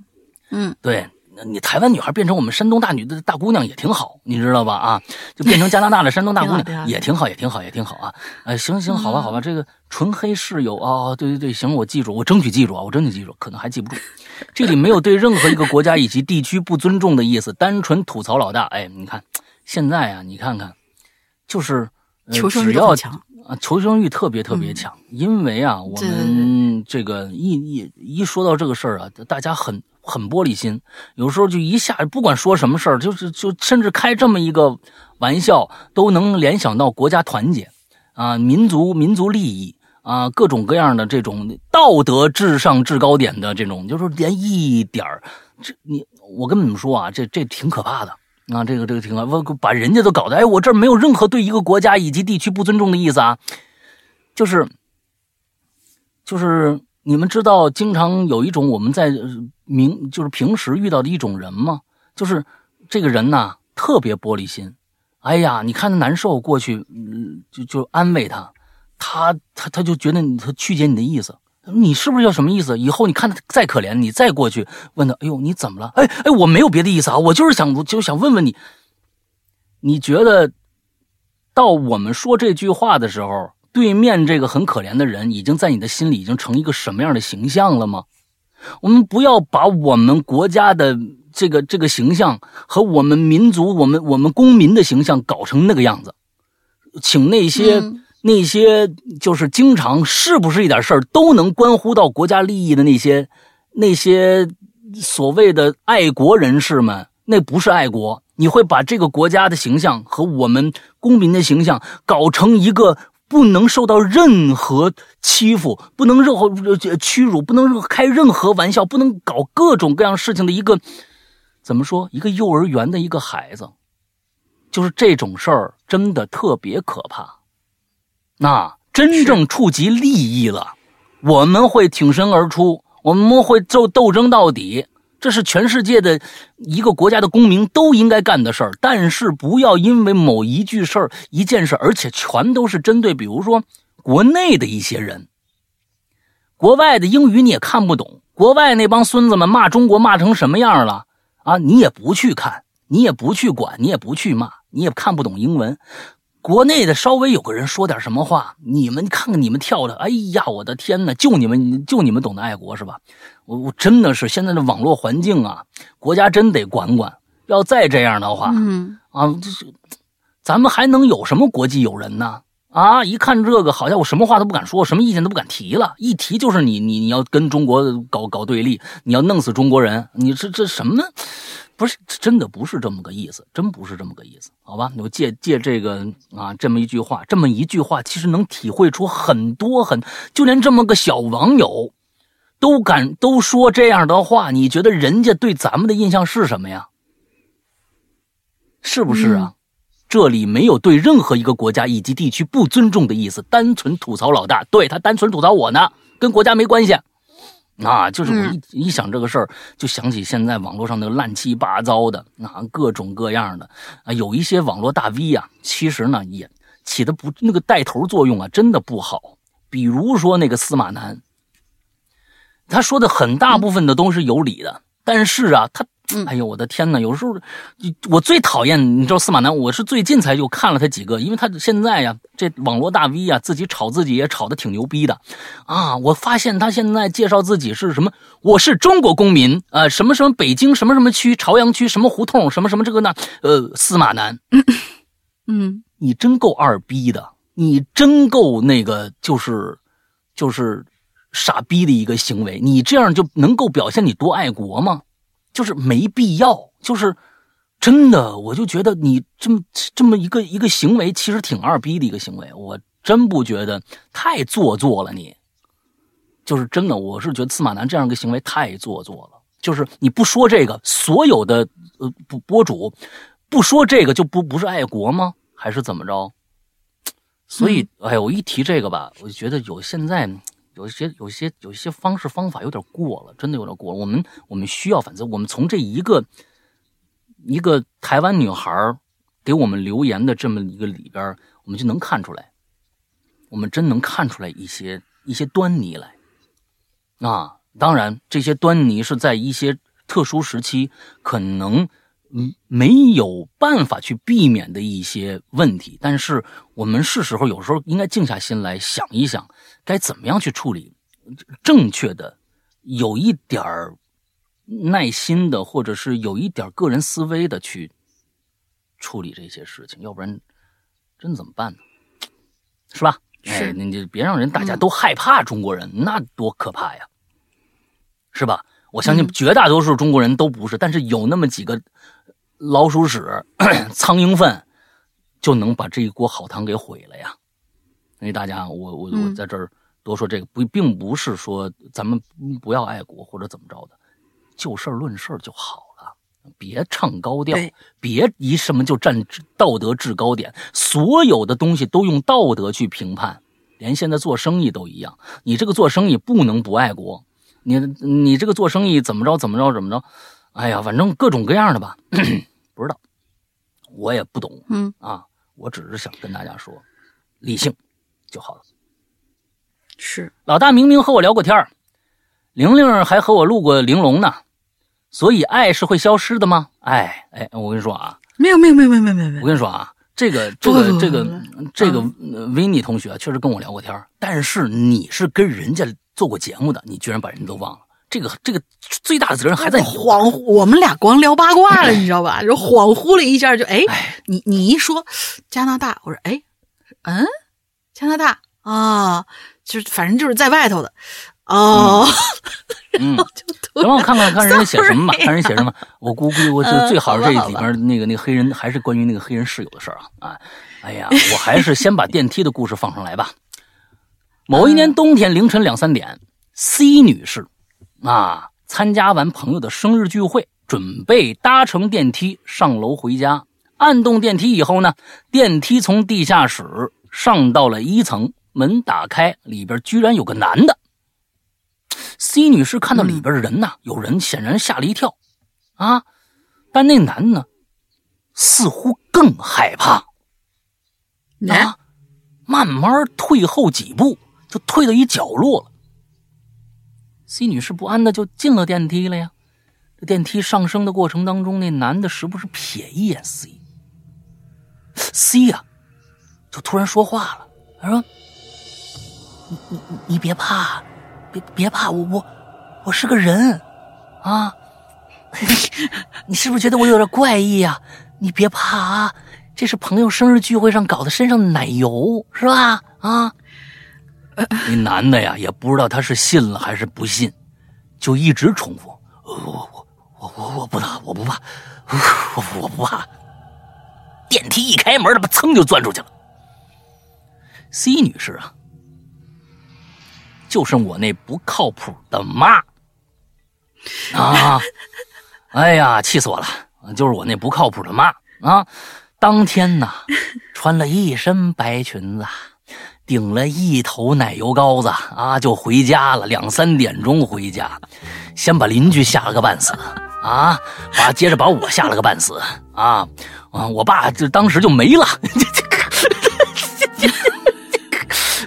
嗯，对。你台湾女孩变成我们山东大女的大姑娘也挺好，你知道吧？啊，就变成加拿大的山东大姑娘 <laughs> 也挺好，也挺好，也挺好啊！哎，行行，好吧，好吧，这个纯黑室友啊，对对对，行，我记住，我争取记住啊，我争取记住，可能还记不住。这里没有对任何一个国家以及地区不尊重的意思，单纯吐槽老大。哎，你看现在啊，你看看，就是求生欲强啊，求生欲特别特别强，因为啊，我们这个一一一说到这个事儿啊，大家很。很玻璃心，有时候就一下不管说什么事儿，就是就甚至开这么一个玩笑，都能联想到国家团结啊、民族民族利益啊、各种各样的这种道德至上制高点的这种，就是连一点儿，这你我跟你们说啊，这这挺可怕的啊，这个这个挺好我把人家都搞得，哎，我这儿没有任何对一个国家以及地区不尊重的意思啊，就是就是。你们知道，经常有一种我们在明就是平时遇到的一种人吗？就是这个人呐，特别玻璃心。哎呀，你看他难受，过去嗯，就就安慰他，他他他就觉得你他曲解你的意思，你是不是要什么意思？以后你看他再可怜，你再过去问他，哎呦，你怎么了？哎哎，我没有别的意思啊，我就是想就想问问你，你觉得到我们说这句话的时候？对面这个很可怜的人，已经在你的心里已经成一个什么样的形象了吗？我们不要把我们国家的这个这个形象和我们民族、我们我们公民的形象搞成那个样子，请那些那些就是经常是不是一点事儿都能关乎到国家利益的那些那些所谓的爱国人士们，那不是爱国。你会把这个国家的形象和我们公民的形象搞成一个。不能受到任何欺负，不能任何屈辱，不能开任何玩笑，不能搞各种各样事情的一个，怎么说？一个幼儿园的一个孩子，就是这种事儿，真的特别可怕。那真正触及利益了，我们会挺身而出，我们会斗斗争到底。这是全世界的一个国家的公民都应该干的事儿，但是不要因为某一句事儿、一件事，而且全都是针对，比如说国内的一些人，国外的英语你也看不懂，国外那帮孙子们骂中国骂成什么样了啊？你也不去看，你也不去管，你也不去骂，你也看不懂英文。国内的稍微有个人说点什么话，你们看看你们跳的，哎呀，我的天哪！就你们就你们懂得爱国是吧？我我真的是现在的网络环境啊，国家真得管管。要再这样的话，嗯啊，就是咱们还能有什么国际友人呢？啊，一看这个，好像我什么话都不敢说，什么意见都不敢提了，一提就是你你你要跟中国搞搞对立，你要弄死中国人，你这这什么？不是真的不是这么个意思，真不是这么个意思，好吧？我借借这个啊，这么一句话，这么一句话，其实能体会出很多很，就连这么个小网友，都敢都说这样的话，你觉得人家对咱们的印象是什么呀？是不是啊？这里没有对任何一个国家以及地区不尊重的意思，单纯吐槽老大，对他单纯吐槽我呢，跟国家没关系。啊，就是我一一想这个事儿，就想起现在网络上那个乱七八糟的，啊，各种各样的啊，有一些网络大 V 啊，其实呢也起的不那个带头作用啊，真的不好。比如说那个司马南，他说的很大部分的都是有理的，但是啊，他。哎呦，我的天哪！有时候，我最讨厌你知道司马南，我是最近才又看了他几个，因为他现在呀，这网络大 V 呀，自己炒自己也炒的挺牛逼的，啊！我发现他现在介绍自己是什么，我是中国公民，呃，什么什么北京什么什么区朝阳区什么胡同什么什么这个那，呃，司马南，<laughs> 嗯，你真够二逼的，你真够那个就是就是傻逼的一个行为，你这样就能够表现你多爱国吗？就是没必要，就是真的，我就觉得你这么这么一个一个行为，其实挺二逼的一个行为。我真不觉得太做作了，你就是真的，我是觉得司马南这样一个行为太做作了。就是你不说这个，所有的呃博博主不说这个就不不是爱国吗？还是怎么着？<tsk> 所以，哎，我一提这个吧，我就觉得有现在有些有些有些方式方法有点过了，真的有点过了。我们我们需要，反思我们从这一个一个台湾女孩给我们留言的这么一个里边，我们就能看出来，我们真能看出来一些一些端倪来啊。当然，这些端倪是在一些特殊时期可能没有办法去避免的一些问题，但是我们是时候有时候应该静下心来想一想，该怎么样去处理，正确的，有一点儿耐心的，或者是有一点个人思维的去处理这些事情，要不然真怎么办呢？是吧？是，你就别让人大家都害怕中国人，那多可怕呀！是吧？我相信绝大多数中国人都不是，但是有那么几个老鼠屎、<clears throat> 苍蝇粪，就能把这一锅好汤给毁了呀！所以大家，我我我在这儿多说这个，不，并不是说咱们不要爱国或者怎么着的，就事论事就好了，别唱高调，别一什么就站道德制高点，所有的东西都用道德去评判，连现在做生意都一样，你这个做生意不能不爱国。你你这个做生意怎么着怎么着怎么着，哎呀，反正各种各样的吧，<clears throat> 不知道，我也不懂，嗯啊，我只是想跟大家说，理性就好了。是老大明明和我聊过天儿，玲玲还和我录过玲珑呢，所以爱是会消失的吗？哎哎，我跟你说啊，没有没有没有没有没有没有，我跟你说啊，这个这个这个这个维尼同学确实跟我聊过天但是你是跟人家。做过节目的你居然把人都忘了，这个这个最大的责任还在你。恍惚，我们俩光聊八卦了，你知道吧？就恍惚了一下，就哎，你你一说加拿大，我说哎，嗯，加拿大啊，就是反正就是在外头的哦。嗯，行了，我看看看人家写什么吧，看人写什么。我估计我就最好这里边那个那个黑人还是关于那个黑人室友的事儿啊啊！哎呀，我还是先把电梯的故事放上来吧。某一年冬天凌晨两三点，C 女士啊，参加完朋友的生日聚会，准备搭乘电梯上楼回家。按动电梯以后呢，电梯从地下室上到了一层，门打开，里边居然有个男的。C 女士看到里边的人呢，有人显然吓了一跳啊，但那男的呢，似乎更害怕啊，慢慢退后几步。就退到一角落了。C 女士不安的就进了电梯了呀。这电梯上升的过程当中，那男的时不时瞥一眼 C，C 呀，就突然说话了。他说：“你你你别怕，别别怕，我我我是个人啊。<laughs> 你是不是觉得我有点怪异呀？你别怕啊，这是朋友生日聚会上搞的身上的奶油，是吧？啊。” <laughs> 那男的呀，也不知道他是信了还是不信，就一直重复：“我我我我我不怕，我不怕，我我不怕。”电梯一开门，他妈噌就钻出去了。C 女士啊，就是我那不靠谱的妈啊！<laughs> 哎呀，气死我了！就是我那不靠谱的妈啊！当天呐，穿了一身白裙子。顶了一头奶油膏子啊，就回家了。两三点钟回家，先把邻居吓了个半死啊，把接着把我吓了个半死啊啊！我爸就当时就没了。<laughs>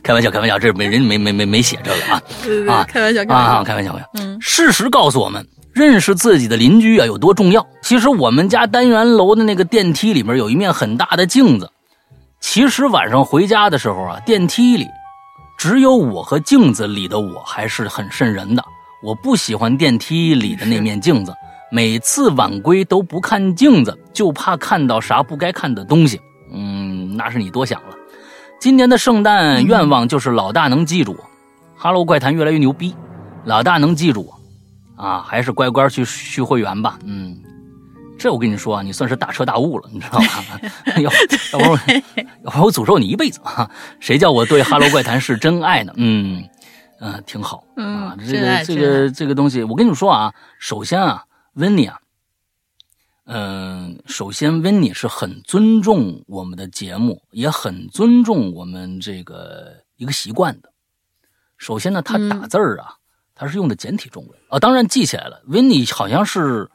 开玩笑，开玩笑，这没人没没没没写这个啊啊！开玩笑啊！开玩笑，开玩笑。嗯，事实告诉我们，认识自己的邻居啊有多重要。其实我们家单元楼的那个电梯里面有一面很大的镜子。其实晚上回家的时候啊，电梯里只有我和镜子里的我还是很瘆人的。我不喜欢电梯里的那面镜子，<laughs> 每次晚归都不看镜子，就怕看到啥不该看的东西。嗯，那是你多想了。今年的圣诞愿望就是老大能记住我。哈喽，怪谈越来越牛逼，老大能记住我啊，还是乖乖去续会员吧。嗯，这我跟你说啊，你算是大彻大悟了，你知道吧？<laughs> 要要不然 <laughs> 要不然我诅咒你一辈子啊！谁叫我对《哈喽怪谈》是真爱呢？嗯嗯，挺好啊。这个这个这个东西，我跟你们说啊，首先啊，温妮啊，嗯，首先温妮是很尊重我们的节目，也很尊重我们这个一个习惯的。首先呢，他打字儿啊，他是用的简体中文啊，当然记起来了。温妮好像是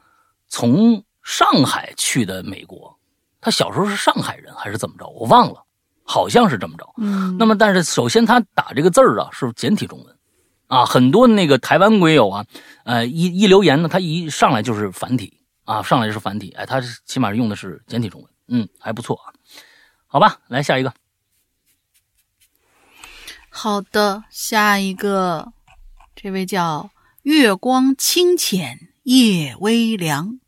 从。上海去的美国，他小时候是上海人还是怎么着？我忘了，好像是这么着。嗯，那么但是首先他打这个字儿啊是简体中文，啊，很多那个台湾鬼友啊，呃一一留言呢，他一上来就是繁体啊，上来就是繁体，哎，他起码用的是简体中文，嗯，还不错啊。好吧，来下一个。好的，下一个，这位叫月光清浅夜微凉。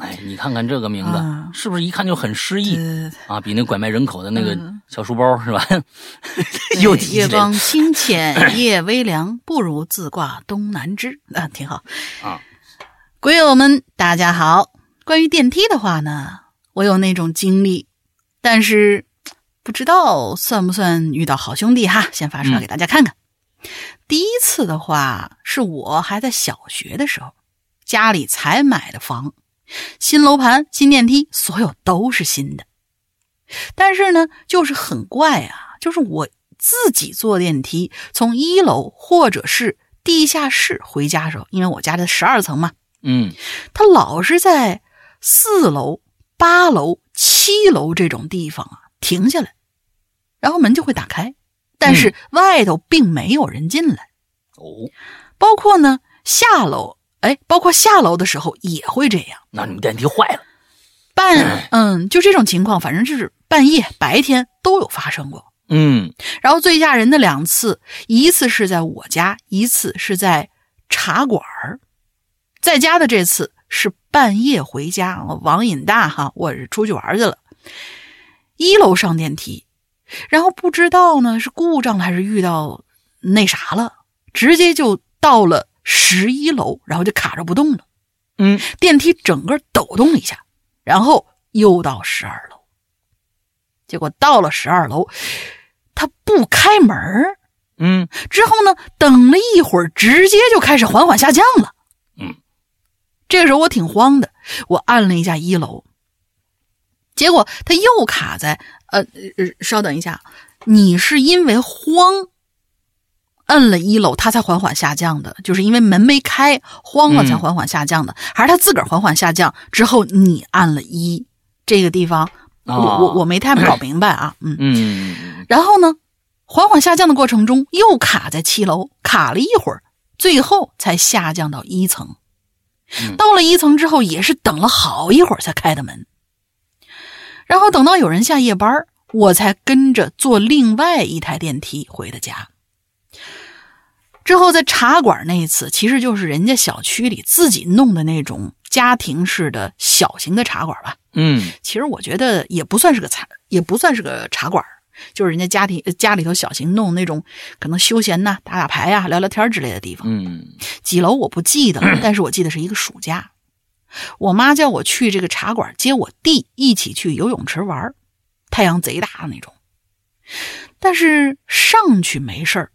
哎，你看看这个名字，是不是一看就很诗意啊？比那拐卖人口的那个小书包是吧？<laughs> 又提月光清浅，<laughs> 夜微凉，不如自挂东南枝啊，挺好啊。鬼友们，大家好。关于电梯的话呢，我有那种经历，但是不知道算不算遇到好兄弟哈。先发出来给大家看看。第一次的话，是我还在小学的时候，家里才买的房。新楼盘、新电梯，所有都是新的。但是呢，就是很怪啊，就是我自己坐电梯从一楼或者是地下室回家的时候，因为我家在十二层嘛，嗯，它老是在四楼、八楼、七楼这种地方啊停下来，然后门就会打开，但是外头并没有人进来。哦，包括呢下楼。哎，包括下楼的时候也会这样。那你们电梯坏了？半嗯，就这种情况，反正就是半夜、白天都有发生过。嗯，然后最吓人的两次，一次是在我家，一次是在茶馆儿。在家的这次是半夜回家，网瘾大哈，我是出去玩去了。一楼上电梯，然后不知道呢是故障了还是遇到那啥了，直接就到了。十一楼，然后就卡着不动了，嗯，电梯整个抖动了一下，然后又到十二楼，结果到了十二楼，他不开门嗯，之后呢，等了一会儿，直接就开始缓缓下降了，嗯，这个时候我挺慌的，我按了一下一楼，结果他又卡在，呃，稍等一下，你是因为慌？摁了一楼，它才缓缓下降的，就是因为门没开，慌了才缓缓下降的，还是它自个儿缓缓下降之后，你按了一这个地方，我我我没太搞明白啊，<laughs> 嗯。嗯，然后呢，缓缓下降的过程中又卡在七楼，卡了一会儿，最后才下降到一层，到了一层之后也是等了好一会儿才开的门，然后等到有人下夜班，我才跟着坐另外一台电梯回的家。之后在茶馆那一次，其实就是人家小区里自己弄的那种家庭式的小型的茶馆吧。嗯，其实我觉得也不算是个茶，也不算是个茶馆，就是人家家庭家里头小型弄那种可能休闲呐、打打牌呀、聊聊天之类的地方。嗯，几楼我不记得了，但是我记得是一个暑假，我妈叫我去这个茶馆接我弟一起去游泳池玩，太阳贼大的那种，但是上去没事儿。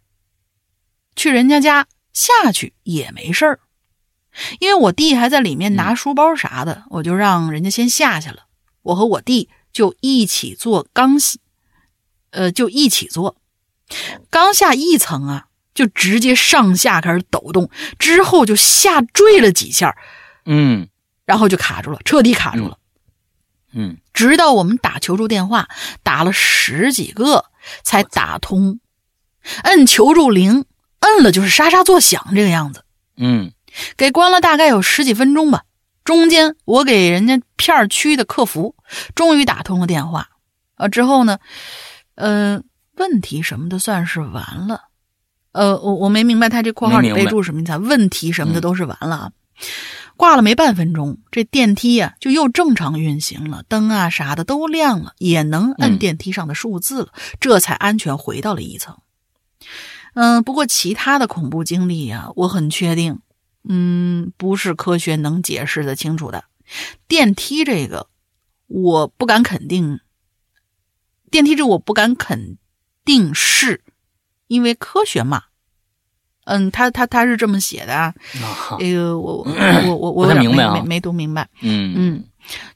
去人家家下去也没事儿，因为我弟还在里面拿书包啥的，我就让人家先下去了。我和我弟就一起坐，刚下，呃，就一起坐，刚下一层啊，就直接上下开始抖动，之后就下坠了几下，嗯，然后就卡住了，彻底卡住了，嗯，直到我们打求助电话，打了十几个才打通，摁求助铃。摁了就是沙沙作响这个样子，嗯，给关了大概有十几分钟吧。中间我给人家片区的客服终于打通了电话，啊，之后呢，呃，问题什么的算是完了。呃，我我没明白他这括号里备注什么意思？问题什么的都是完了啊。挂了没半分钟，这电梯呀就又正常运行了，灯啊啥的都亮了，也能摁电梯上的数字了，这才安全回到了一层。嗯，不过其他的恐怖经历呀，我很确定，嗯，不是科学能解释的清楚的。电梯这个我不敢肯定，电梯这我不敢肯定是因为科学嘛。嗯，他他他是这么写的啊，这个我我 <clears throat> 我我有点没没没读明白。嗯嗯，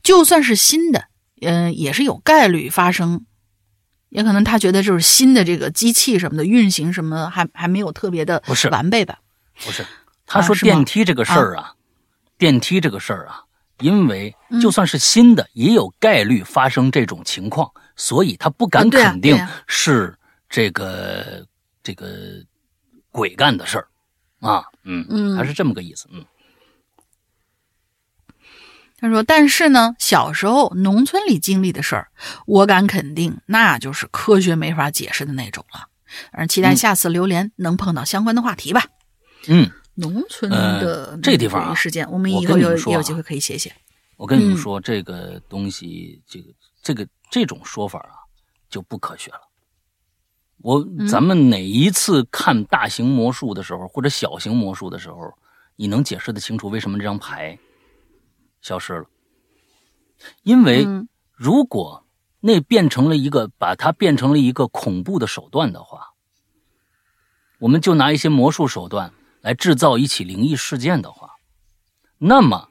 就算是新的，嗯，也是有概率发生。也可能他觉得就是新的这个机器什么的运行什么还还没有特别的不是完备吧？不是，他说电梯这个事儿啊，电梯这个事儿啊，因为就算是新的，也有概率发生这种情况，所以他不敢肯定是这个这个鬼干的事儿啊。嗯嗯，他是这么个意思。嗯。他说：“但是呢，小时候农村里经历的事儿，我敢肯定，那就是科学没法解释的那种了。而期待下次榴莲能碰到相关的话题吧。”嗯，农村的这地方事件，我们以后有也有机会可以写写。我跟你们说，这个东西，这个这个这种说法啊，就不科学了。我咱们哪一次看大型魔术的时候，或者小型魔术的时候，你能解释得清楚为什么这张牌？消失了，因为如果那变成了一个把它变成了一个恐怖的手段的话，我们就拿一些魔术手段来制造一起灵异事件的话，那么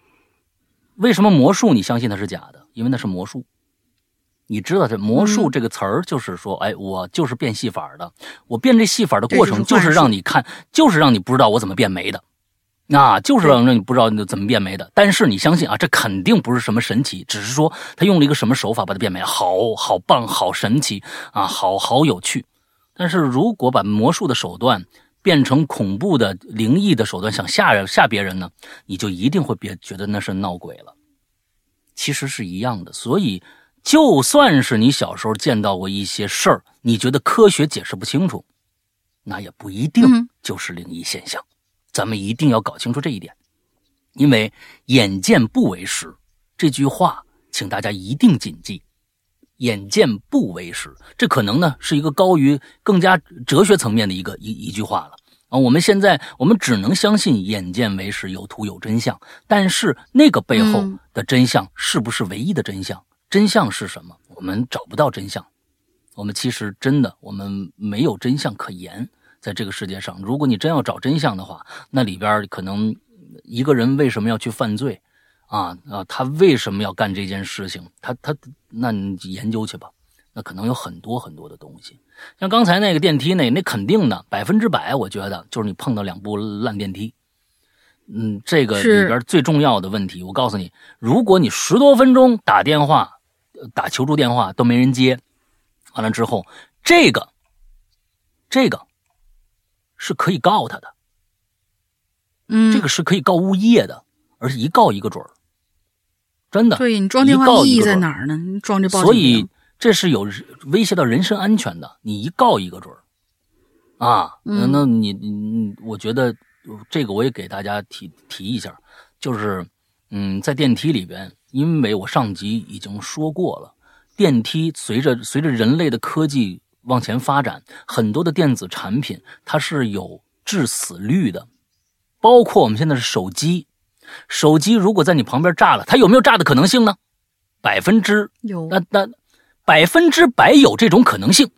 为什么魔术你相信它是假的？因为那是魔术，你知道这魔术这个词儿就是说，哎，我就是变戏法的，我变这戏法的过程就是让你看，就是让你不知道我怎么变没的。那就是让让你不知道你怎么变没的，但是你相信啊，这肯定不是什么神奇，只是说他用了一个什么手法把它变没，好好棒，好神奇啊，好好有趣。但是如果把魔术的手段变成恐怖的、灵异的手段，想吓人吓别人呢，你就一定会别觉得那是闹鬼了。其实是一样的，所以就算是你小时候见到过一些事儿，你觉得科学解释不清楚，那也不一定就是灵异现象。咱们一定要搞清楚这一点，因为“眼见不为实”这句话，请大家一定谨记。“眼见不为实”，这可能呢是一个高于更加哲学层面的一个一一句话了啊。我们现在我们只能相信“眼见为实”，有图有真相。但是那个背后的真相是不是唯一的真相？真相是什么？我们找不到真相。我们其实真的，我们没有真相可言。在这个世界上，如果你真要找真相的话，那里边可能一个人为什么要去犯罪，啊啊，他为什么要干这件事情？他他，那你研究去吧。那可能有很多很多的东西。像刚才那个电梯那，那肯定的，百分之百，我觉得就是你碰到两部烂电梯。嗯，这个里边最重要的问题，我告诉你，如果你十多分钟打电话打求助电话都没人接，完了之后，这个这个。是可以告他的，嗯，这个是可以告物业的，而且一告一个准儿，真的。对你装电话意义在哪儿呢？你装这报所以这是有威胁到人身安全的，你一告一个准儿，啊，那那你你，我觉得这个我也给大家提提一下，就是嗯，在电梯里边，因为我上集已经说过了，电梯随着随着人类的科技。往前发展，很多的电子产品它是有致死率的，包括我们现在是手机，手机如果在你旁边炸了，它有没有炸的可能性呢？百分之有，那那百分之百有这种可能性，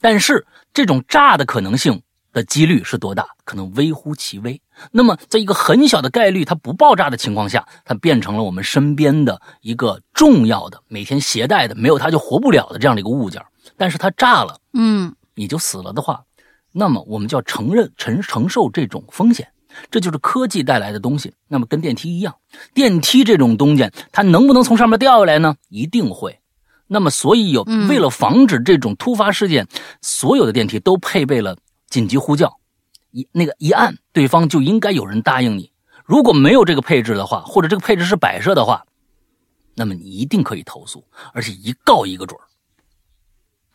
但是这种炸的可能性的几率是多大？可能微乎其微。那么在一个很小的概率它不爆炸的情况下，它变成了我们身边的一个重要的、每天携带的、没有它就活不了的这样的一个物件。但是它炸了，嗯，你就死了的话，那么我们就要承认承承受这种风险，这就是科技带来的东西。那么跟电梯一样，电梯这种东西，它能不能从上面掉下来呢？一定会。那么所以有为了防止这种突发事件，所有的电梯都配备了紧急呼叫，一那个一按，对方就应该有人答应你。如果没有这个配置的话，或者这个配置是摆设的话，那么你一定可以投诉，而且一告一个准儿。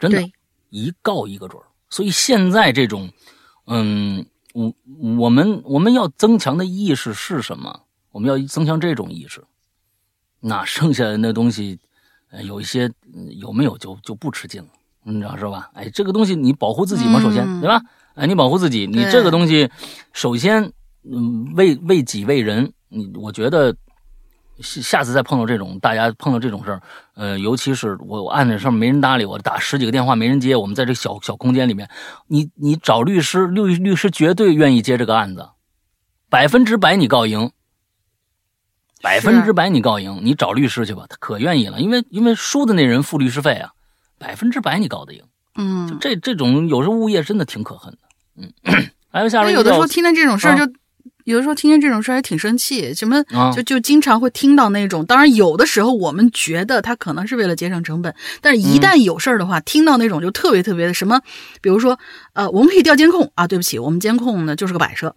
真的，一告一个准儿。所以现在这种，嗯，我我们我们要增强的意识是什么？我们要增强这种意识。那剩下的那东西，有一些有没有就就不吃劲了，你知道是吧？哎，这个东西你保护自己嘛，首先对吧？哎，你保护自己，你这个东西首先，嗯，为为己为人，你我觉得下下次再碰到这种，大家碰到这种事儿，呃，尤其是我我按着上面没人搭理我，打十几个电话没人接，我们在这小小空间里面，你你找律师，律律师绝对愿意接这个案子，百分之百你告赢，百分之百你告赢，你找律师去吧，他可愿意了，因为因为输的那人付律师费啊，百分之百你告得赢。嗯，这这种有时候物业真的挺可恨的。嗯，<coughs> 还有下面有的时候听到这种事儿就。有的时候听见这种事儿还挺生气，什么就就经常会听到那种。当然，有的时候我们觉得他可能是为了节省成本，但是一旦有事儿的话，听到那种就特别特别的什么，比如说，呃，我们可以调监控啊，对不起，我们监控呢就是个摆设。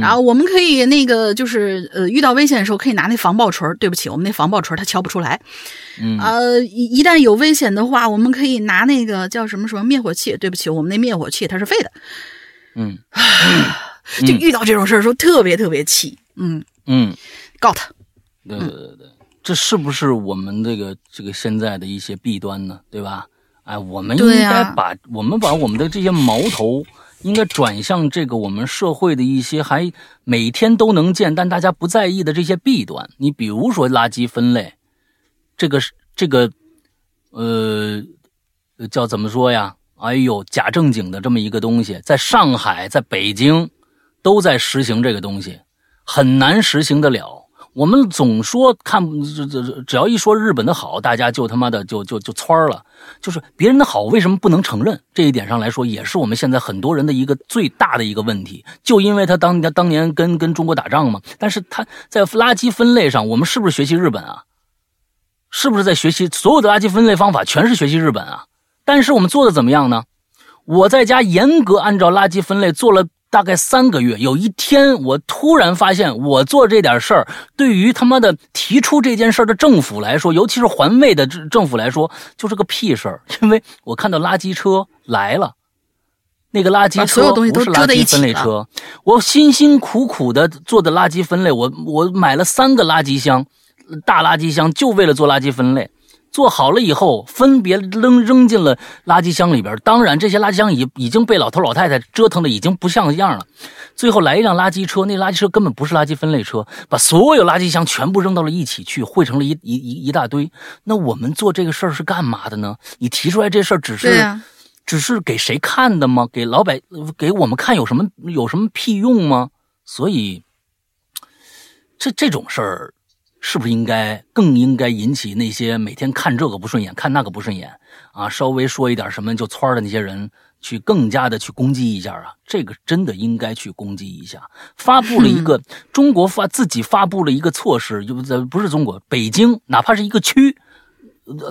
然后我们可以那个就是呃，遇到危险的时候可以拿那防爆锤，对不起，我们那防爆锤它敲不出来。呃，一一旦有危险的话，我们可以拿那个叫什么什么灭火器，对不起，我们那灭火器它是废的。嗯。<sighs> 就遇到这种事儿的时候，特别特别气。嗯嗯，告他。对对对对，这是不是我们这个这个现在的一些弊端呢？对吧？哎，我们应该把我们把我们的这些矛头应该转向这个我们社会的一些还每天都能见但大家不在意的这些弊端。你比如说垃圾分类，这个是这个呃叫怎么说呀？哎呦，假正经的这么一个东西，在上海，在北京。都在实行这个东西，很难实行得了。我们总说看这这，只要一说日本的好，大家就他妈的就就就窜了。就是别人的好，为什么不能承认？这一点上来说，也是我们现在很多人的一个最大的一个问题。就因为他当他当年跟跟中国打仗嘛，但是他在垃圾分类上，我们是不是学习日本啊？是不是在学习所有的垃圾分类方法，全是学习日本啊？但是我们做的怎么样呢？我在家严格按照垃圾分类做了。大概三个月，有一天我突然发现，我做这点事儿，对于他妈的提出这件事的政府来说，尤其是环卫的政府来说，就是个屁事儿。因为我看到垃圾车来了，那个垃圾车不是垃圾分类车，我辛辛苦苦的做的垃圾分类，我我买了三个垃圾箱，大垃圾箱，就为了做垃圾分类。做好了以后，分别扔扔进了垃圾箱里边。当然，这些垃圾箱已已经被老头老太太折腾的已经不像样了。最后来一辆垃圾车，那垃圾车根本不是垃圾分类车，把所有垃圾箱全部扔到了一起去，汇成了一一一一大堆。那我们做这个事儿是干嘛的呢？你提出来这事儿只是，只是给谁看的吗？给老百给我们看有什么有什么屁用吗？所以，这这种事儿。是不是应该更应该引起那些每天看这个不顺眼、看那个不顺眼啊，稍微说一点什么就窜的那些人，去更加的去攻击一下啊？这个真的应该去攻击一下。发布了一个中国发自己发布了一个措施，就在不是中国北京，哪怕是一个区，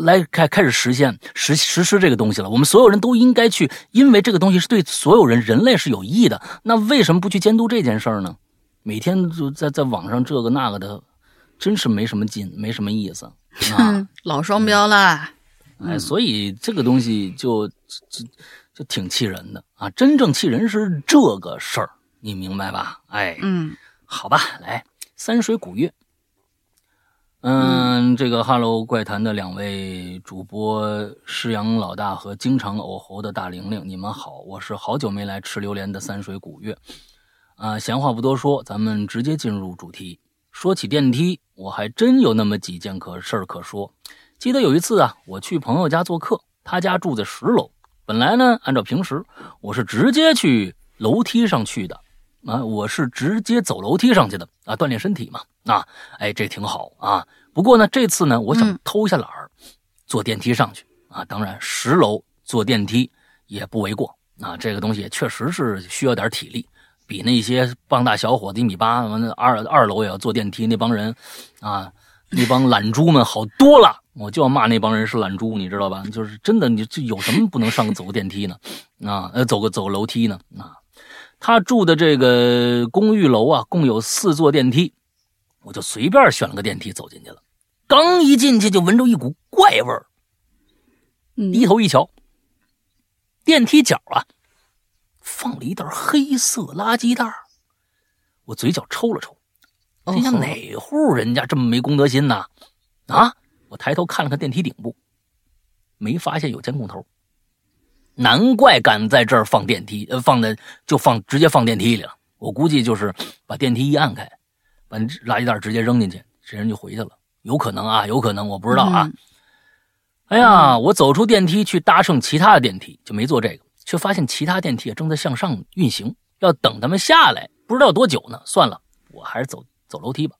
来开开始实现实实施这个东西了。我们所有人都应该去，因为这个东西是对所有人人类是有益的。那为什么不去监督这件事儿呢？每天就在在网上这个那个的。真是没什么劲，没什么意思，<laughs> 啊，<laughs> 老双标了，哎，所以这个东西就就就挺气人的啊！真正气人是这个事儿，你明白吧？哎，嗯，好吧，来三水古月，嗯，这个哈喽怪谈的两位主播施阳老大和经常偶猴的大玲玲，你们好，我是好久没来吃榴莲的三水古月，啊，闲话不多说，咱们直接进入主题。说起电梯，我还真有那么几件可事儿可说。记得有一次啊，我去朋友家做客，他家住在十楼。本来呢，按照平时，我是直接去楼梯上去的啊，我是直接走楼梯上去的啊，锻炼身体嘛。啊，哎，这挺好啊。不过呢，这次呢，我想偷下懒儿，坐电梯上去啊。当然，十楼坐电梯也不为过啊。这个东西也确实是需要点体力。比那些膀大小伙子一米八，完了二二楼也要坐电梯那帮人，啊，那帮懒猪们好多了。我就要骂那帮人是懒猪，你知道吧？就是真的，你这有什么不能上走个电梯呢？啊，呃，走个走楼梯呢？啊，他住的这个公寓楼啊，共有四座电梯，我就随便选了个电梯走进去了。刚一进去就闻着一股怪味儿，低头一瞧，电梯角啊。放了一袋黑色垃圾袋我嘴角抽了抽，心想哪户人家这么没公德心呢？啊！我抬头看了看电梯顶部，没发现有监控头，难怪敢在这儿放电梯，呃，放的就放直接放电梯里了。我估计就是把电梯一按开，把垃圾袋直接扔进去，这人就回去了。有可能啊，有可能，我不知道啊。嗯哎呀，我走出电梯去搭乘其他的电梯，就没坐这个，却发现其他电梯也正在向上运行，要等他们下来，不知道多久呢。算了，我还是走走楼梯吧。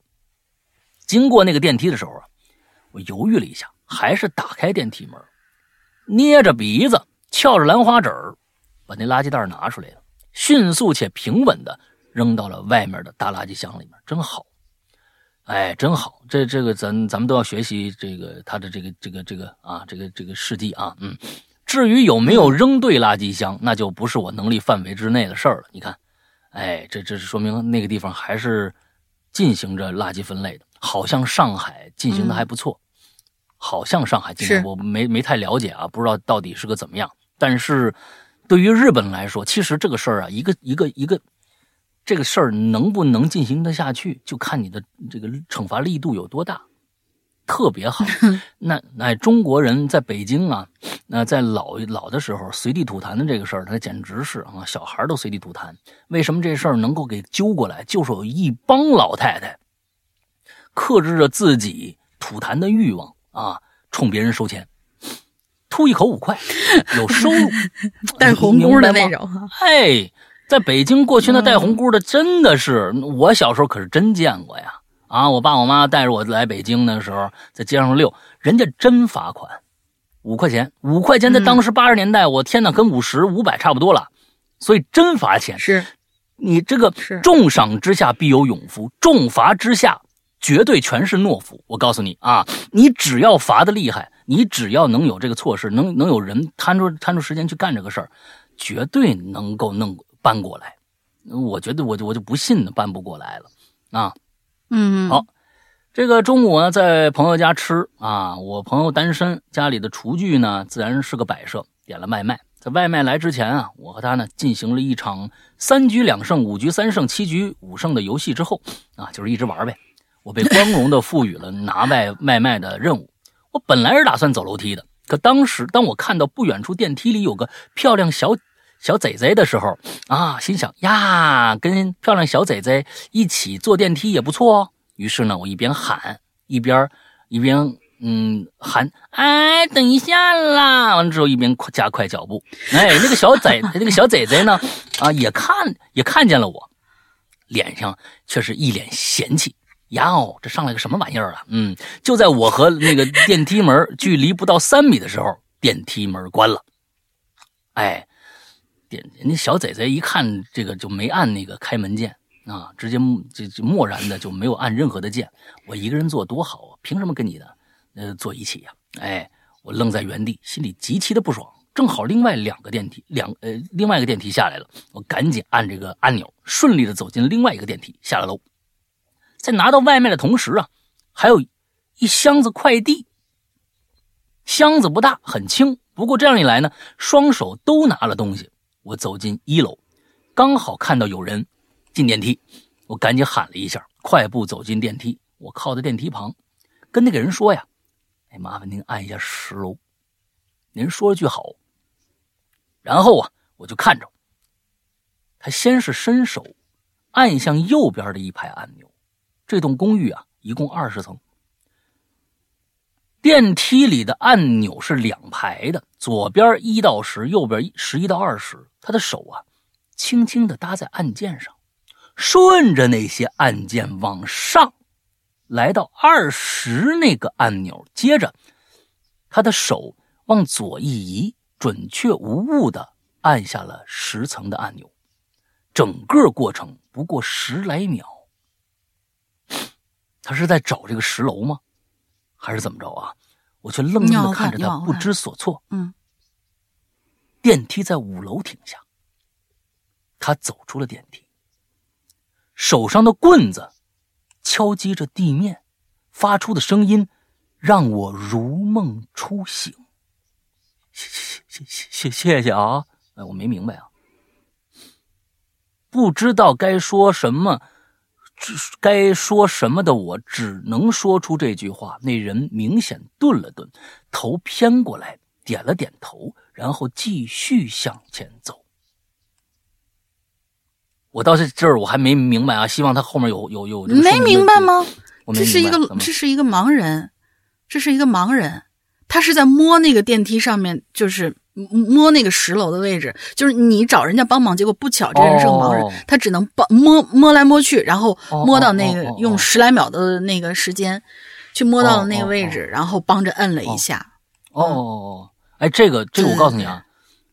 经过那个电梯的时候啊，我犹豫了一下，还是打开电梯门，捏着鼻子，翘着兰花指儿，把那垃圾袋拿出来了，迅速且平稳的扔到了外面的大垃圾箱里面，真好。哎，真好，这这个咱咱们都要学习这个他的这个这个这个啊，这个这个事迹啊，嗯。至于有没有扔对垃圾箱，那就不是我能力范围之内的事儿了。你看，哎，这这是说明那个地方还是进行着垃圾分类的，好像上海进行的还不错，好像上海进行我没没太了解啊，不知道到底是个怎么样。但是对于日本来说，其实这个事儿啊，一个一个一个。这个事儿能不能进行得下去，就看你的这个惩罚力度有多大，特别好。<laughs> 那那中国人在北京啊，那在老老的时候随地吐痰的这个事儿，那简直是啊，小孩都随地吐痰。为什么这事儿能够给揪过来？就是有一帮老太太克制着自己吐痰的欲望啊，冲别人收钱，吐一口五块，<laughs> 有收入，带红箍的那种。哎，在北京过去那带红箍的真的是，我小时候可是真见过呀！啊，我爸我妈带着我来北京的时候，在街上溜，人家真罚款，五块钱，五块钱在当时八十年代，我天哪，跟五十五百差不多了，所以真罚钱。是你这个是重赏之下必有勇夫，重罚之下绝对全是懦夫。我告诉你啊，你只要罚的厉害，你只要能有这个措施，能能有人摊出摊出时间去干这个事儿，绝对能够弄搬过来。我觉得我就我就不信呢，搬不过来了啊。嗯，好这个中午呢，在朋友家吃啊，我朋友单身，家里的厨具呢自然是个摆设，点了外卖。在外卖来之前啊，我和他呢进行了一场三局两胜、五局三胜、七局五胜的游戏之后啊，就是一直玩呗。我被光荣的赋予了拿外外卖的任务。我本来是打算走楼梯的，可当时当我看到不远处电梯里有个漂亮小小贼贼的时候啊，心想呀，跟漂亮小贼贼一起坐电梯也不错哦。于是呢，我一边喊一边一边嗯喊，哎，等一下啦！完了之后一边快加快脚步。哎，那个小贼 <laughs> 那个小贼贼呢啊，也看也看见了我，脸上却是一脸嫌弃。呀哦，这上来个什么玩意儿啊？嗯，就在我和那个电梯门距离不到三米的时候，电梯门关了。哎，电那小贼贼一看这个就没按那个开门键啊，直接就就漠然的就没有按任何的键。我一个人坐多好啊，凭什么跟你的呃坐一起呀、哎，我愣在原地，心里极其的不爽。正好另外两个电梯两呃另外一个电梯下来了，我赶紧按这个按钮，顺利的走进另外一个电梯，下了楼。在拿到外卖的同时啊，还有一箱子快递。箱子不大，很轻，不过这样一来呢，双手都拿了东西。我走进一楼，刚好看到有人进电梯，我赶紧喊了一下，快步走进电梯。我靠在电梯旁，跟那个人说呀：“哎，麻烦您按一下十楼。”您说了句好。然后啊，我就看着他，先是伸手按向右边的一排按钮。这栋公寓啊，一共二十层。电梯里的按钮是两排的，左边一到十，右边十一到二十。他的手啊，轻轻的搭在按键上，顺着那些按键往上，来到二十那个按钮。接着，他的手往左一移，准确无误的按下了十层的按钮。整个过程不过十来秒。他是在找这个十楼吗？还是怎么着啊？我却愣愣的看着他，不知所措。嗯，电梯在五楼停下，他走出了电梯，手上的棍子敲击着地面，发出的声音让我如梦初醒。谢谢谢谢谢谢啊！哎，我没明白啊，不知道该说什么。该说什么的我只能说出这句话。那人明显顿了顿，头偏过来，点了点头，然后继续向前走。我到这这儿我还没明白啊，希望他后面有有有没明白吗？这是一个这是一个盲人，这是一个盲人，他是在摸那个电梯上面，就是摸那个十楼的位置，就是你找人家帮忙，结果不巧这人是个盲人，哦他只能帮摸摸来摸去，然后哦摸到那个、哦哦哦用十来秒的那个时间去摸到了那个位置，哦然后帮着摁了一下。哦哦哦，哎，这个这个我告诉你啊，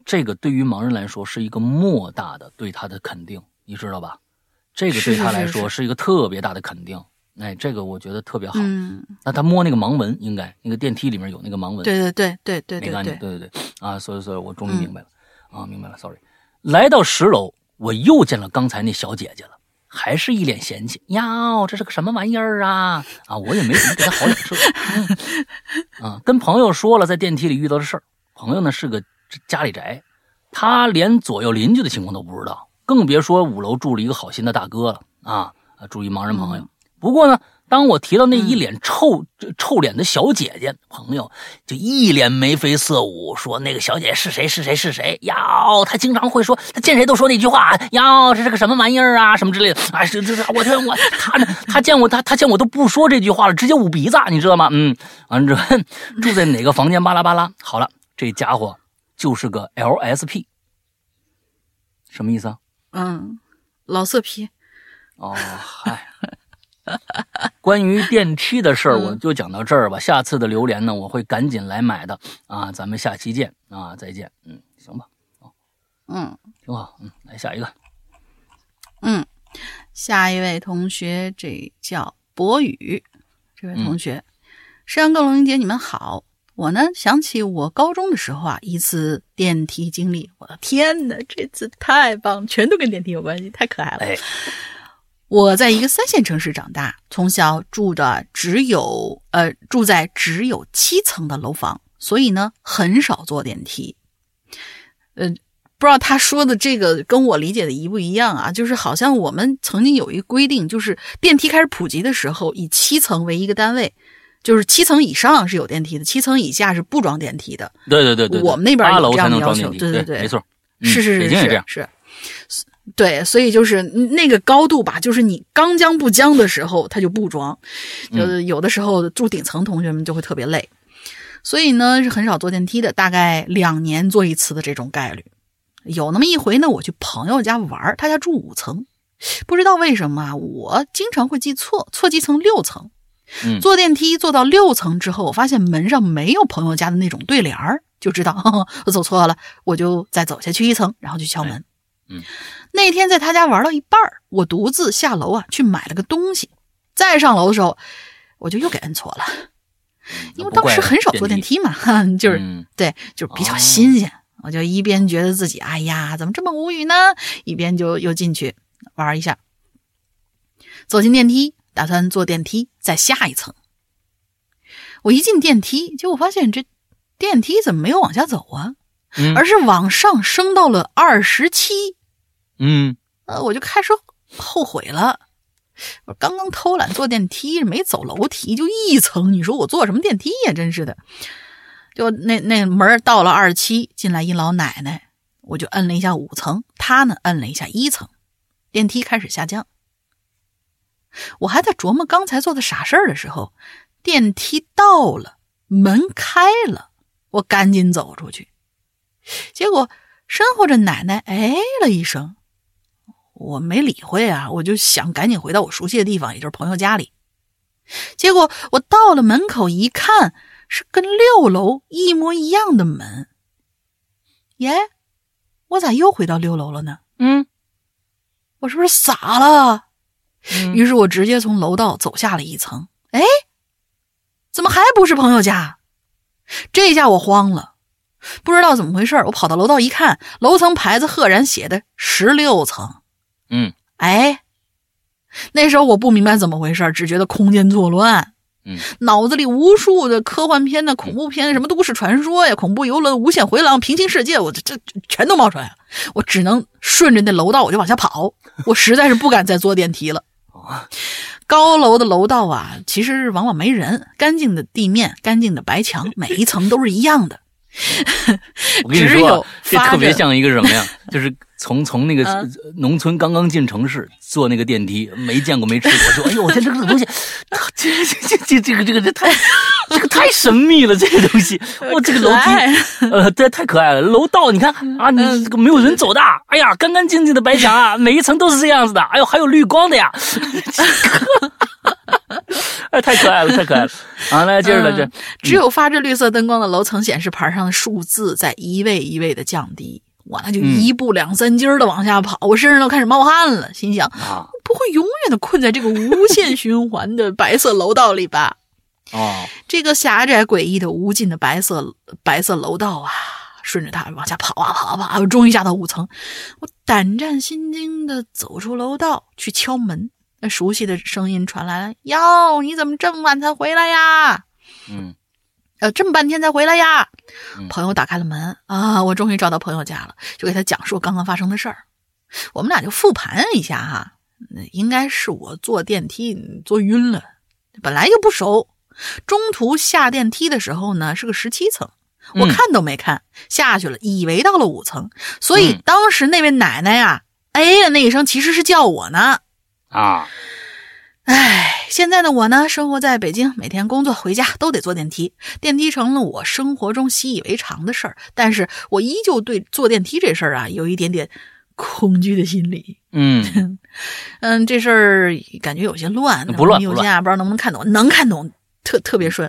这个对于盲人来说是一个莫大的对他的肯定，你知道吧？这个对他来说是一个特别大的肯定。哎，这个我觉得特别好。嗯，那他摸那个盲文，应该那个电梯里面有那个盲文，对对对对对没干净，对对，对对对啊，所以所以我终于明白了、啊，明白了，sorry。来到十楼，我又见了刚才那小姐姐了，还是一脸嫌弃。呀，这是个什么玩意儿啊？啊，我也没怎么给她好脸色。嗯、啊，跟朋友说了在电梯里遇到的事儿，朋友呢是个家里宅，他连左右邻居的情况都不知道，更别说五楼住了一个好心的大哥了啊，啊住一盲人朋友。嗯不过呢，当我提到那一脸臭、臭脸的小姐姐朋友，就一脸眉飞色舞，说那个小姐姐是谁是谁是谁。哟，她经常会说，她见谁都说那句话。哟，这是个什么玩意儿啊，什么之类的。哎，这这这，我天我她 <laughs> 她见我她她见我都不说这句话了，直接捂鼻子，你知道吗？嗯，完之后住在哪个房间？巴拉巴拉。好了，这家伙就是个 LSP，什么意思啊？嗯，老色批，哦，嗨。<laughs> <laughs> 关于电梯的事儿，我就讲到这儿吧。下次的榴莲呢，我会赶紧来买的啊。咱们下期见啊，再见。嗯，行吧，嗯挺好。嗯，来下一个。嗯，下一位同学，这叫博宇，这位同学，山羊跟龙英姐，你们好。我呢想起我高中的时候啊，一次电梯经历，我的天哪，这次太棒，全都跟电梯有关系，太可爱了。哎，我在一个三线城市长大，从小住的只有呃住在只有七层的楼房，所以呢很少坐电梯。呃，不知道他说的这个跟我理解的一不一样啊？就是好像我们曾经有一个规定，就是电梯开始普及的时候，以七层为一个单位，就是七层以上是有电梯的，七层以下是不装电梯的。对对对对，我们那边有这样的要求对对对没错，嗯是是是。是是，对，所以就是那个高度吧，就是你刚将不将的时候，它就不装，嗯就是有的时候住顶层同学们就会特别累，所以呢是很少坐电梯的，大概两年坐一次的这种概率。有那么一回呢，我去朋友家玩儿，他家住五层，不知道为什么啊，我经常会记错，错记成六层。嗯坐电梯坐到六层之后，我发现门上没有朋友家的那种对联儿，就知道呵 <laughs> 呵我走错了，我就再走下去一层，然后去敲门。嗯，那天在他家玩到一半儿我独自下楼啊去买了个东西，再上楼的时候，我就又给摁错了，因为当时很少坐电梯嘛，哈，<laughs> 就是、嗯对，就是比较哦新鲜。我就一边觉得自己哎呀怎么这么无语呢，一边就又进去玩一下。走进电梯，打算坐电梯再下一层。我一进电梯，结果发现这电梯怎么没有往下走啊，嗯而是往上升到了二十七。嗯呃，我就开始后悔了。我刚刚偷懒坐电梯，没走楼梯，就一层，你说我坐什么电梯呀？真是的。就那那门到了二七，进来一老奶奶，我就摁了一下五层，她呢摁了一下一层，电梯开始下降。我还在琢磨刚才做的傻事儿的时候，电梯到了，门开了，我赶紧走出去，结果身后这奶奶哎了一声。我没理会啊，我就想赶紧回到我熟悉的地方，也就是朋友家里。结果我到了门口一看，是跟六楼一模一样的门。耶，我咋又回到六楼了呢？嗯我是不是傻了？嗯于是我直接从楼道走下了一层。哎，怎么还不是朋友家？这下我慌了，不知道怎么回事。我跑到楼道一看，楼层牌子赫然写的十六层。嗯哎，那时候我不明白怎么回事，只觉得空间作乱，嗯，脑子里无数的科幻片的恐怖片、什么都市传说呀、恐怖游轮、无限回廊、平行世界，我这这这全都冒出来了。我只能顺着那楼道我就往下跑，我实在是不敢再坐电梯了。<laughs> 高楼的楼道啊，其实往往没人，干净的地面、干净的白墙，<laughs> 每一层都是一样的。<laughs> 我跟你说，这特别像一个什么呀？<laughs> 就是从从那个农村刚刚进城市，坐那个电梯，没见过没吃过，说：“哎呦，我天，这个东西，<laughs> 这这这这个这个这太这个太神秘了，这个东西，哇，这个楼梯，呃，对，太可爱了。楼道，你看啊，你这个没有人走的，哎呀，干干净净的白墙啊，每一层都是这样子的，哎呦，还有绿光的呀。”哎，<laughs> 太可爱了，<laughs> 太可爱了！啊，来接着来这，只有发着绿色灯光的楼层显示牌上的数字在一位一位的降低，我那就一步两三斤的往下跑，我身上都开始冒汗了，心想啊，不会永远的困在这个无限循环的白色楼道里吧？哦，这个狭窄诡异的无尽的白色白色楼道啊，顺着它往下跑啊跑啊跑，我终于下到五层，我胆战心惊的走出楼道去敲门。那熟悉的声音传来了：“哟，你怎么这么晚才回来呀？”“嗯，呃，这么半天才回来呀？”朋友打开了门啊，我终于找到朋友家了，就给他讲述刚刚发生的事儿。我们俩就复盘一下哈，应该是我坐电梯坐晕了，本来就不熟，中途下电梯的时候呢是个十七层，我看都没看下去了，以为到了五层，所以当时那位奶奶呀，哎呀那一声其实是叫我呢。啊，唉，现在的我呢，生活在北京，每天工作回家都得坐电梯，电梯成了我生活中习以为常的事儿。但是我依旧对坐电梯这事儿啊，有一点点恐惧的心理。嗯 <laughs> 嗯，这事儿感觉有些乱。不乱，不乱。不知道能不能看懂？能看懂，特特别顺。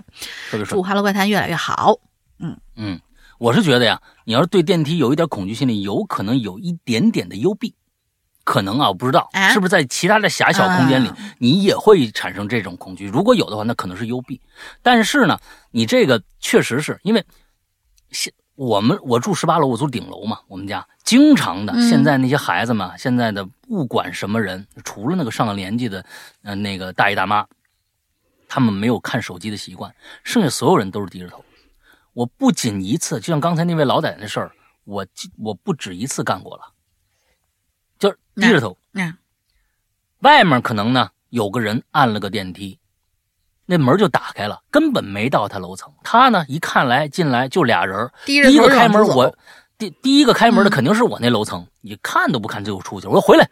特别顺。祝《哈喽怪谈》越来越好。嗯嗯，我是觉得呀，你要是对电梯有一点恐惧心理，有可能有一点点的幽闭。可能啊，我不知道是不是在其他的狭小空间里，你也会产生这种恐惧。如果有的话，那可能是幽闭。但是呢，你这个确实是因为现我们我住十八楼，我住顶楼嘛，我们家经常的。现在那些孩子们，现在的不管什么人，除了那个上了年纪的，呃，那个大爷大妈，他们没有看手机的习惯，剩下所有人都是低着头。我不仅一次，就像刚才那位老奶奶的事儿，我我不止一次干过了。就是低着头，外面可能呢有个人按了个电梯，那门就打开了，根本没到他楼层。他呢一看来进来就俩人，第一个开门我第第一个开门的肯定是我那楼层，你看都不看就出去。我说回来，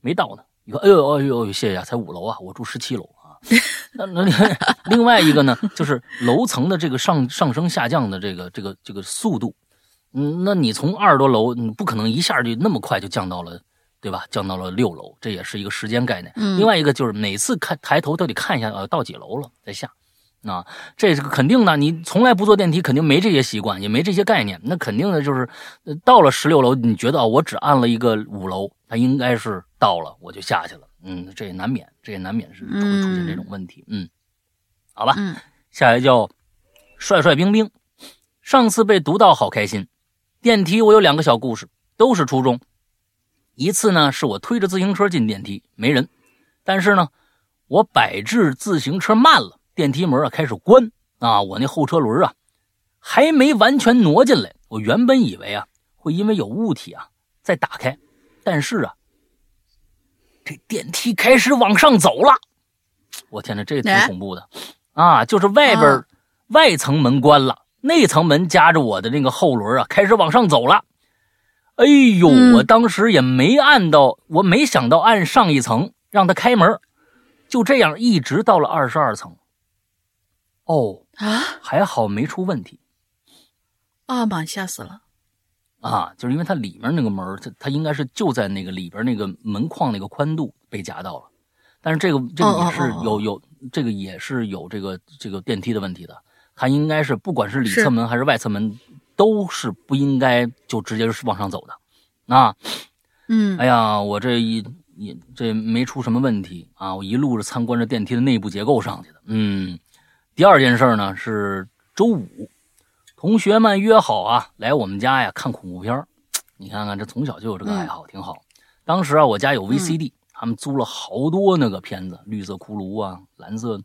没到呢。你说哎呦哎呦谢谢啊，才五楼啊，我住十七楼啊。<laughs> 那那另外一个呢，就是楼层的这个上上升下降的这个这个这个速度，嗯，那你从二十多楼，你不可能一下就那么快就降到了。对吧？降到了六楼，这也是一个时间概念。另外一个就是每次看抬头都得看一下，呃，到几楼了再下。啊，这是肯定的。你从来不坐电梯，肯定没这些习惯，也没这些概念。那肯定的就是，到了十六楼，你觉得啊，我只按了一个五楼，它应该是到了，我就下去了。嗯，这也难免，这也难免是会出现这种问题。嗯，好吧。下一个叫帅帅冰冰，上次被读到好开心。电梯我有两个小故事，都是初中。一次呢，是我推着自行车进电梯，没人，但是呢，我摆置自行车慢了，电梯门啊开始关啊，我那后车轮啊还没完全挪进来。我原本以为啊会因为有物体啊再打开，但是啊，这电梯开始往上走了。我天哪，这挺恐怖的啊！就是外边外层门关了，内层门夹着我的那个后轮啊开始往上走了。哎呦！我当时也没按到，我没想到按上一层让他开门，就这样一直到了二十二层。哦啊，还好没出问题。啊妈，吓死了！啊，就是因为它里面那个门，它它应该是就在那个里边那个门框那个宽度被夹到了。但是这个这个也是有有这个也是有这个这个电梯的问题的，它应该是不管是里侧门还是外侧门。都是不应该就直接是往上走的，啊，嗯，哎呀，我这一一这没出什么问题啊，我一路是参观着电梯的内部结构上去的，嗯，第二件事呢是周五，同学们约好啊来我们家呀看恐怖片你看看这从小就有这个爱好，挺好。当时啊我家有 VCD，他们租了好多那个片子，绿色骷髅啊，蓝色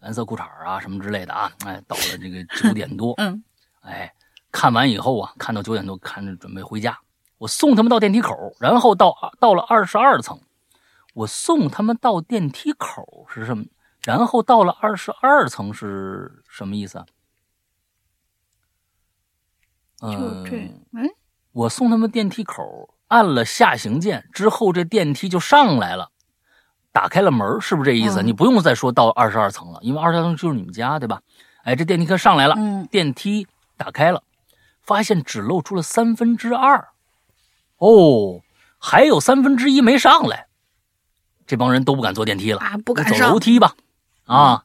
蓝色裤衩啊什么之类的啊，哎，到了这个九点多，<laughs> 嗯，哎。看完以后啊，看到九点多，看着准备回家。我送他们到电梯口，然后到到了二十二层。我送他们到电梯口是什么？然后到了二十二层是什么意思啊？嗯，我送他们电梯口，按了下行键之后，这电梯就上来了，打开了门，是不是这意思？嗯你不用再说到二十二层了，因为二十二层就是你们家，对吧？哎，这电梯可上来了，嗯电梯打开了，发现只露出了三分之二，哦，还有三分之一没上来，这帮人都不敢坐电梯了。啊，不敢走上楼梯吧，啊，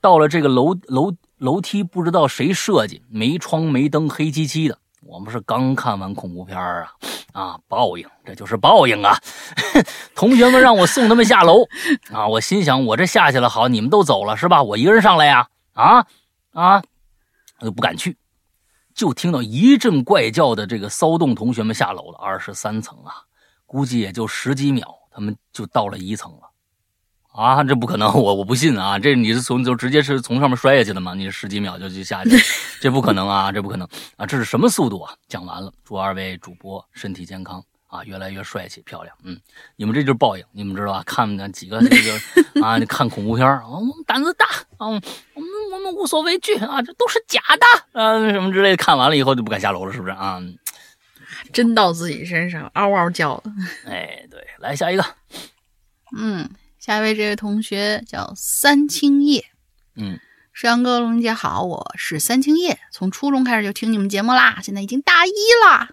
到了这个楼楼楼梯，不知道谁设计，没窗没灯，黑漆漆的。我们是刚看完恐怖片啊，啊，报应，这就是报应啊！<laughs> 同学们让我送他们下楼啊，我心想，我这下去了，好，你们都走了是吧？我一个人上来呀，啊啊，我就不敢去，就听到一阵怪叫的这个骚动，同学们下楼了，二十三层啊，估计也就十几秒，他们就到了一层了。啊，这不可能，我我不信啊！这你是从就直接是从上面摔下去的吗？你十几秒就就下去，这不可能啊！这不可能啊！这是什么速度啊？讲完了，祝二位主播身体健康啊，越来越帅气漂亮。嗯，你们这就是报应，你们知道吧？看那几个这个啊，你看恐怖片儿啊，我们胆子大啊，我们我们无所畏惧啊，这都是假的啊，什么之类的。看完了以后就不敢下楼了，是不是啊？真到自己身上，嗷嗷叫的。<laughs> 哎，对，来下一个，嗯，下一位这位同学叫三青叶，嗯石阳哥、龙姐好，我是三青叶，从初中开始就听你们节目啦，现在已经大一啦。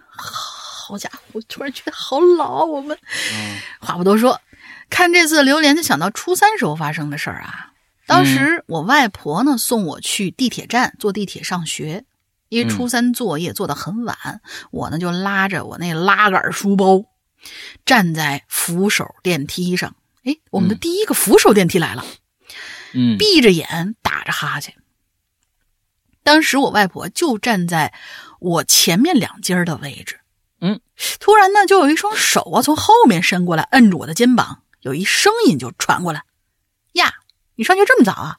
好家伙，我突然觉得好老啊，我们。嗯话不多说，看这次榴莲就想到初三时候发生的事儿啊。当时我外婆呢送我去地铁站坐地铁上学，因为初三作业做得很晚，我呢就拉着我那拉杆书包，站在扶手电梯上。哎，我们的嗯第一个扶手电梯来了。嗯闭着眼打着哈欠。当时我外婆就站在我前面两阶的位置，嗯，突然呢，就有一双手啊从后面伸过来，摁住我的肩膀，有一声音就传过来：“呀，你上学这么早啊？”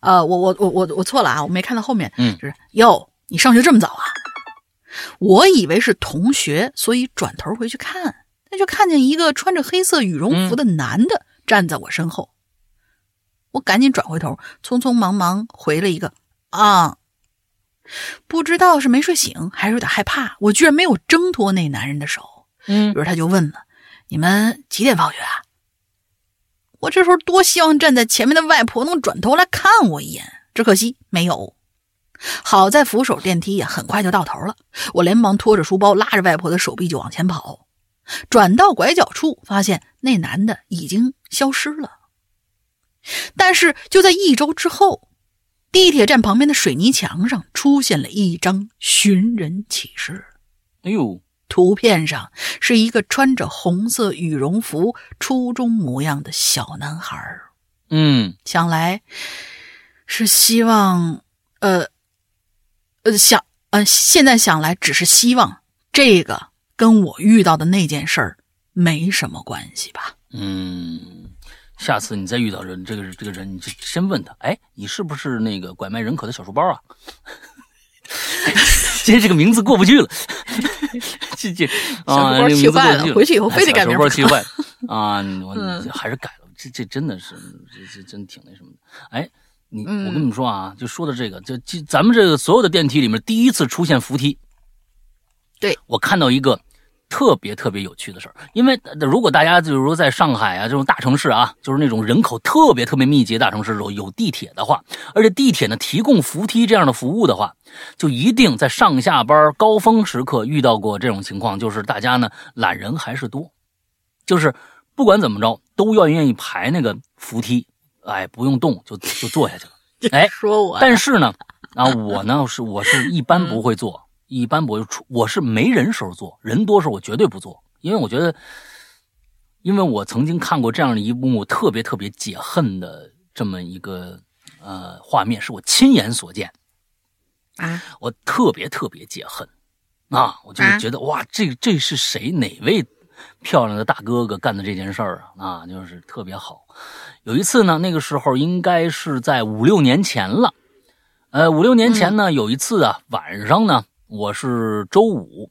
呃，我我我我我错了啊，我没看到后面，嗯就是哟，你上学这么早啊？我以为是同学，所以转头回去看，那就看见一个穿着黑色羽绒服的男的站在我身后。我赶紧转回头，匆匆忙忙回了一个啊。不知道是没睡醒，还是有点害怕，我居然没有挣脱那男人的手。嗯于是他就问了：“你们几点放学啊？”我这时候多希望站在前面的外婆能转头来看我一眼，只可惜没有。好在扶手电梯呀，很快就到头了。我连忙拖着书包，拉着外婆的手臂就往前跑。转到拐角处，发现那男的已经消失了。但是就在一周之后，地铁站旁边的水泥墙上出现了一张寻人启事。哎呦，图片上是一个穿着红色羽绒服、初中模样的小男孩，嗯想来是希望，呃，呃，想，呃，现在想来只是希望这个跟我遇到的那件事儿没什么关系吧。嗯，下次你再遇到人这个这个人，你就先问他，哎，你是不是那个拐卖人口的小书包啊？<laughs> 今天这个名字过不去了，<laughs> 这这 <laughs> 啊，小书包这个名字过气坏了回去以后非得改书包气坏。了啊！我嗯。还是改了，这这真的是这这真挺那什么的。哎，你嗯我跟你们说啊，就说的这个，就就咱们这个所有的电梯里面，第一次出现扶梯，对。我看到一个特别特别有趣的事儿，因为呃如果大家就是说在上海啊这种大城市啊，就是那种人口特别特别密集的大城市有有地铁的话，而且地铁呢提供扶梯这样的服务的话，就一定在上下班高峰时刻遇到过这种情况，就是大家呢懒人还是多，就是不管怎么着都要愿意排那个扶梯，哎，不用动就就坐下去了。<laughs> 哎说我，但是呢，啊，我呢是我是一般不会做，一般不会出，我是没人时候做，人多时候我绝对不做，因为我觉得，因为我曾经看过这样的一幕特别特别解恨的这么一个呃画面，是我亲眼所见，啊，我特别特别解恨啊！我就是觉得、哇，这这是谁哪位漂亮的大哥哥干的这件事儿啊？啊，就是特别好。有一次呢，那个时候应该是在五六年前了。呃，五六年前呢，有一次啊，晚上呢，我是周五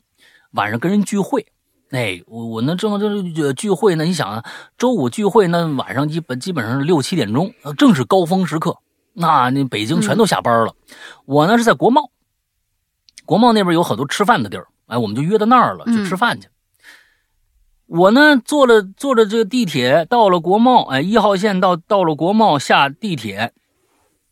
晚上跟人聚会。哎，我我呢正这聚会呢，你想啊，周五聚会那晚上基本基本上是六七点钟，呃正是高峰时刻。那那北京全都下班了，我呢是在国贸，国贸那边有好多吃饭的地儿，哎，我们就约到那儿了，去吃饭去。我呢，坐了坐着这个地铁到了国贸，哎，一号线到到了国贸，下地铁，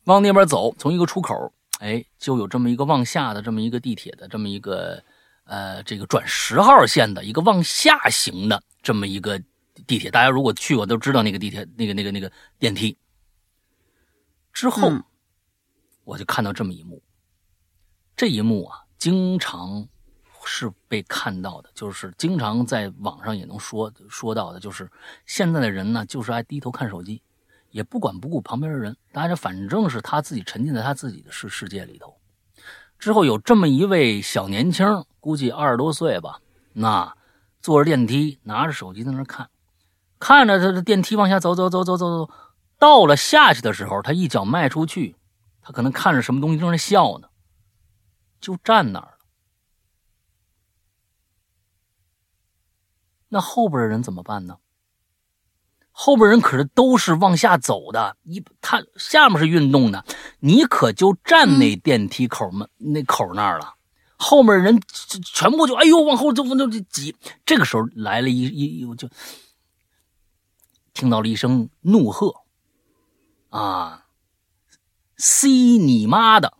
往那边走，从一个出口，哎，就有这么一个往下的这么一个地铁的这么一个，呃，这个转十号线的一个往下行的这么一个地铁。大家如果去过都知道那个地铁，那个那个那个电梯。之后，我就看到这么一幕，这一幕啊，经常。是被看到的，就是经常在网上也能说说到的，就是现在的人呢，就是爱低头看手机，也不管不顾旁边的人，大家反正是他自己沉浸在他自己的世世界里头。之后有这么一位小年轻，估计二十多岁吧，那坐着电梯，拿着手机在那看，看着他的电梯往下走走走走走走，到了下去的时候，他一脚迈出去，他可能看着什么东西正在笑呢，就站那儿。那后边的人怎么办呢？后边人可是都是往下走的，一他下面是运动的，你可就站那电梯口门那口那儿了。后面人全部就哎呦往后就就就挤。这个时候来了一一就听到了一声怒喝啊！C 你妈的！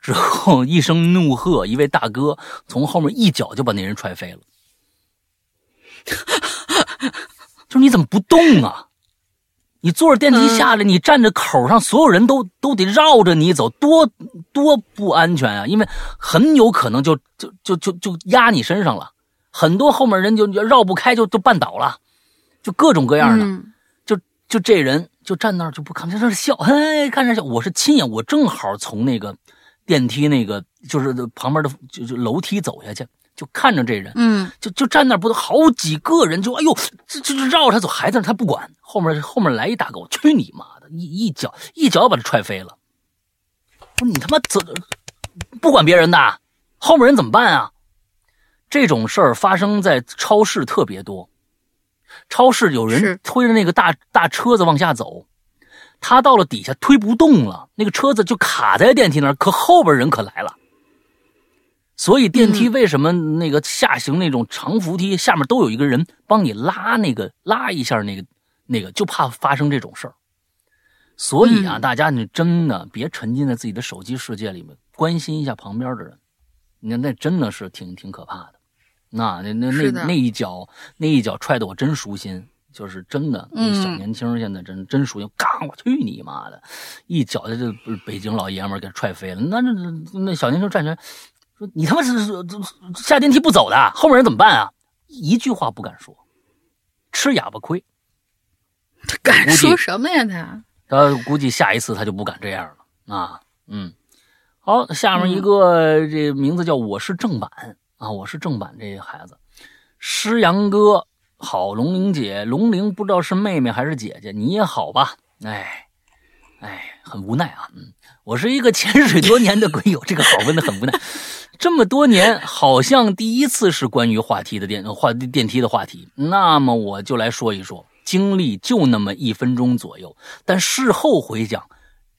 之后一声怒喝，一位大哥从后面一脚就把那人踹飞了。<laughs> 就是你怎么不动啊？你坐着电梯下来，你站着口上，所有人都都得绕着你走，多多不安全啊！因为很有可能就就就就就压你身上了，很多后面人就绕不开，就就绊倒了，就各种各样的。就就这人就站那儿就不看，在那笑，嘿，看着笑。我是亲眼，我正好从那个电梯那个就是旁边的就就楼梯走下去。就看着这人，嗯，就就站那，不都好几个人，就哎呦，这这绕着他走，还在那，他不管。后面后面来一大狗，去你妈的，一一脚一脚把他踹飞了。不是你他妈怎，不管别人的，后面人怎么办啊？这种事儿发生在超市特别多，超市有人推着那个大大车子往下走，他到了底下推不动了，那个车子就卡在电梯那儿，可后边人可来了。所以电梯为什么那个下行那种长扶梯下面都有一个人帮你拉那个拉一下那个那个就怕发生这种事儿。所以啊，大家你真的别沉浸在自己的手机世界里面，关心一下旁边的人。那那真的是挺挺可怕的。那那那那那一脚那一脚踹的我真舒心，就是真的。那小年轻现在真真舒心，嘎我去你妈的，一脚就就北京老爷们给踹飞了。那那那那小年轻站起来。说你他妈是下电梯不走的，后面人怎么办啊？一句话不敢说，吃哑巴亏。他敢说什么呀？他他估计下一次他就不敢这样了啊。嗯，好，下面一个这名字叫我是正版啊，我是正版这孩子，诗阳哥好，龙玲姐，龙玲不知道是妹妹还是姐姐，你也好吧？哎哎，很无奈啊。嗯，我是一个潜水多年的鬼友，这个好问的很无奈。这么多年，好像第一次是关于话题的电话电梯的话题。那么我就来说一说，经历就那么一分钟左右，但事后回想，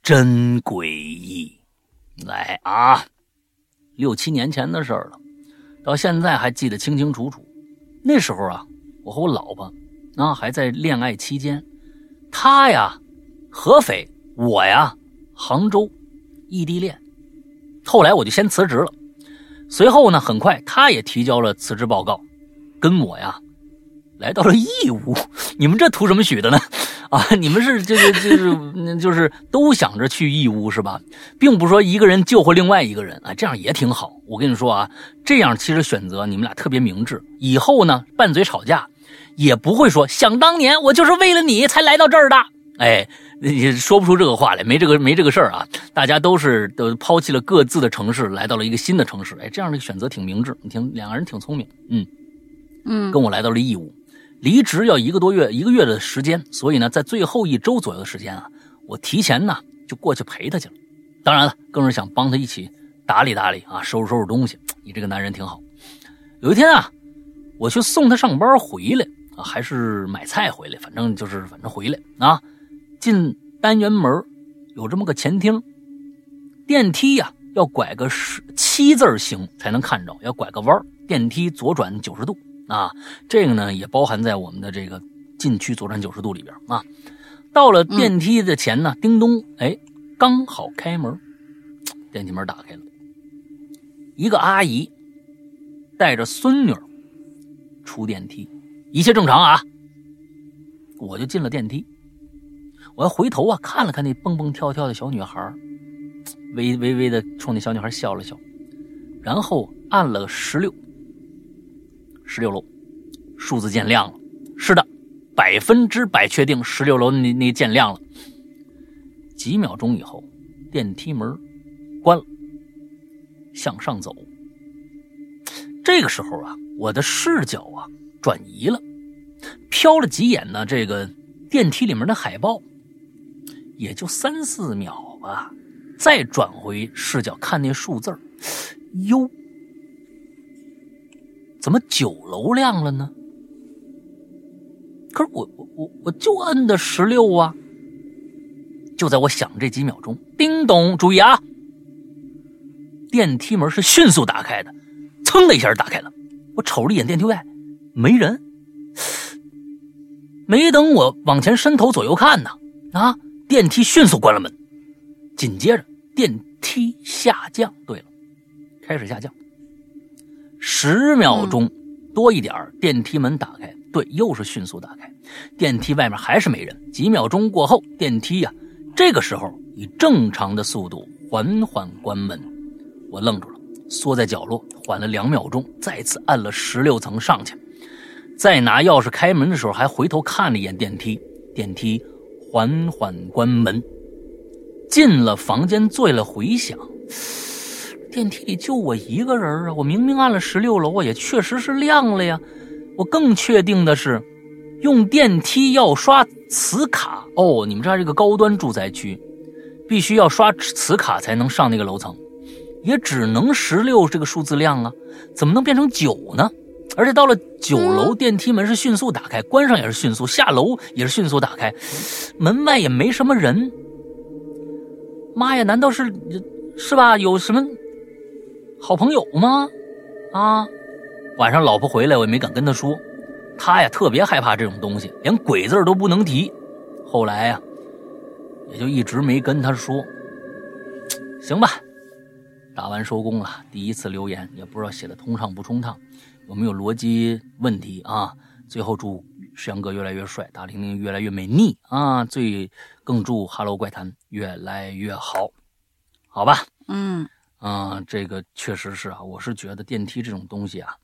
真诡异。来啊，六七年前的事儿了，到现在还记得清清楚楚。那时候啊，我和我老婆啊还在恋爱期间，她呀合肥，我呀杭州，异地恋。后来我就先辞职了。随后呢，很快他也提交了辞职报告，跟我呀，来到了义乌。<laughs> 你们这图什么许的呢？<laughs> 啊，你们是就是就是 <laughs> 就是都想着去义乌是吧？并不说一个人救活另外一个人啊，这样也挺好。我跟你说啊，这样其实选择你们俩特别明智。以后呢，拌嘴吵架，也不会说想当年我就是为了你才来到这儿的。哎。也说不出这个话来，没这个没这个事儿啊！大家都是都抛弃了各自的城市，来到了一个新的城市。哎，这样的选择挺明智，你听，两个人挺聪明。嗯嗯，跟我来到了义乌，离职要一个多月，一个月的时间，所以呢，在最后一周左右的时间啊，我提前呢就过去陪他去了。当然了，更是想帮他一起打理打理啊，收拾收拾东西。你这个男人挺好。有一天啊，我去送他上班回来啊，还是买菜回来，反正就是反正回来啊。进单元门有这么个前厅，电梯呀要拐个十七字形才能看着，要拐个弯，电梯左转九十度啊。这个呢也包含在我们的这个禁区左转九十度里边啊。到了电梯的前呢，叮咚，哎，刚好开门，电梯门打开了，一个阿姨带着孙女出电梯，一切正常啊。我就进了电梯，我要回头啊，看了看那蹦蹦跳跳的小女孩，微微微的冲那小女孩笑了笑，然后按了十六，十六楼，数字键亮了，是的，百分之百确定十六楼那那键亮了。几秒钟以后，电梯门关了，向上走。这个时候啊，我的视角啊转移了。瞟了几眼呢，这个电梯里面的海报，也就三四秒吧。再转回视角看那数字哟，怎么九楼亮了呢？可是我我我我就摁的十六啊！就在我想这几秒钟，叮咚，注意啊！电梯门是迅速打开的，噌的一下打开了。我瞅了一眼电梯外，没人。没等我往前伸头左右看呢，啊！电梯迅速关了门，紧接着电梯下降。对了，开始下降。十秒钟多一点电梯门打开。对，又是迅速打开。电梯外面还是没人。几秒钟过后，电梯呀，这个时候以正常的速度缓缓关门。我愣住了，缩在角落，缓了两秒钟，再次按了十六层上去。再拿钥匙开门的时候，还回头看了一眼电梯，电梯缓缓关门。进了房间，做了回想，电梯里就我一个人啊！我明明按了十六楼啊，也确实是亮了呀。我更确定的是，用电梯要刷磁卡哦。你们知道这个高端住宅区，必须要刷磁卡才能上那个楼层，也只能十六这个数字亮啊，怎么能变成九呢？而且到了九楼，电梯门是迅速打开，关上也是迅速，下楼也是迅速打开，门外也没什么人。妈呀，难道是是吧？有什么好朋友吗？啊，晚上老婆回来，我也没敢跟她说，她呀特别害怕这种东西，连鬼字都不能提。后来呀，也就一直没跟她说。行吧，打完收工了，第一次留言也不知道写的通畅不通畅。有没有逻辑问题啊？最后祝石阳哥越来越帅，大玲玲越来越美丽啊！最更祝 Hello 怪谈越来越好，好吧？嗯啊，这个确实是啊，我是觉得电梯这种东西啊，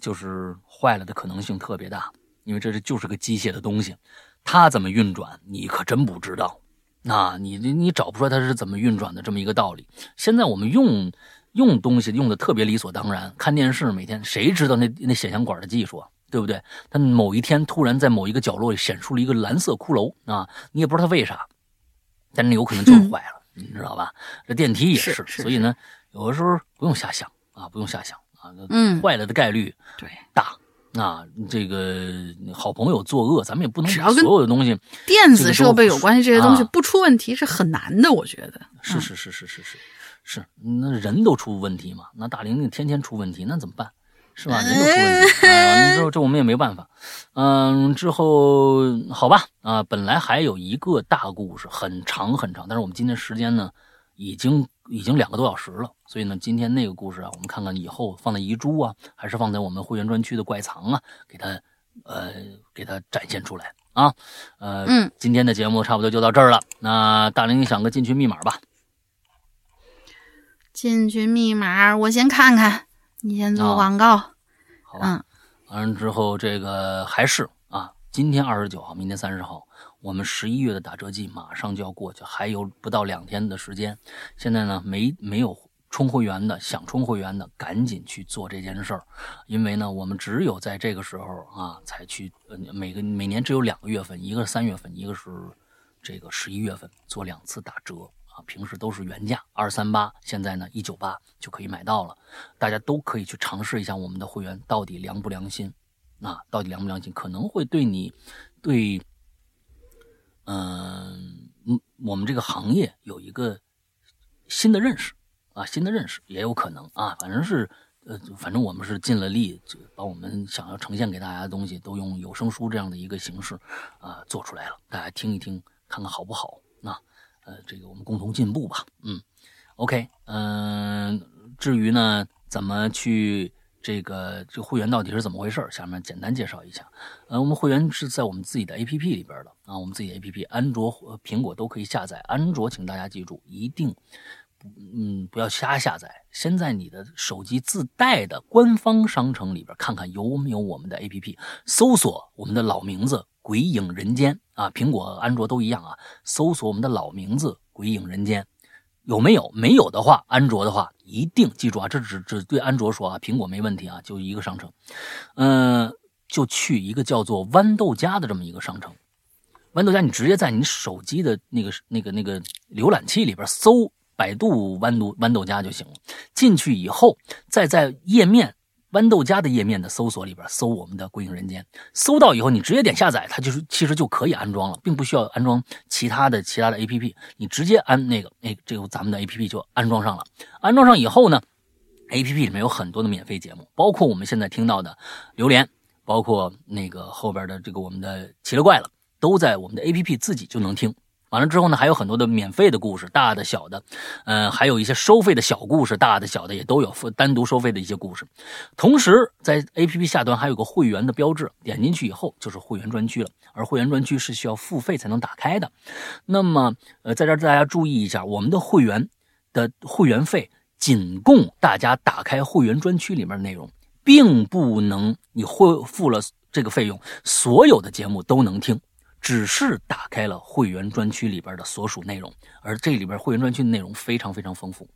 就是坏了的可能性特别大，因为这是就是个机械的东西，它怎么运转你可真不知道，那你你你找不出来它是怎么运转的这么一个道理。现在我们用。用东西用的特别理所当然，看电视每天谁知道那那显像管的技术啊，对不对？他某一天突然在某一个角落里显出了一个蓝色骷髅啊，你也不知道他为啥，但那有可能就是坏了，你知道吧？这电梯也是，所以呢，有的时候不用瞎想啊，不用瞎想啊，嗯，坏了的概率对大啊。这个好朋友作恶，咱们也不能只要所有的东西电子设备有关系，这些东西啊不出问题是很难的，我觉得是是是是是是是，那人都出问题嘛？那大玲玲天天出问题，那怎么办？是吧？人都出问题，哎，这这我们也没办法。嗯，之后好吧，啊，本来还有一个大故事，很长很长，但是我们今天时间呢，已经已经两个多小时了，所以呢，今天那个故事啊，我们看看以后放在遗珠啊，还是放在我们会员专区的怪藏啊，给它呃给它展现出来啊。呃，嗯，今天的节目差不多就到这儿了。那大玲，你想个进群密码吧？进群密码我先看看，你先做啊广告。好吧。嗯，完了之后，这个还是啊，今天二十九号，明天三十号，我们十一月的打折季马上就要过去，还有不到两天的时间。现在呢，没没有充会员的，想充会员的，赶紧去做这件事儿，因为呢，我们只有在这个时候啊，才去呃，每个每年只有两个月份，一个是三月份，一个是这个十一月份，做两次打折。啊，平时都是原价二三八，现在呢一九八就可以买到了，大家都可以去尝试一下我们的会员到底良不良心，啊，到底良不良心，可能会对你，对，嗯嗯，我们这个行业有一个新的认识啊，新的认识也有可能啊，反正是。呃，反正我们是尽了力，就把我们想要呈现给大家的东西，都用有声书这样的一个形式，啊，做出来了。大家听一听，看看好不好？呃，这个我们共同进步吧。嗯，OK，嗯，至于呢，怎么去这个这会员到底是怎么回事？下面简单介绍一下。呃，我们会员是在我们自己的 APP 里边的啊，我们自己的 APP，安卓苹果都可以下载。安卓，请大家记住，一定。嗯，不要瞎下载，先在你的手机自带的官方商城里边看看有没有我们的 APP，搜索我们的老名字“鬼影人间”啊，苹果、安卓都一样啊，搜索我们的老名字“鬼影人间”，有没有？没有的话，安卓的话一定记住啊，这只只对安卓说啊，苹果没问题啊，就一个商城，嗯，就去一个叫做豌豆荚的这么一个商城，豌豆荚你直接在你手机的那个那个那个浏览器里边搜。百度豌豆豌豆荚就行了。进去以后，再在页面豌豆荚的页面的搜索里边搜我们的《归影人间》，搜到以后，你直接点下载，它就是其实就可以安装了，并不需要安装其他的其他的 APP。你直接安那个，哎，这个咱们的 APP 就安装上了。安装上以后呢，APP 里面有很多的免费节目，包括我们现在听到的《榴莲》，包括那个后边的这个我们的奇了怪了，都在我们的 APP 自己就能听。完了之后呢，还有很多的免费的故事，大的小的，嗯，还有一些收费的小故事，大的小的也都有付单独收费的一些故事。同时，在 APP 下端还有个会员的标志，点进去以后就是会员专区了。而会员专区是需要付费才能打开的。那么，呃，在这儿大家注意一下，我们的会员的会员费仅供大家打开会员专区里面的内容，并不能你会付了这个费用，所有的节目都能听。只是打开了会员专区里边的所属内容，而这里边会员专区的内容非常非常丰富，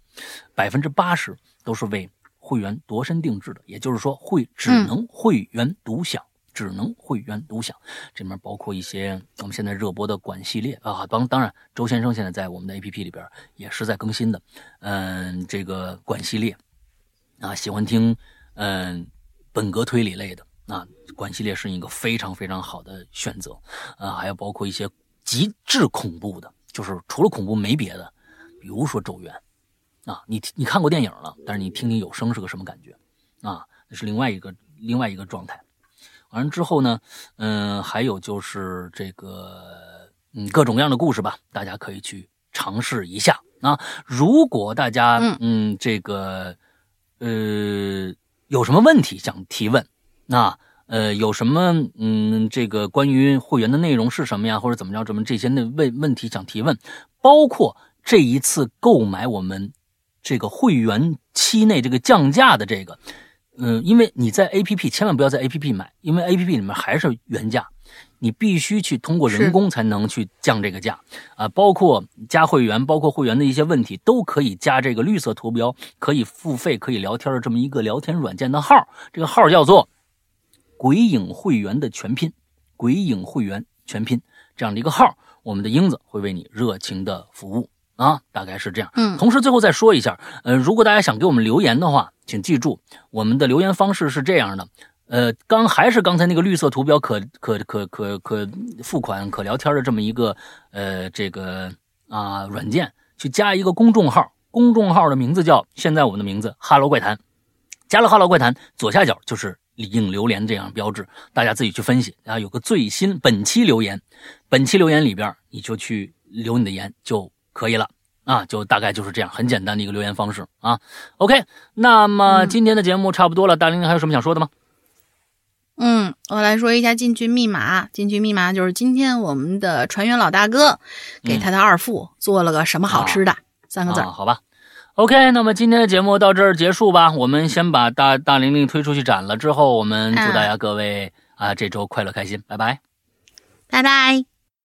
百分之八十都是为会员度身定制的，也就是说会只能会员独享，只能会员独享。这里面包括一些我们现在热播的管系列啊，当当然周先生现在在我们的 APP 里边也是在更新的，嗯，这个管系列啊，喜欢听嗯本格推理类的。那关系列是一个非常非常好的选择，啊，还有包括一些极致恐怖的，就是除了恐怖没别的，比如说《咒怨》，啊，你你看过电影了，但是你听听有声是个什么感觉，啊，那是另外一个另外一个状态。完了之后呢，嗯，还有就是这个，嗯，各种各样的故事吧，大家可以去尝试一下。啊，如果大家嗯这个呃有什么问题想提问。那呃，有什么嗯，这个关于会员的内容是什么呀，或者怎么着，怎么这些那问问题想提问，包括这一次购买我们这个会员期内这个降价的这个，嗯，因为你在 A P P 千万不要在 A P P 买，因为 A P P 里面还是原价，你必须去通过人工才能去降这个价啊。包括加会员，包括会员的一些问题，都可以加这个绿色图标，可以付费，可以聊天的这么一个聊天软件的号，这个号叫做。鬼影会员的全拼，鬼影会员全拼这样的一个号，我们的英子会为你热情的服务啊，大概是这样。嗯，同时最后再说一下，呃，如果大家想给我们留言的话，请记住我们的留言方式是这样的，呃，刚还是刚才那个绿色图标可可可可可付款可聊天的这么一个呃这个啊软件，去加一个公众号，公众号的名字叫现在我们的名字哈喽怪谈，加了哈喽怪谈，左下角就是。影留言这样标志，大家自己去分析啊。有个最新本期留言，本期留言里边你就去留你的言就可以了啊。就大概就是这样，很简单的一个留言方式啊。OK，那么今天的节目差不多了，大玲玲还有什么想说的吗？嗯，我来说一下进群密码。进群密码就是今天我们的船员老大哥给他的二副做了个什么好吃的三个字，好吧。OK，那么今天的节目到这儿结束吧。我们先把大大玲玲推出去斩了，之后我们祝大家各位啊这周快乐开心，拜拜，拜拜。